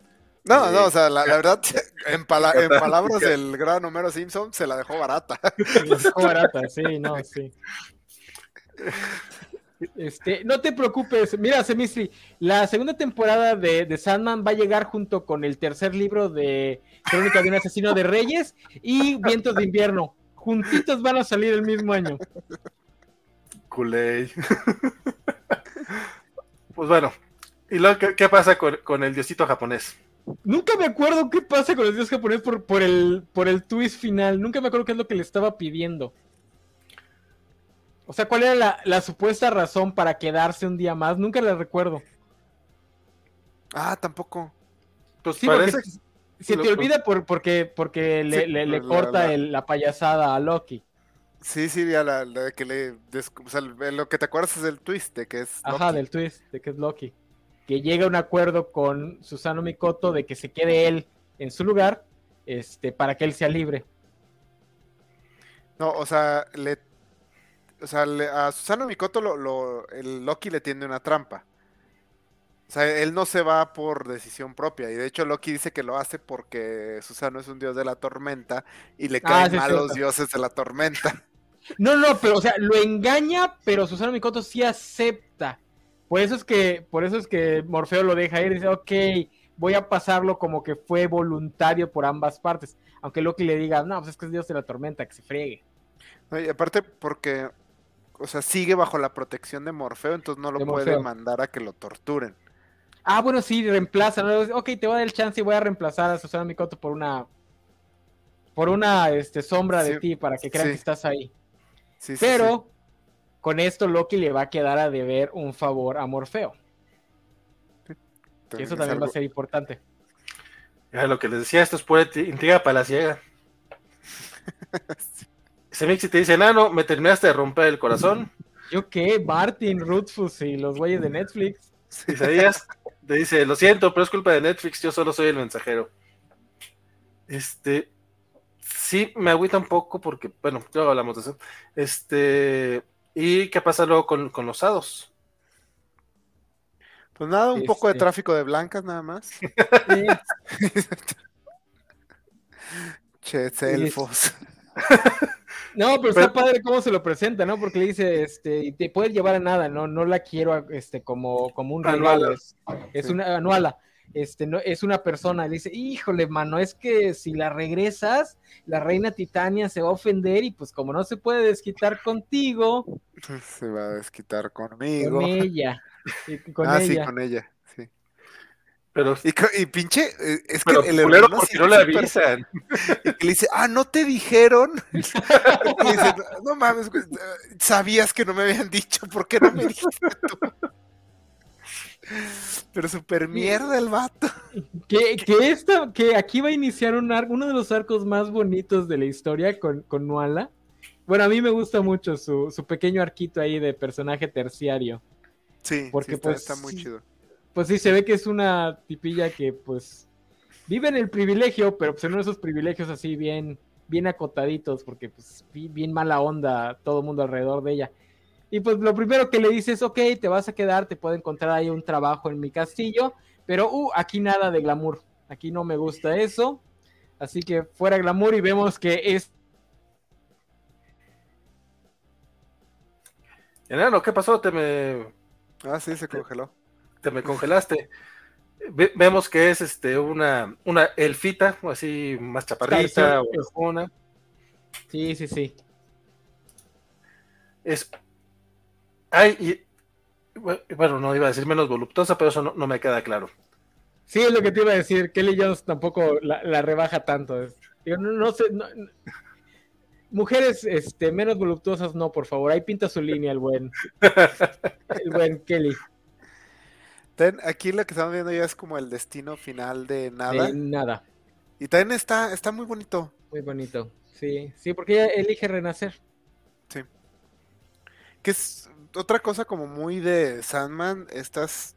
No, no, o sea, la, la verdad, en, pala en, palabras del gran Homero Simpson, se la dejó barata. Se la dejó barata, sí, no, sí. Este, no te preocupes, mira, Semistri, la segunda temporada de, de, Sandman va a llegar junto con el tercer libro de Crónica de un asesino de reyes y Vientos de invierno. Juntitos van a salir el mismo año. Culey. pues bueno, ¿y luego qué, qué pasa con, con el diosito japonés? Nunca me acuerdo qué pasa con los dioses japoneses por, por, el, por el twist final. Nunca me acuerdo qué es lo que le estaba pidiendo. O sea, ¿cuál era la, la supuesta razón para quedarse un día más? Nunca la recuerdo. Ah, tampoco. Pues sí, parece... Se te olvida por, porque, porque le, sí, le, le corta la, el, la, payasada a Loki. Sí, sí, ya la, la que le. O sea, lo que te acuerdas es del twist, de que es. Loki. Ajá, del twist, de que es Loki que llega a un acuerdo con Susano Mikoto de que se quede él en su lugar este, para que él sea libre. No, o sea, le, o sea le, a Susano Mikoto lo, lo, el Loki le tiende una trampa. O sea, él no se va por decisión propia. Y de hecho Loki dice que lo hace porque Susano es un dios de la tormenta y le caen ah, sí, mal los dioses de la tormenta. No, no, pero o sea, lo engaña, pero Susano Mikoto sí acepta. Por eso es que, por eso es que Morfeo lo deja ir y dice, ok, voy a pasarlo como que fue voluntario por ambas partes. Aunque Loki le diga, no, pues es que es Dios de la tormenta, que se friegue. No, y aparte porque, o sea, sigue bajo la protección de Morfeo, entonces no lo de puede Morfeo. mandar a que lo torturen. Ah, bueno, sí, reemplaza. ¿no? Ok, te voy a dar el chance y voy a reemplazar a Susana Mikoto por una por una este, sombra sí, de ti para que crean sí. que estás ahí. Sí, Pero con esto Loki le va a quedar a deber un favor a Morfeo. También eso también algo... va a ser importante. Ya lo que les decía, esto es pura intriga para la ciega. Semixi te dice, Nano, me terminaste de romper el corazón. ¿Yo qué? Martin, Rutfus y los güeyes de Netflix. Isaías te dice, lo siento, pero es culpa de Netflix, yo solo soy el mensajero. Este, sí, me agüita un poco porque, bueno, ya hablamos de eso. Este, ¿y qué pasa luego con, con los hados? Pues nada, un poco de Este. tráfico de blancas nada más. Sí. Che, elfos. No, pero Pero- está padre cómo se lo presenta, ¿no? Porque le dice, este, y te puedes llevar a nada, ¿no? No la quiero, este, como, como un Anuala. regalo. Es, es Sí. una anuala. Este, no, es una persona. Le dice, híjole, mano, es que si la regresas, la reina Titania se va a ofender y pues como no se puede desquitar contigo, Se va a desquitar conmigo. con ella. con ah, sí, con ella. Sí. Pero, Y, y pinche, eh, es que el culero hermano porque no le avisan. y que le dice, ah, ¿no te dijeron? Y dice, no mames, sabías que no me habían dicho, ¿por qué no me dijiste tú? Pero super mierda el vato. Que, que, esta- que aquí va a iniciar un arco, uno de los arcos más bonitos de la historia con, con Nuala. Bueno, a mí me gusta mucho su, su pequeño arquito ahí de personaje terciario. Sí, Porque, sí, está, pues, está muy chido. Pues sí, se ve que es una tipilla que pues vive en el privilegio, pero pues en uno de esos privilegios así bien, bien acotaditos, porque pues bi- bien mala onda todo el mundo alrededor de ella. Y pues lo primero que le dice es, ok, te vas a quedar, te puedo encontrar ahí un trabajo en mi castillo, pero uh, aquí nada de glamour, aquí no me gusta eso, así que fuera glamour y vemos que es... Enano, ¿qué pasó? Te me, Ah, sí, se congeló. te me congelaste. Ve- vemos que es este una, una elfita, o así más chaparrita, Versión- o orejona. Sí, sí, sí. Es. Ay, y. Bueno, no iba a decir menos voluptuosa, pero eso no, no me queda claro. Sí, es lo que te iba a decir. Kelly Jones tampoco la, la rebaja tanto. Es- digo, no, no sé. no- no- Mujeres este, menos voluptuosas, no, por favor. Ahí pinta su línea el buen. El buen Kelly. Ten, aquí lo que estamos viendo ya es como el destino final de nada. De nada. Y también está, está muy bonito. Muy bonito. Sí, sí, porque ella elige renacer. Que es otra cosa como muy de Sandman, estas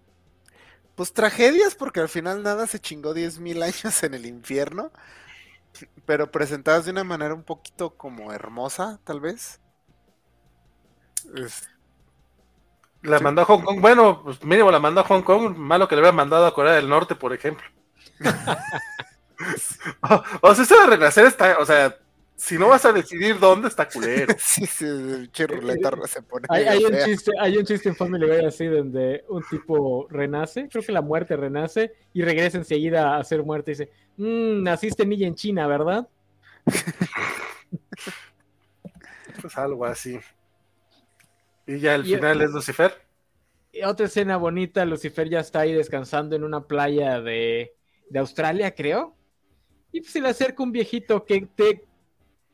pues tragedias, porque al final nada se chingó 10.000 años en el infierno, pero presentadas de una manera un poquito como hermosa, tal vez. Es- La Sí. mandó a Hong Kong. Bueno, pues mínimo la mandó a Hong Kong. Malo que le hubiera mandado a Corea del Norte, por ejemplo. o, o sea, eso de renacer está. O sea, si no vas a decidir dónde, está culero. sí, sí, el pinche ruleta se pone Hay, un chiste, hay un chiste en Family Guy así donde un tipo renace, creo que la muerte renace y regresa enseguida a ser muerte y dice, "Mm, naciste niña en China, ¿verdad? Pues algo así. Y ya el Y- final es Lucifer. Y otra escena bonita, Lucifer ya está ahí descansando en una playa de, de Australia, creo. Y pues se le acerca un viejito que, te,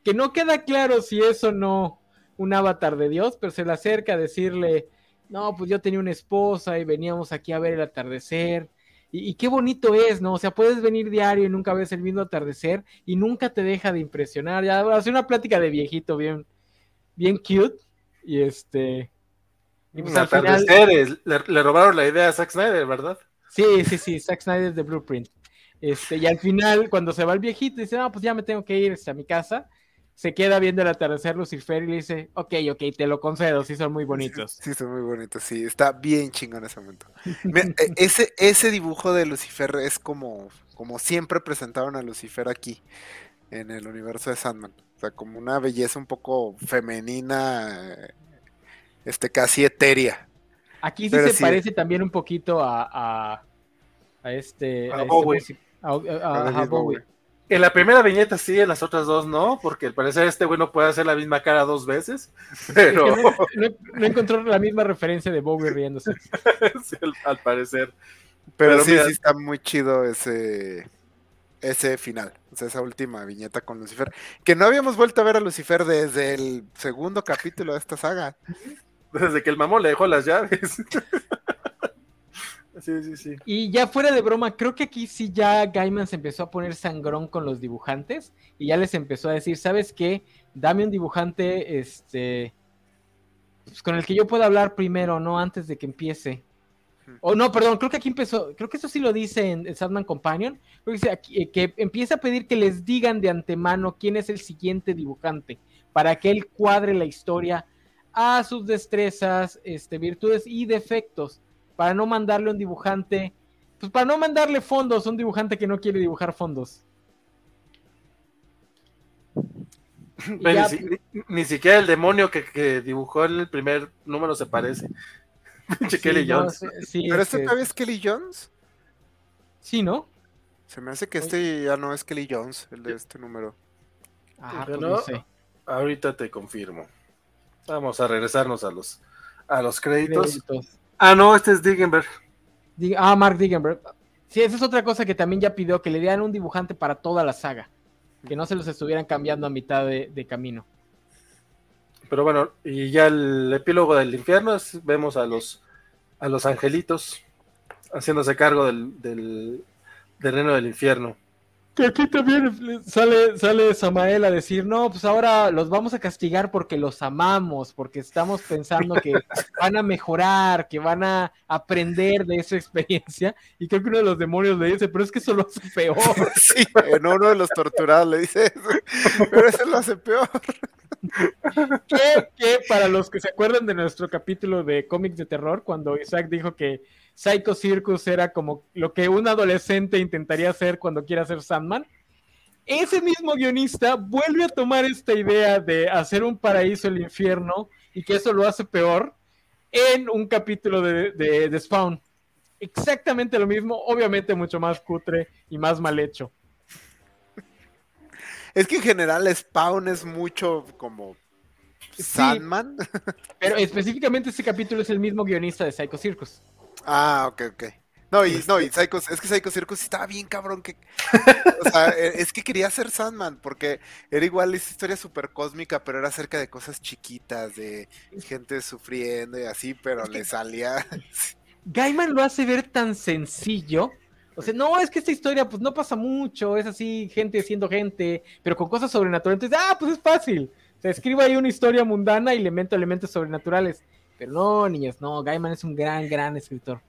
que no queda claro si es o no un avatar de Dios, pero se le acerca a decirle, no, pues yo tenía una esposa y veníamos aquí a ver el atardecer. Y, y qué bonito es, ¿no? O sea, puedes venir diario y nunca ves el mismo atardecer y nunca te deja de impresionar. Ya hace una plática de viejito bien, bien cute. Y este... Y pues al final... Le, le robaron la idea a Zack Snyder, ¿verdad? Sí, sí, sí, Zack Snyder de Blueprint. Este, y al final, cuando se va el viejito, dice, ah, pues ya me tengo que ir este, a mi casa. Se queda viendo el atardecer Lucifer y le dice, ok, ok, te lo concedo, sí son muy bonitos. Sí, son muy bonitos, sí, está bien chingón ese momento. Mira, e- ese, ese dibujo de Lucifer es como, como siempre presentaron a Lucifer aquí, en el universo de Sandman. O sea, como una belleza un poco femenina, eh, este, casi etérea. Aquí sí Pero se sí. parece también un poquito a, a, a este... A este Bowie. a-. Bowie. En la primera viñeta sí, en las otras dos no, porque al parecer este güey no puede hacer la misma cara dos veces, pero Es que no, no- no encontró la misma referencia de Bowie riéndose. sí, al, al parecer. Pero, Pero sí, mira- sí está muy chido ese, ese final, o sea, esa última viñeta con Lucifer. Que no habíamos vuelto a ver a Lucifer desde el segundo capítulo de esta saga. Desde que el mamón le dejó las llaves. Sí, sí, sí. Y ya fuera de broma, creo que aquí sí ya Gaiman se empezó a poner sangrón con los dibujantes y ya les empezó a decir, ¿sabes qué? Dame un dibujante, este, pues, con el que yo pueda hablar primero, ¿no? Antes de que empiece. O no, perdón, creo que aquí empezó, creo que eso sí lo dice en, en Sandman Companion, creo que, dice aquí, eh, que empieza a pedir que les digan de antemano quién es el siguiente dibujante, para que él cuadre la historia a sus destrezas, este, virtudes y defectos, para no mandarle un dibujante, pues para no mandarle fondos a un dibujante que no quiere dibujar fondos. Ya- ni, si- ni- ni siquiera el demonio que, que dibujó en el primer número se parece. Pinche sí, Kelly no, Jones. sí, sí, ¿Pero este todavía es Kelly Jones? sí, ¿no? Se me hace que este ya no es Kelly Jones, el de este número. Ah, Yo pues no. no sé. Ahorita te confirmo. Vamos a regresarnos a los, a los créditos. Créditos. Ah, no, este es Diggenberg. Dig- Ah, Mark Diggenberg. Sí, esa es otra cosa que también ya pidió, que le dieran un dibujante para toda la saga. Que no se los estuvieran cambiando a mitad de, de camino. Pero bueno, y ya el epílogo del infierno es- vemos a los a los angelitos haciéndose cargo del, del, del reino del infierno. Que aquí también sale, sale Samael a decir, no, pues ahora los vamos a castigar porque los amamos, porque estamos pensando que van a mejorar, que van a aprender de esa experiencia. Y creo que uno de los demonios le dice, pero es que eso lo hace peor. Sí, en uno de los torturados le dice eso. Pero ese lo hace peor. que, que para los que se acuerdan de nuestro capítulo de cómics de terror, cuando Isaac dijo que Psycho Circus era como lo que un adolescente intentaría hacer cuando quiera hacer Sandman, ese mismo guionista vuelve a tomar esta idea de hacer un paraíso el infierno y que eso lo hace peor en un capítulo de, de- de Spawn. Exactamente lo mismo, obviamente mucho más cutre y más mal hecho. Es que en general Spawn es mucho como Sandman. Pero específicamente este capítulo es el mismo guionista de Psycho Circus. Ah, ok, ok. No, y, no, y Psycho, es que Psycho Circus estaba bien cabrón que... O sea, e- es que quería ser Sandman, porque era igual esa historia súper cósmica, pero era acerca de cosas chiquitas, de gente sufriendo y así, pero le salía... Gaiman lo hace ver tan sencillo. O sea, no, es que esta historia pues no pasa mucho, es así, gente siendo gente, pero con cosas sobrenaturales. Entonces, ah, pues es fácil. Se escribe ahí una historia mundana y le meto elementos sobrenaturales. Pero no, niñas, no, Gaiman es un gran, gran escritor.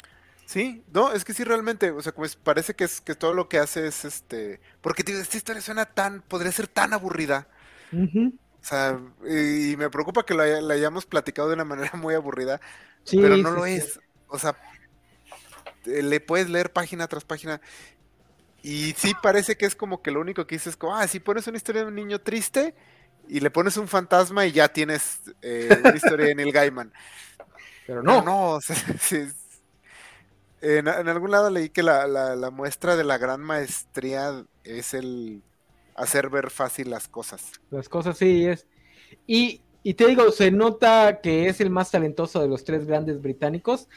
Sí, no, es que sí realmente, o sea, como es- parece que es que todo lo que hace es este, porque tío, esta historia suena tan, podría ser tan aburrida, o sea, y, y me preocupa que la hayamos platicado de una manera muy aburrida, Sí, pero no sí, lo sí. es, o sea, eh, le puedes leer página tras página y sí parece que es como que lo único que dices es como, ah, si pones una historia de un niño triste y le pones un fantasma y ya tienes eh, una historia de Neil Gaiman. Pero Pero no, no, o sea, sí es- en, en algún lado leí que la, la- la muestra de la gran maestría es el hacer ver fácil las cosas. las cosas sí es. Y, y te digo, se nota que es el más talentoso de los tres grandes británicos,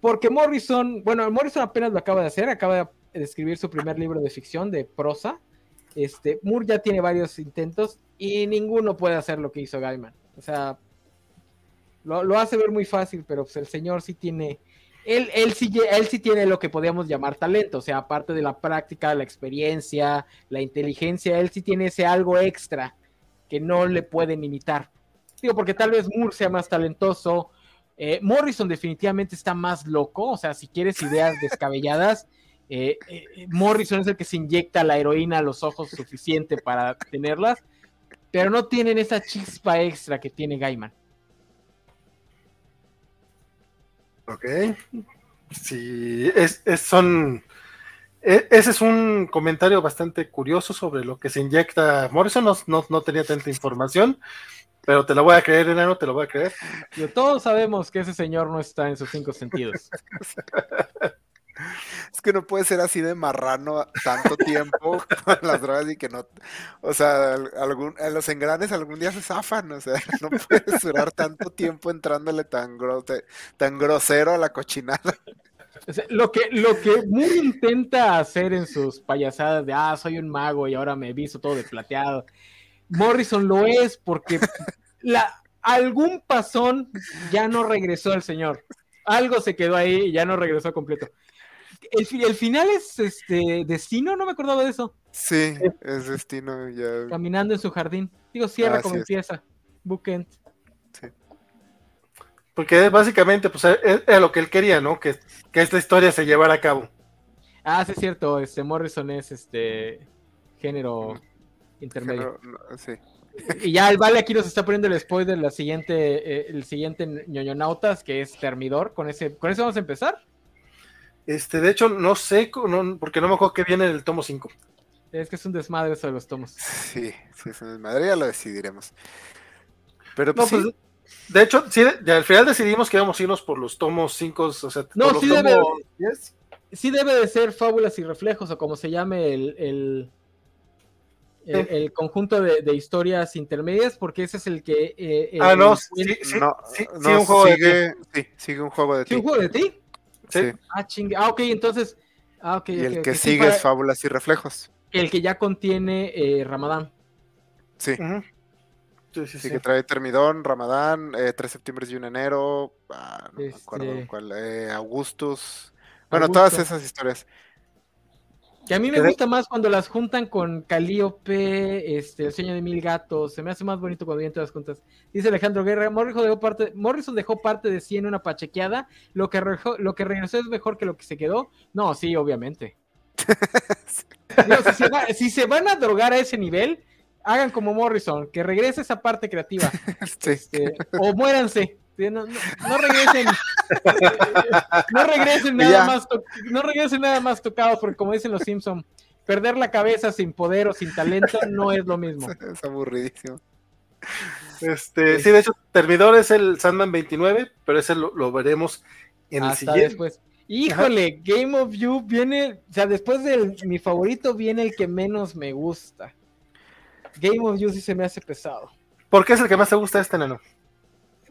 porque Morrison, bueno, Morrison apenas lo acaba de hacer, acaba de escribir su primer libro de ficción de prosa. Este, Moore ya tiene varios intentos y ninguno puede hacer lo que hizo Gaiman. O sea, lo, lo hace ver muy fácil, pero pues el señor sí tiene, él, él, sí, él sí tiene lo que podríamos llamar talento, o sea, aparte de la práctica, la experiencia, la inteligencia, él sí tiene ese algo extra que no le pueden imitar. Digo, porque tal vez Moore sea más talentoso. eh, Morrison definitivamente está más loco, o sea, si quieres ideas descabelladas, eh, eh, Morrison es el que se inyecta la heroína a los ojos suficiente para tenerlas, pero no tienen esa chispa extra que tiene Gaiman. Ok. Sí, es, es- son. e- Ese es un comentario bastante curioso sobre lo que se inyecta. Morrison no, no, no tenía tanta información, pero te la voy a creer, enano, te lo voy a creer. Todos sabemos que ese señor no está en sus cinco sentidos. Es que no puede ser así de marrano tanto tiempo con las drogas y que no, o sea, al- algún, a los engranes algún día se zafan, o sea, no puedes durar tanto tiempo entrándole tan, grote- tan grosero a la cochinada. Lo que, lo que Moore intenta hacer en sus payasadas de, ah, soy un mago y ahora me visto todo de plateado. Morrison lo es porque la, algún pasón ya no regresó el señor. algo se quedó ahí y ya no regresó completo. El, fi- el final es este destino, no me acordaba de eso. Sí, es destino ya. Caminando en su jardín. Digo, cierra Así como es. empieza. Bookend. Porque básicamente, pues es- era lo que él quería, ¿no? Que, que esta historia se llevara a cabo. Ah, sí es cierto, este Morrison es este género intermedio. no, sí. Y ya el Vale aquí nos está poniendo el spoiler la siguiente, eh, el siguiente ñoñonautas, que es Termidor. Con ese, con eso vamos a empezar. Este, de hecho, no sé, no- porque no me acuerdo que viene en el tomo 5. Es que es un desmadre eso de los tomos. Sí, sí, es en Madrid ya lo decidiremos. Pero No, pues, sí, pues, de hecho, sí, de- al final decidimos que íbamos a irnos por los tomos 5, o sea, No, por los sí debe- tomos 10. Sí debe de ser Fábulas y Reflejos, o como se llame el, el, el- Sí. el conjunto de, de historias intermedias, porque ese es el que... eh, el- Ah, no, el- sí, sí, no, sí, no, sí, un juego de sigue, sí, sigue un juego de ¿Sí, ti. un juego de ti? Sí. Sí. Ah, chingue. Ah, ok, entonces... Ah, ok, Y el que sí, sigue para- es Fábulas y Reflejos. El que ya contiene eh, Ramadán. Sí, Ujú. Sí, sí, sí, sí. que trae Termidón, Ramadán, eh, 3 septiembre y 1 enero. Ah, no me acuerdo Este- cuál. eh, Augustus. Bueno, Augusto. todas esas historias. Que a mí me gusta más cuando las juntan con Calíope, este, el sueño de mil gatos. Se me hace más bonito cuando vienen todas juntas. Dice Alejandro Guerra, Morrison dejó parte, Morrison dejó parte de sí en una pachequeada. Lo que, lo que regresó es mejor que lo que se quedó. No, sí, obviamente. Digo, si, se va- si se van a drogar a ese nivel, hagan como Morrison, que regrese esa parte creativa. Sí. Este, o muéranse. No, no- no regresen. no regresen Ya. nada más no regresen nada más tocados, porque como dicen los Simpson, perder la cabeza sin poder o sin talento no es lo mismo. Es aburridísimo. Este, sí, de hecho, Termidor es el Sandman 29, pero ese lo, lo veremos en el Hasta siguiente. después. Híjole, Game of You viene, o sea, después de mi favorito viene el que menos me gusta. Game of You sí se me hace pesado. ¿Por qué es el que más te gusta este nano?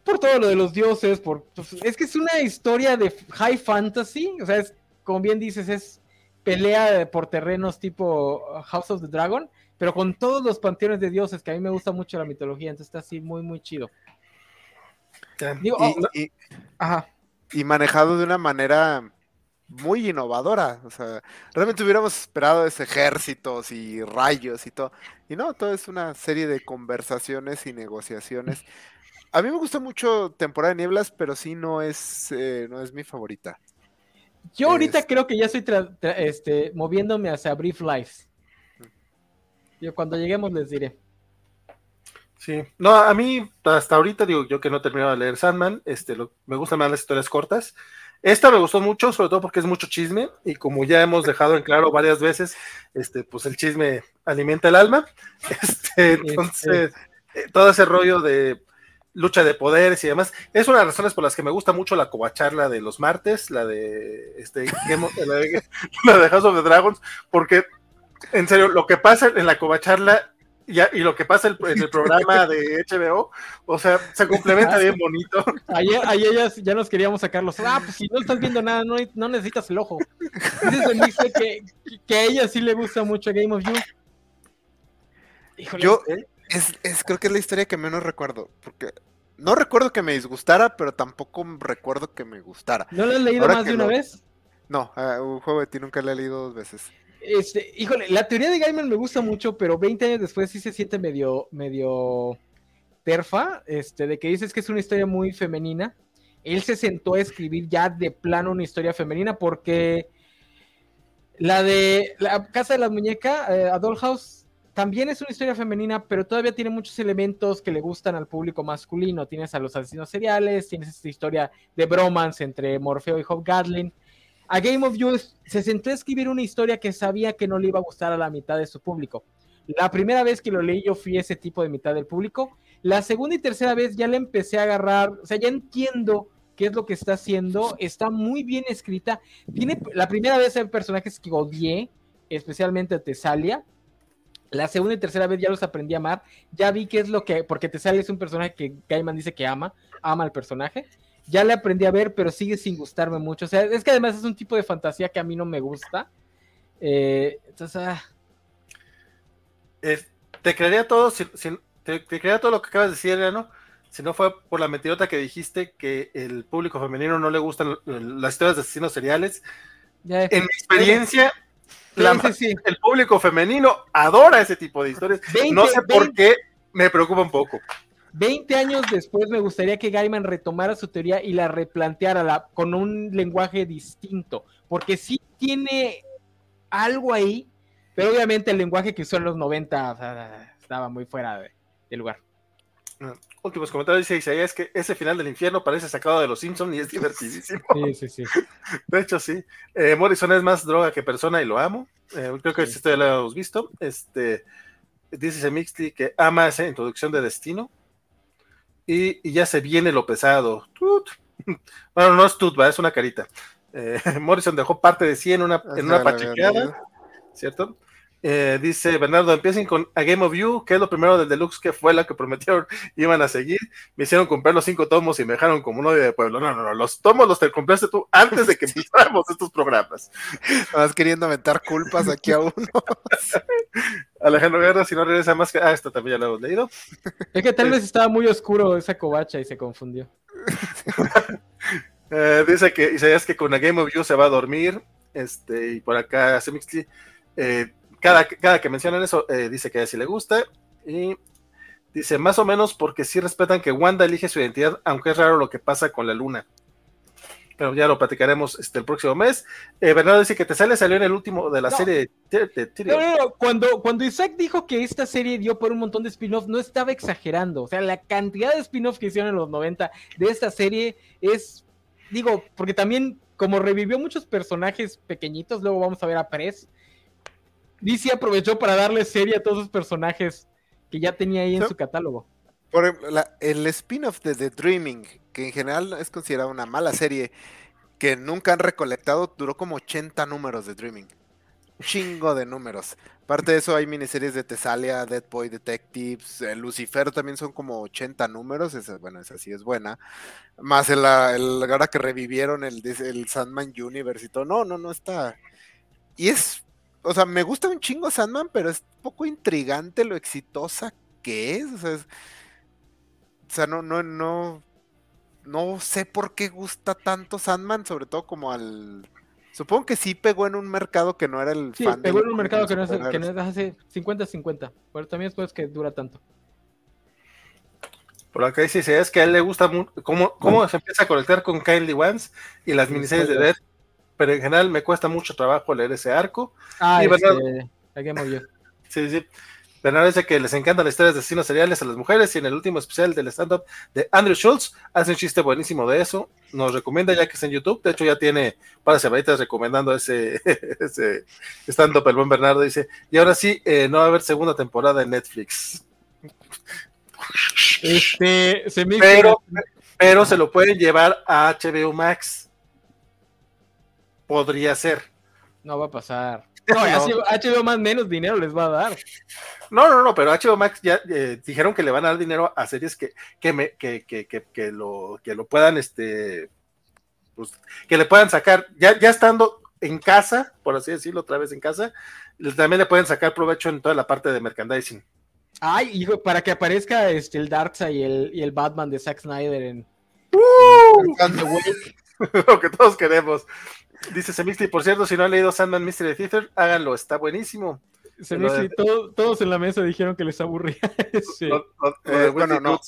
Por todo lo de los dioses, por pues, es que es una historia de high fantasy, o sea, es como bien dices, es pelea por terrenos tipo House of the Dragon, pero con todos los panteones de dioses, que a mí me gusta mucho la mitología, entonces está así muy, muy chido. Digo, Y, oh, y- ajá. y manejado de una manera muy innovadora. O sea, realmente hubiéramos esperado ese ejércitos y rayos y todo. Y no, todo es una serie de conversaciones y negociaciones. A mí me gusta mucho Temporada de Nieblas, pero sí no es, eh, no es mi favorita. Yo ahorita Es- creo que ya estoy este, moviéndome hacia Brief Lives. Yo cuando lleguemos les diré. Sí, no, a mí hasta ahorita digo yo que no he terminado de leer Sandman, este, lo- me gustan más las historias cortas. Esta me gustó mucho, sobre todo porque es mucho chisme y como ya hemos dejado en claro varias veces, este, pues el chisme alimenta el alma. Este, entonces, eh, todo ese rollo de lucha de poderes y demás, es una de las razones por las que me gusta mucho la covacharla de los martes, la de este Game of- la de, la de House of the Dragons, porque en serio, lo que pasa en la covacharla y lo que pasa en el programa de HBO, o sea, se complementa bien bonito. Ayer, ayer ya, ya nos queríamos sacarlos. Ah, pues si no estás viendo nada, no, no necesitas el ojo. Dice el Mixe que, que a ella sí le gusta mucho Game of You. Híjole, Yo, ¿eh? Es, es- creo que es la historia que menos recuerdo, porque no recuerdo que me disgustara, pero tampoco recuerdo que me gustara. ¿no lo has leído ahora más de una lo- vez? No, a un juego de ti nunca lo he leído dos veces. Este, híjole, la teoría de Gaiman me gusta mucho, pero 20 años después sí se siente medio, medio terfa, este, de que dices que es una historia muy femenina. Él se sentó a escribir ya de plano una historia femenina porque la de la Casa de la Muñeca, eh, a Dollhouse, también es una historia femenina, pero todavía tiene muchos elementos que le gustan al público masculino. Tienes a los asesinos seriales, tienes esta historia de bromance entre Morfeo y Hobgoblin. A Game of You se sentó a escribir una historia que sabía que no le iba a gustar a la mitad de su público. La primera vez que lo leí yo fui ese tipo de mitad del público. La segunda y tercera vez ya le empecé a agarrar, o sea, ya entiendo qué es lo que está haciendo. Está muy bien escrita. Tiene la primera vez hay personajes que odié, especialmente a Tesalia. La segunda y tercera vez ya los aprendí a amar. Ya vi qué es lo que, porque Tesalia es un personaje que Gaiman dice que ama, ama al personaje ya le aprendí a ver, pero sigue sin gustarme mucho. O sea, es que además es un tipo de fantasía que a mí no me gusta. Eh, entonces, ah, Es- te creería todo, si- si- te, te creería todo lo que acabas de decir, ¿no? si no fue por la mentirota que dijiste que el público femenino no le gustan las historias de asesinos seriales. en mi experiencia, el público femenino adora ese tipo de historias. no sé por qué, me preocupa un poco. 20 años después me gustaría que Gaiman retomara su teoría y la replanteara con un lenguaje distinto, porque sí tiene algo ahí, pero obviamente el lenguaje que usó en los 90 estaba muy fuera de, lugar. Ah, últimos comentarios dice Isaías que ese final del infierno parece sacado de los Simpsons y es divertidísimo. Sí, sí, sí. De hecho, sí. Eh, Morrison es más droga que persona y lo amo. Eh, creo que esto ya lo hemos visto. Este, dice Semixty que ama esa introducción de destino y, ya se viene lo pesado. Bueno, no es tut, es una carita. Eh, Morrison dejó parte de 100 en una, en una pachequeada, ¿cierto? Eh, dice Bernardo, empiecen con A Game of You, que es lo primero del Deluxe que fue la que prometieron iban a seguir. Me hicieron comprar los cinco tomos y me dejaron como novio de pueblo. No, no, no, los tomos los te compraste tú antes de que empezáramos estos programas. Vas queriendo aventar culpas aquí a uno. Alejandro Guerra, si no regresa más que. Ah, esto también ya lo hemos leído. Es que tal vez estaba muy oscuro esa covacha y se confundió. Eh, dice que Isaías que con A Game of You se va a dormir. Este, y por acá Semixty. Eh, cada, que mencionan eso, eh, dice que a sí le gusta. Y dice, más o menos porque sí respetan que Wanda elige su identidad, aunque es raro lo que pasa con la luna. Pero ya lo platicaremos este, el próximo mes. Eh, Bernardo dice que te sale, salió en el último de la serie de, Cuando, cuando Isaac dijo que esta serie dio por un montón de spin-offs, no estaba exagerando. O sea, la cantidad de spin-offs que hicieron en los 90 de esta serie es, digo, porque también como revivió muchos personajes pequeñitos, luego vamos a ver a Press, DC aprovechó para darle serie a todos esos personajes que ya tenía ahí en su catálogo. Por ejemplo, el spin-off de The Dreaming, que en general es considerada una mala serie, que nunca han recolectado, duró como 80 números de Dreaming. Chingo de números. Aparte de eso, hay miniseries de Tesalia, Dead Boy Detectives, Lucifer también son como 80 números. Esa, bueno, esa sí es buena. Más el, el ahora que revivieron el, el Sandman Universe y todo. No, no, no está. Y es o sea, me gusta un chingo Sandman, pero es un poco intrigante lo exitosa que es. O sea, no, no, no, no sé por qué gusta tanto Sandman, sobre todo como al. Supongo que sí pegó en un mercado que no era el sí, pegó en un mercado que no, es, que no es hace 50-50, pero también es pues que dura tanto. Por acá dice, es que a él le gusta cómo, cómo se empieza a conectar con Kylie Wans y las miniseries de Death pero en general me cuesta mucho trabajo leer ese arco. Ah, y este, Sí, sí. Bernardo dice que les encantan las historias de asesinos seriales a las mujeres y en el último especial del stand-up de Andrew Schultz hace un chiste buenísimo de eso. Nos recomienda ya que está en YouTube. De hecho, ya tiene para semanitas recomendando ese, ese stand-up. El buen Bernardo dice: Y ahora sí, eh, no va a haber segunda temporada en Netflix. Este, se me pero, pero se lo pueden llevar a HBO Max podría ser. No va a pasar. No, HBO más menos dinero les va a dar. No, no, no, pero HBO Max ya eh, dijeron que le van a dar dinero a series que, que, me, que, que, que, lo, que lo puedan, este, pues, que le puedan sacar, ya, ya estando en casa, por así decirlo, otra vez en casa, también le pueden sacar provecho en toda la parte de merchandising. Ay, hijo, para que aparezca este, el Darkseid y el, y el Batman de Zack Snyder en... ¡Uh! lo que todos queremos. Dice Semixty, por cierto, si no han leído Sandman Mystery Theater, háganlo, está buenísimo. Semixty, todos en la mesa dijeron que les aburría. Eh, bueno, no.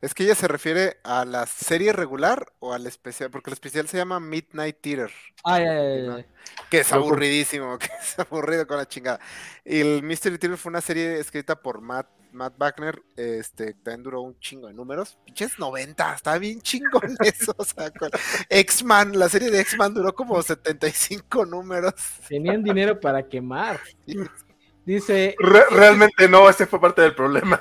Es que ella se refiere a la serie regular o al especial, porque el especial se llama Midnight Theater. Ay, ay, ay, Que es aburridísimo, que es aburrido con la chingada. Y el Mystery Theater fue una serie escrita por Matt, Matt Wagner, este, también duró un chingo de números. Pinches 90, está bien chingón eso. o sea, X-Man, la serie de X-Man duró como 75 números. Tenían dinero para quemar. Dice. realmente no, ese fue parte del problema.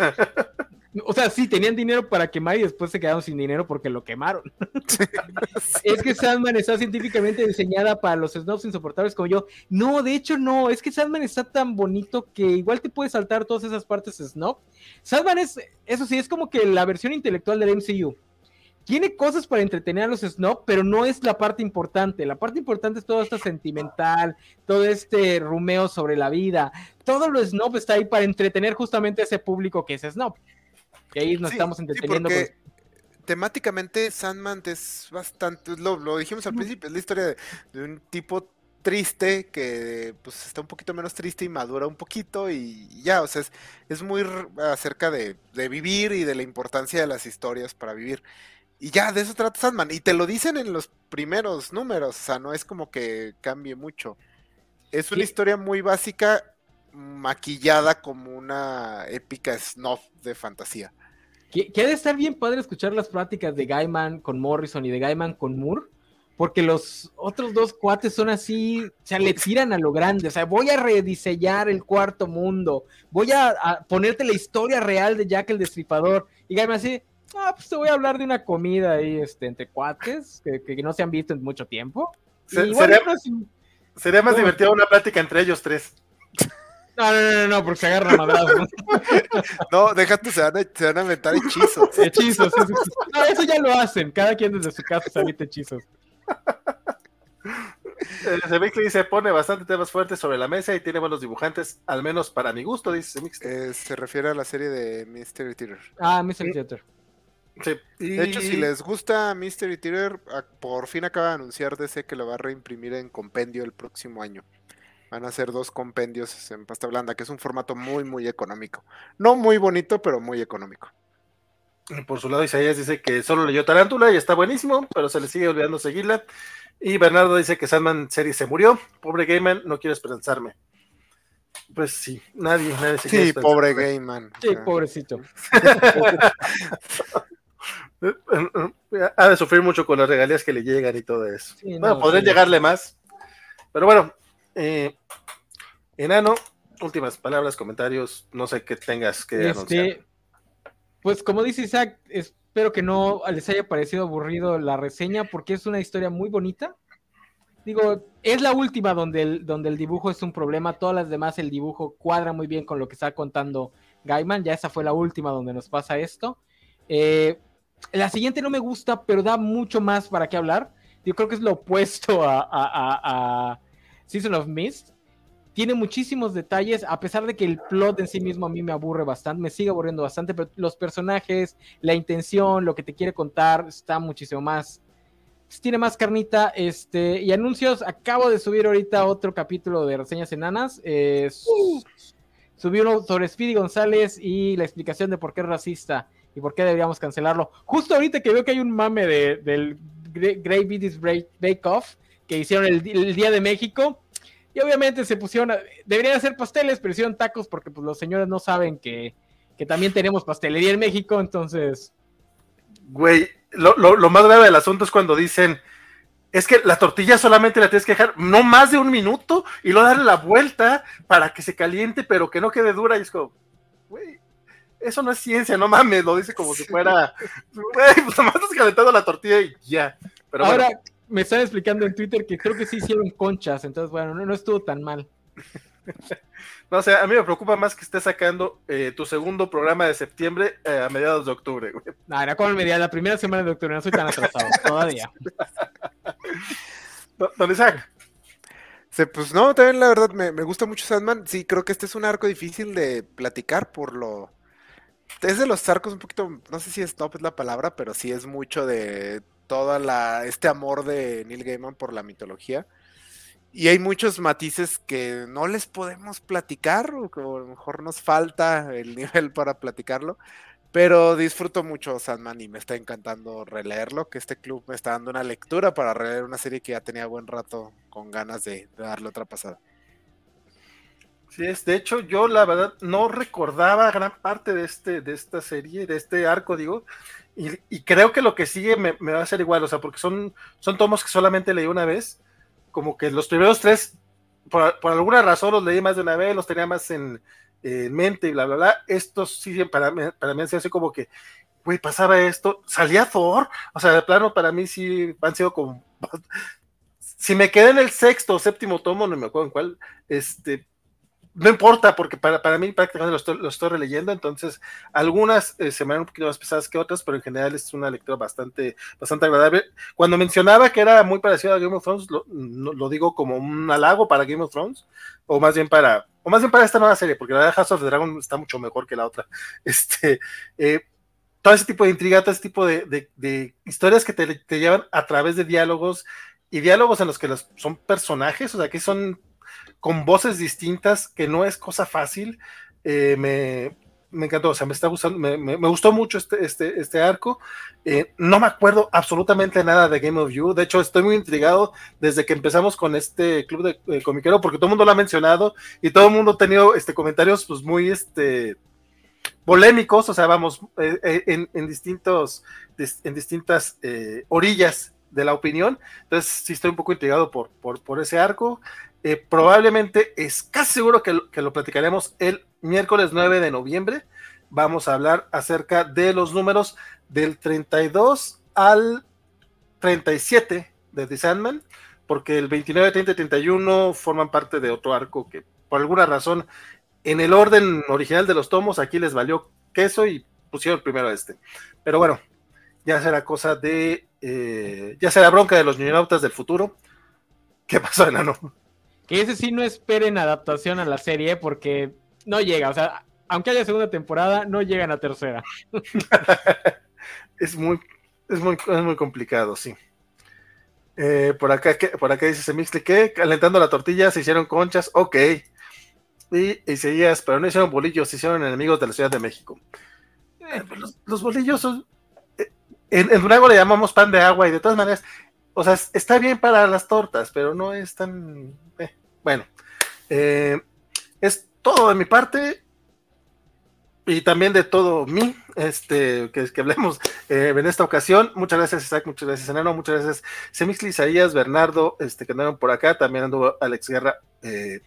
O sea, sí, tenían dinero para quemar y después se quedaron sin dinero porque lo quemaron. es que Sandman está científicamente diseñada para los snobs insoportables como yo. No, de hecho no, es que Sandman está tan bonito que igual te puedes saltar todas esas partes snob. Sandman es, eso sí, es como que la versión intelectual del MCU. Tiene cosas para entretener a los snob, pero no es la parte importante. La parte importante es todo esto sentimental, todo este rumeo sobre la vida. Todo lo snob está ahí para entretener justamente a ese público que es snob. Y ahí nos estamos entreteniendo. con temáticamente Sandman es bastante, lo, dijimos al principio, es la historia de, un tipo triste que pues está un poquito menos triste y madura un poquito y ya, o sea, es, muy acerca de, vivir y de la importancia de las historias para vivir. Y ya, de eso trata Sandman. Y te lo dicen en los primeros números, o sea, no es como que cambie mucho. Es una historia muy básica, maquillada como una épica snuff de fantasía. Que, ha de estar bien padre escuchar las prácticas de Gaiman con Morrison y de Gaiman con Moore, porque los otros dos cuates son así, o sea, le tiran a lo grande, o sea, voy a rediseñar el cuarto mundo, voy a, ponerte la historia real de Jack el Destripador, y Gaiman así, ah, pues te voy a hablar de una comida ahí, este, entre cuates, que, no se han visto en mucho tiempo. sería, sería, más divertido una plática entre ellos tres. No, no, no, no, porque se agarra madrazo. No, déjate, se van a, se van a meter hechizos. Hechizos, sí, sí, No, eso ya lo hacen. Cada quien desde su casa se mete hechizos. Se ve que se pone bastante temas fuertes sobre la mesa y tiene buenos dibujantes, al menos para mi gusto, dice eh, se refiere a la serie de Mystery Theater. Ah, Mystery Theater. Sí. De hecho, si les gusta Mystery Theater, por fin acaba de anunciar DC que lo va a reimprimir en compendio el próximo año. Van a ser dos compendios en pasta blanda, que es un formato muy, muy económico. No muy bonito, pero muy económico. Por su lado, Isaías dice que solo leyó Tarántula y está buenísimo, pero se le sigue olvidando seguirla. Y Bernardo dice que Sandman serie se murió. Pobre Gaiman, no quiero esperanzarme. Pues sí, nadie, nadie se Sí, pobre Gaiman. Sí, pobrecito. ha de sufrir mucho con las regalías que le llegan y todo eso. bueno, podrían llegarle más. Pero bueno, eh, Enano, últimas palabras, comentarios, no sé qué tengas que este, anunciar. Pues como dice Isaac, espero que no les haya parecido aburrido la reseña porque es una historia muy bonita. Digo, es la última donde el, donde el dibujo es un problema, todas las demás el dibujo cuadra muy bien con lo que está contando Gaiman, ya esa fue la última donde nos pasa esto. Eh, la siguiente no me gusta, pero da mucho más para qué hablar. Yo creo que es lo opuesto a Season of Mist. Tiene muchísimos detalles, a pesar de que el plot en sí mismo a mí me aburre bastante, me sigue aburriendo bastante, pero los personajes, la intención, lo que te quiere contar, está muchísimo más. Tiene más carnita, este, y anuncios. Acabo de subir ahorita otro capítulo de reseñas enanas. Eh, subí uno sobre Speedy González y la explicación de por qué es racista y por qué deberíamos cancelarlo. Justo ahorita que veo que hay un mame de, del Grey Beatties Bake Off, que hicieron el, Día de México. Y obviamente se pusieron, deberían hacer pasteles, pero hicieron tacos porque pues, los señores no saben que, también tenemos pastelería en México, entonces... Güey, lo, lo, más grave del asunto es cuando dicen, es que la tortilla solamente la tienes que dejar no más de un minuto y luego darle la vuelta para que se caliente, pero que no quede dura. Y es como, güey, eso no es ciencia, no mames, lo dice como si fuera, güey, pues nomás estás calentando la tortilla y ya. Pero Ahora, me están explicando en Twitter que creo que sí hicieron conchas, entonces bueno, no, estuvo tan mal. No, o sea, a mí me preocupa más que estés sacando eh, tu segundo programa de septiembre eh, a mediados de octubre, güey. No, era como mediados, la primera semana de octubre, no soy tan atrasado, todavía. ¿Dónde Isaac. Sí, pues no, también la verdad me, me, gusta mucho Sandman. Sí, creo que este es un arco difícil de platicar por lo. Es de los arcos un poquito, no sé si stop es la palabra, pero sí es mucho de toda la este amor de Neil Gaiman por la mitología. Y hay muchos matices que no les podemos platicar, o que a lo mejor nos falta el nivel para platicarlo. Pero disfruto mucho Sandman y me está encantando releerlo, que este club me está dando una lectura para releer una serie que ya tenía buen rato con ganas de, darle otra pasada. Sí, es, de hecho yo la verdad no recordaba gran parte de, este, de esta serie, de este arco, digo, y, creo que lo que sigue me, va a ser igual, o sea, porque son, son tomos que solamente leí una vez, como que los primeros tres, por, alguna razón los leí más de una vez, los tenía más en, mente y bla, bla, bla. Estos sí, para mí, para mí han sido así como que, güey, pasaba esto, salía Thor, o sea, de plano para mí sí han sido como... si me quedé en el sexto o séptimo tomo, no me acuerdo en cuál, este, no importa, porque para, para mí prácticamente lo estoy, releyendo, entonces algunas eh, se me dan un poquito más pesadas que otras, pero en general es una lectura bastante, bastante agradable. Cuando mencionaba que era muy parecido a Game of Thrones, lo, lo digo como un halago para Game of Thrones, o más bien para, o más bien para esta nueva serie, porque la de House of the Dragon está mucho mejor que la otra. Este, eh, todo ese tipo de intriga, todo ese tipo de, historias que te, llevan a través de diálogos y diálogos en los que los, son personajes, o sea, que son con voces distintas, que no es cosa fácil. Eh, me, me encantó, o sea, me está gustando, me, me, gustó mucho este, este, este arco. Eh, no me acuerdo absolutamente nada de Game of You. De hecho, estoy muy intrigado desde que empezamos con este club de comiquero, porque todo el mundo lo ha mencionado y todo el mundo ha tenido este, comentarios pues muy este, polémicos, o sea, vamos, eh, eh, en, en, distintos, en distintas orillas de la opinión. Entonces, sí estoy un poco intrigado por, por, por ese arco. Probablemente es casi seguro que, lo platicaremos el miércoles 9 de noviembre. Vamos a hablar acerca de los números del 32 al 37 de The Sandman, porque el 29, 30 y 31 forman parte de otro arco que por alguna razón en el orden original de los tomos aquí les valió queso y pusieron primero este. Pero bueno, ya será cosa de, eh, ya será bronca de los niñonautas del futuro. ¿Qué pasó, enano? Que ese sí no esperen adaptación a la serie porque no llega, o sea, aunque haya segunda temporada, no llegan a tercera. es, muy, es, muy, es muy complicado, sí. Eh, por acá, por acá dice Semixle que calentando la tortilla se hicieron conchas, ok. Y, seguías, pero no hicieron bolillos, se hicieron enemigos de la Ciudad de México. Eh, pues los, bolillos son. Eh, en, en Durango le llamamos pan de agua y de todas maneras, o sea, está bien para las tortas, pero no es tan. Bueno, es todo de mi parte y también de todo mí, este, que, que hablemos eh, en esta ocasión. Muchas gracias, Isaac, muchas gracias, Enano, muchas gracias, Semixli, Isaías, Bernardo, este, que andaron por acá, también anduvo Alex Guerra, eh,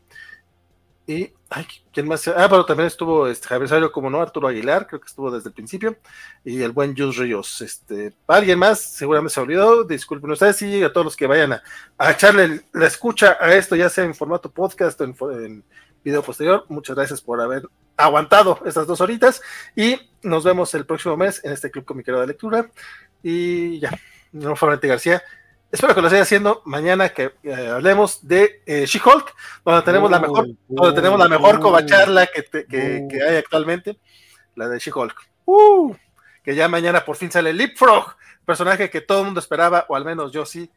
y, ay, ¿quién más? Ah, pero también estuvo este, Javier Sario, como no, Arturo Aguilar, creo que estuvo desde el principio, y el buen Jus Ríos. Este, alguien más, seguramente se olvidó, disculpen ustedes, y a todos los que vayan a, echarle la escucha a esto, ya sea en formato podcast o en video posterior. Muchas gracias por haber aguantado estas dos horitas y nos vemos el próximo mes en este Club Comiquero de Lectura. Y ya, no Florente García. Espero que lo siga haciendo mañana que eh, hablemos de eh, She-Hulk, donde tenemos la mejor, donde tenemos la mejor covacharla que, que, que, hay actualmente, la de She-Hulk. Uh, que ya mañana por fin sale Leapfrog, personaje que todo el mundo esperaba, o al menos yo sí,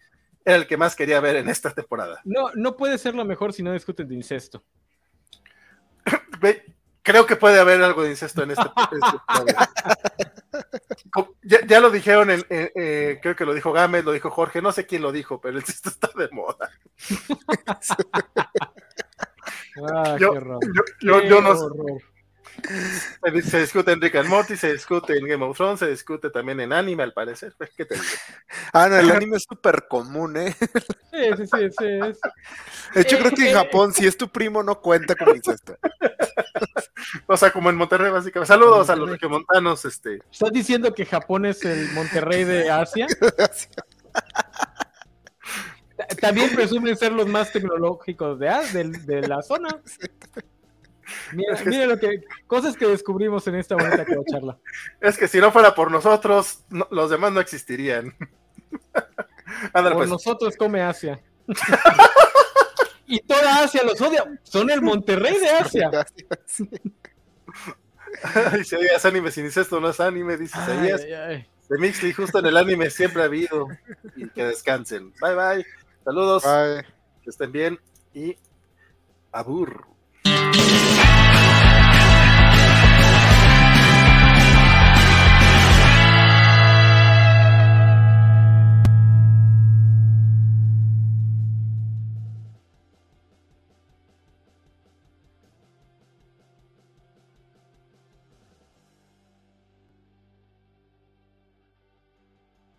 era el que más quería ver en esta temporada. No, no puede ser lo mejor si no discuten de incesto. Creo que puede haber algo de incesto en este. ya, ya, lo dijeron, en, eh, creo que lo dijo Gámez, lo dijo Jorge, no sé quién lo dijo, pero el incesto está de moda. Ah, yo, yo, yo, yo, no sé. Se, discute en Rick and Morty, se discute en Game of Thrones, se discute también en anime, al parecer. Pues, ¿Qué te digo? Ah, no, el anime es súper común, ¿eh? Sí, sí, sí, sí. De hecho, creo que en Japón, si es tu primo, no cuenta como incesto. o sea, como en Monterrey, básicamente. Saludos a los montanos, este. ¿Estás diciendo que Japón es el Monterrey de Asia? También presumen ser los más tecnológicos de, de, de la zona. Mira, lo que, cosas que descubrimos en esta bonita charla. Es que si no fuera por nosotros, los demás no existirían. por pues. nosotros come Asia. y toda Asia los odia. Son el Monterrey de Asia. dice, es anime sin incesto, no es anime, dice De Mixly, justo en el anime siempre ha habido. Y que descansen. Bye bye. Saludos. Que estén bien. Y abur.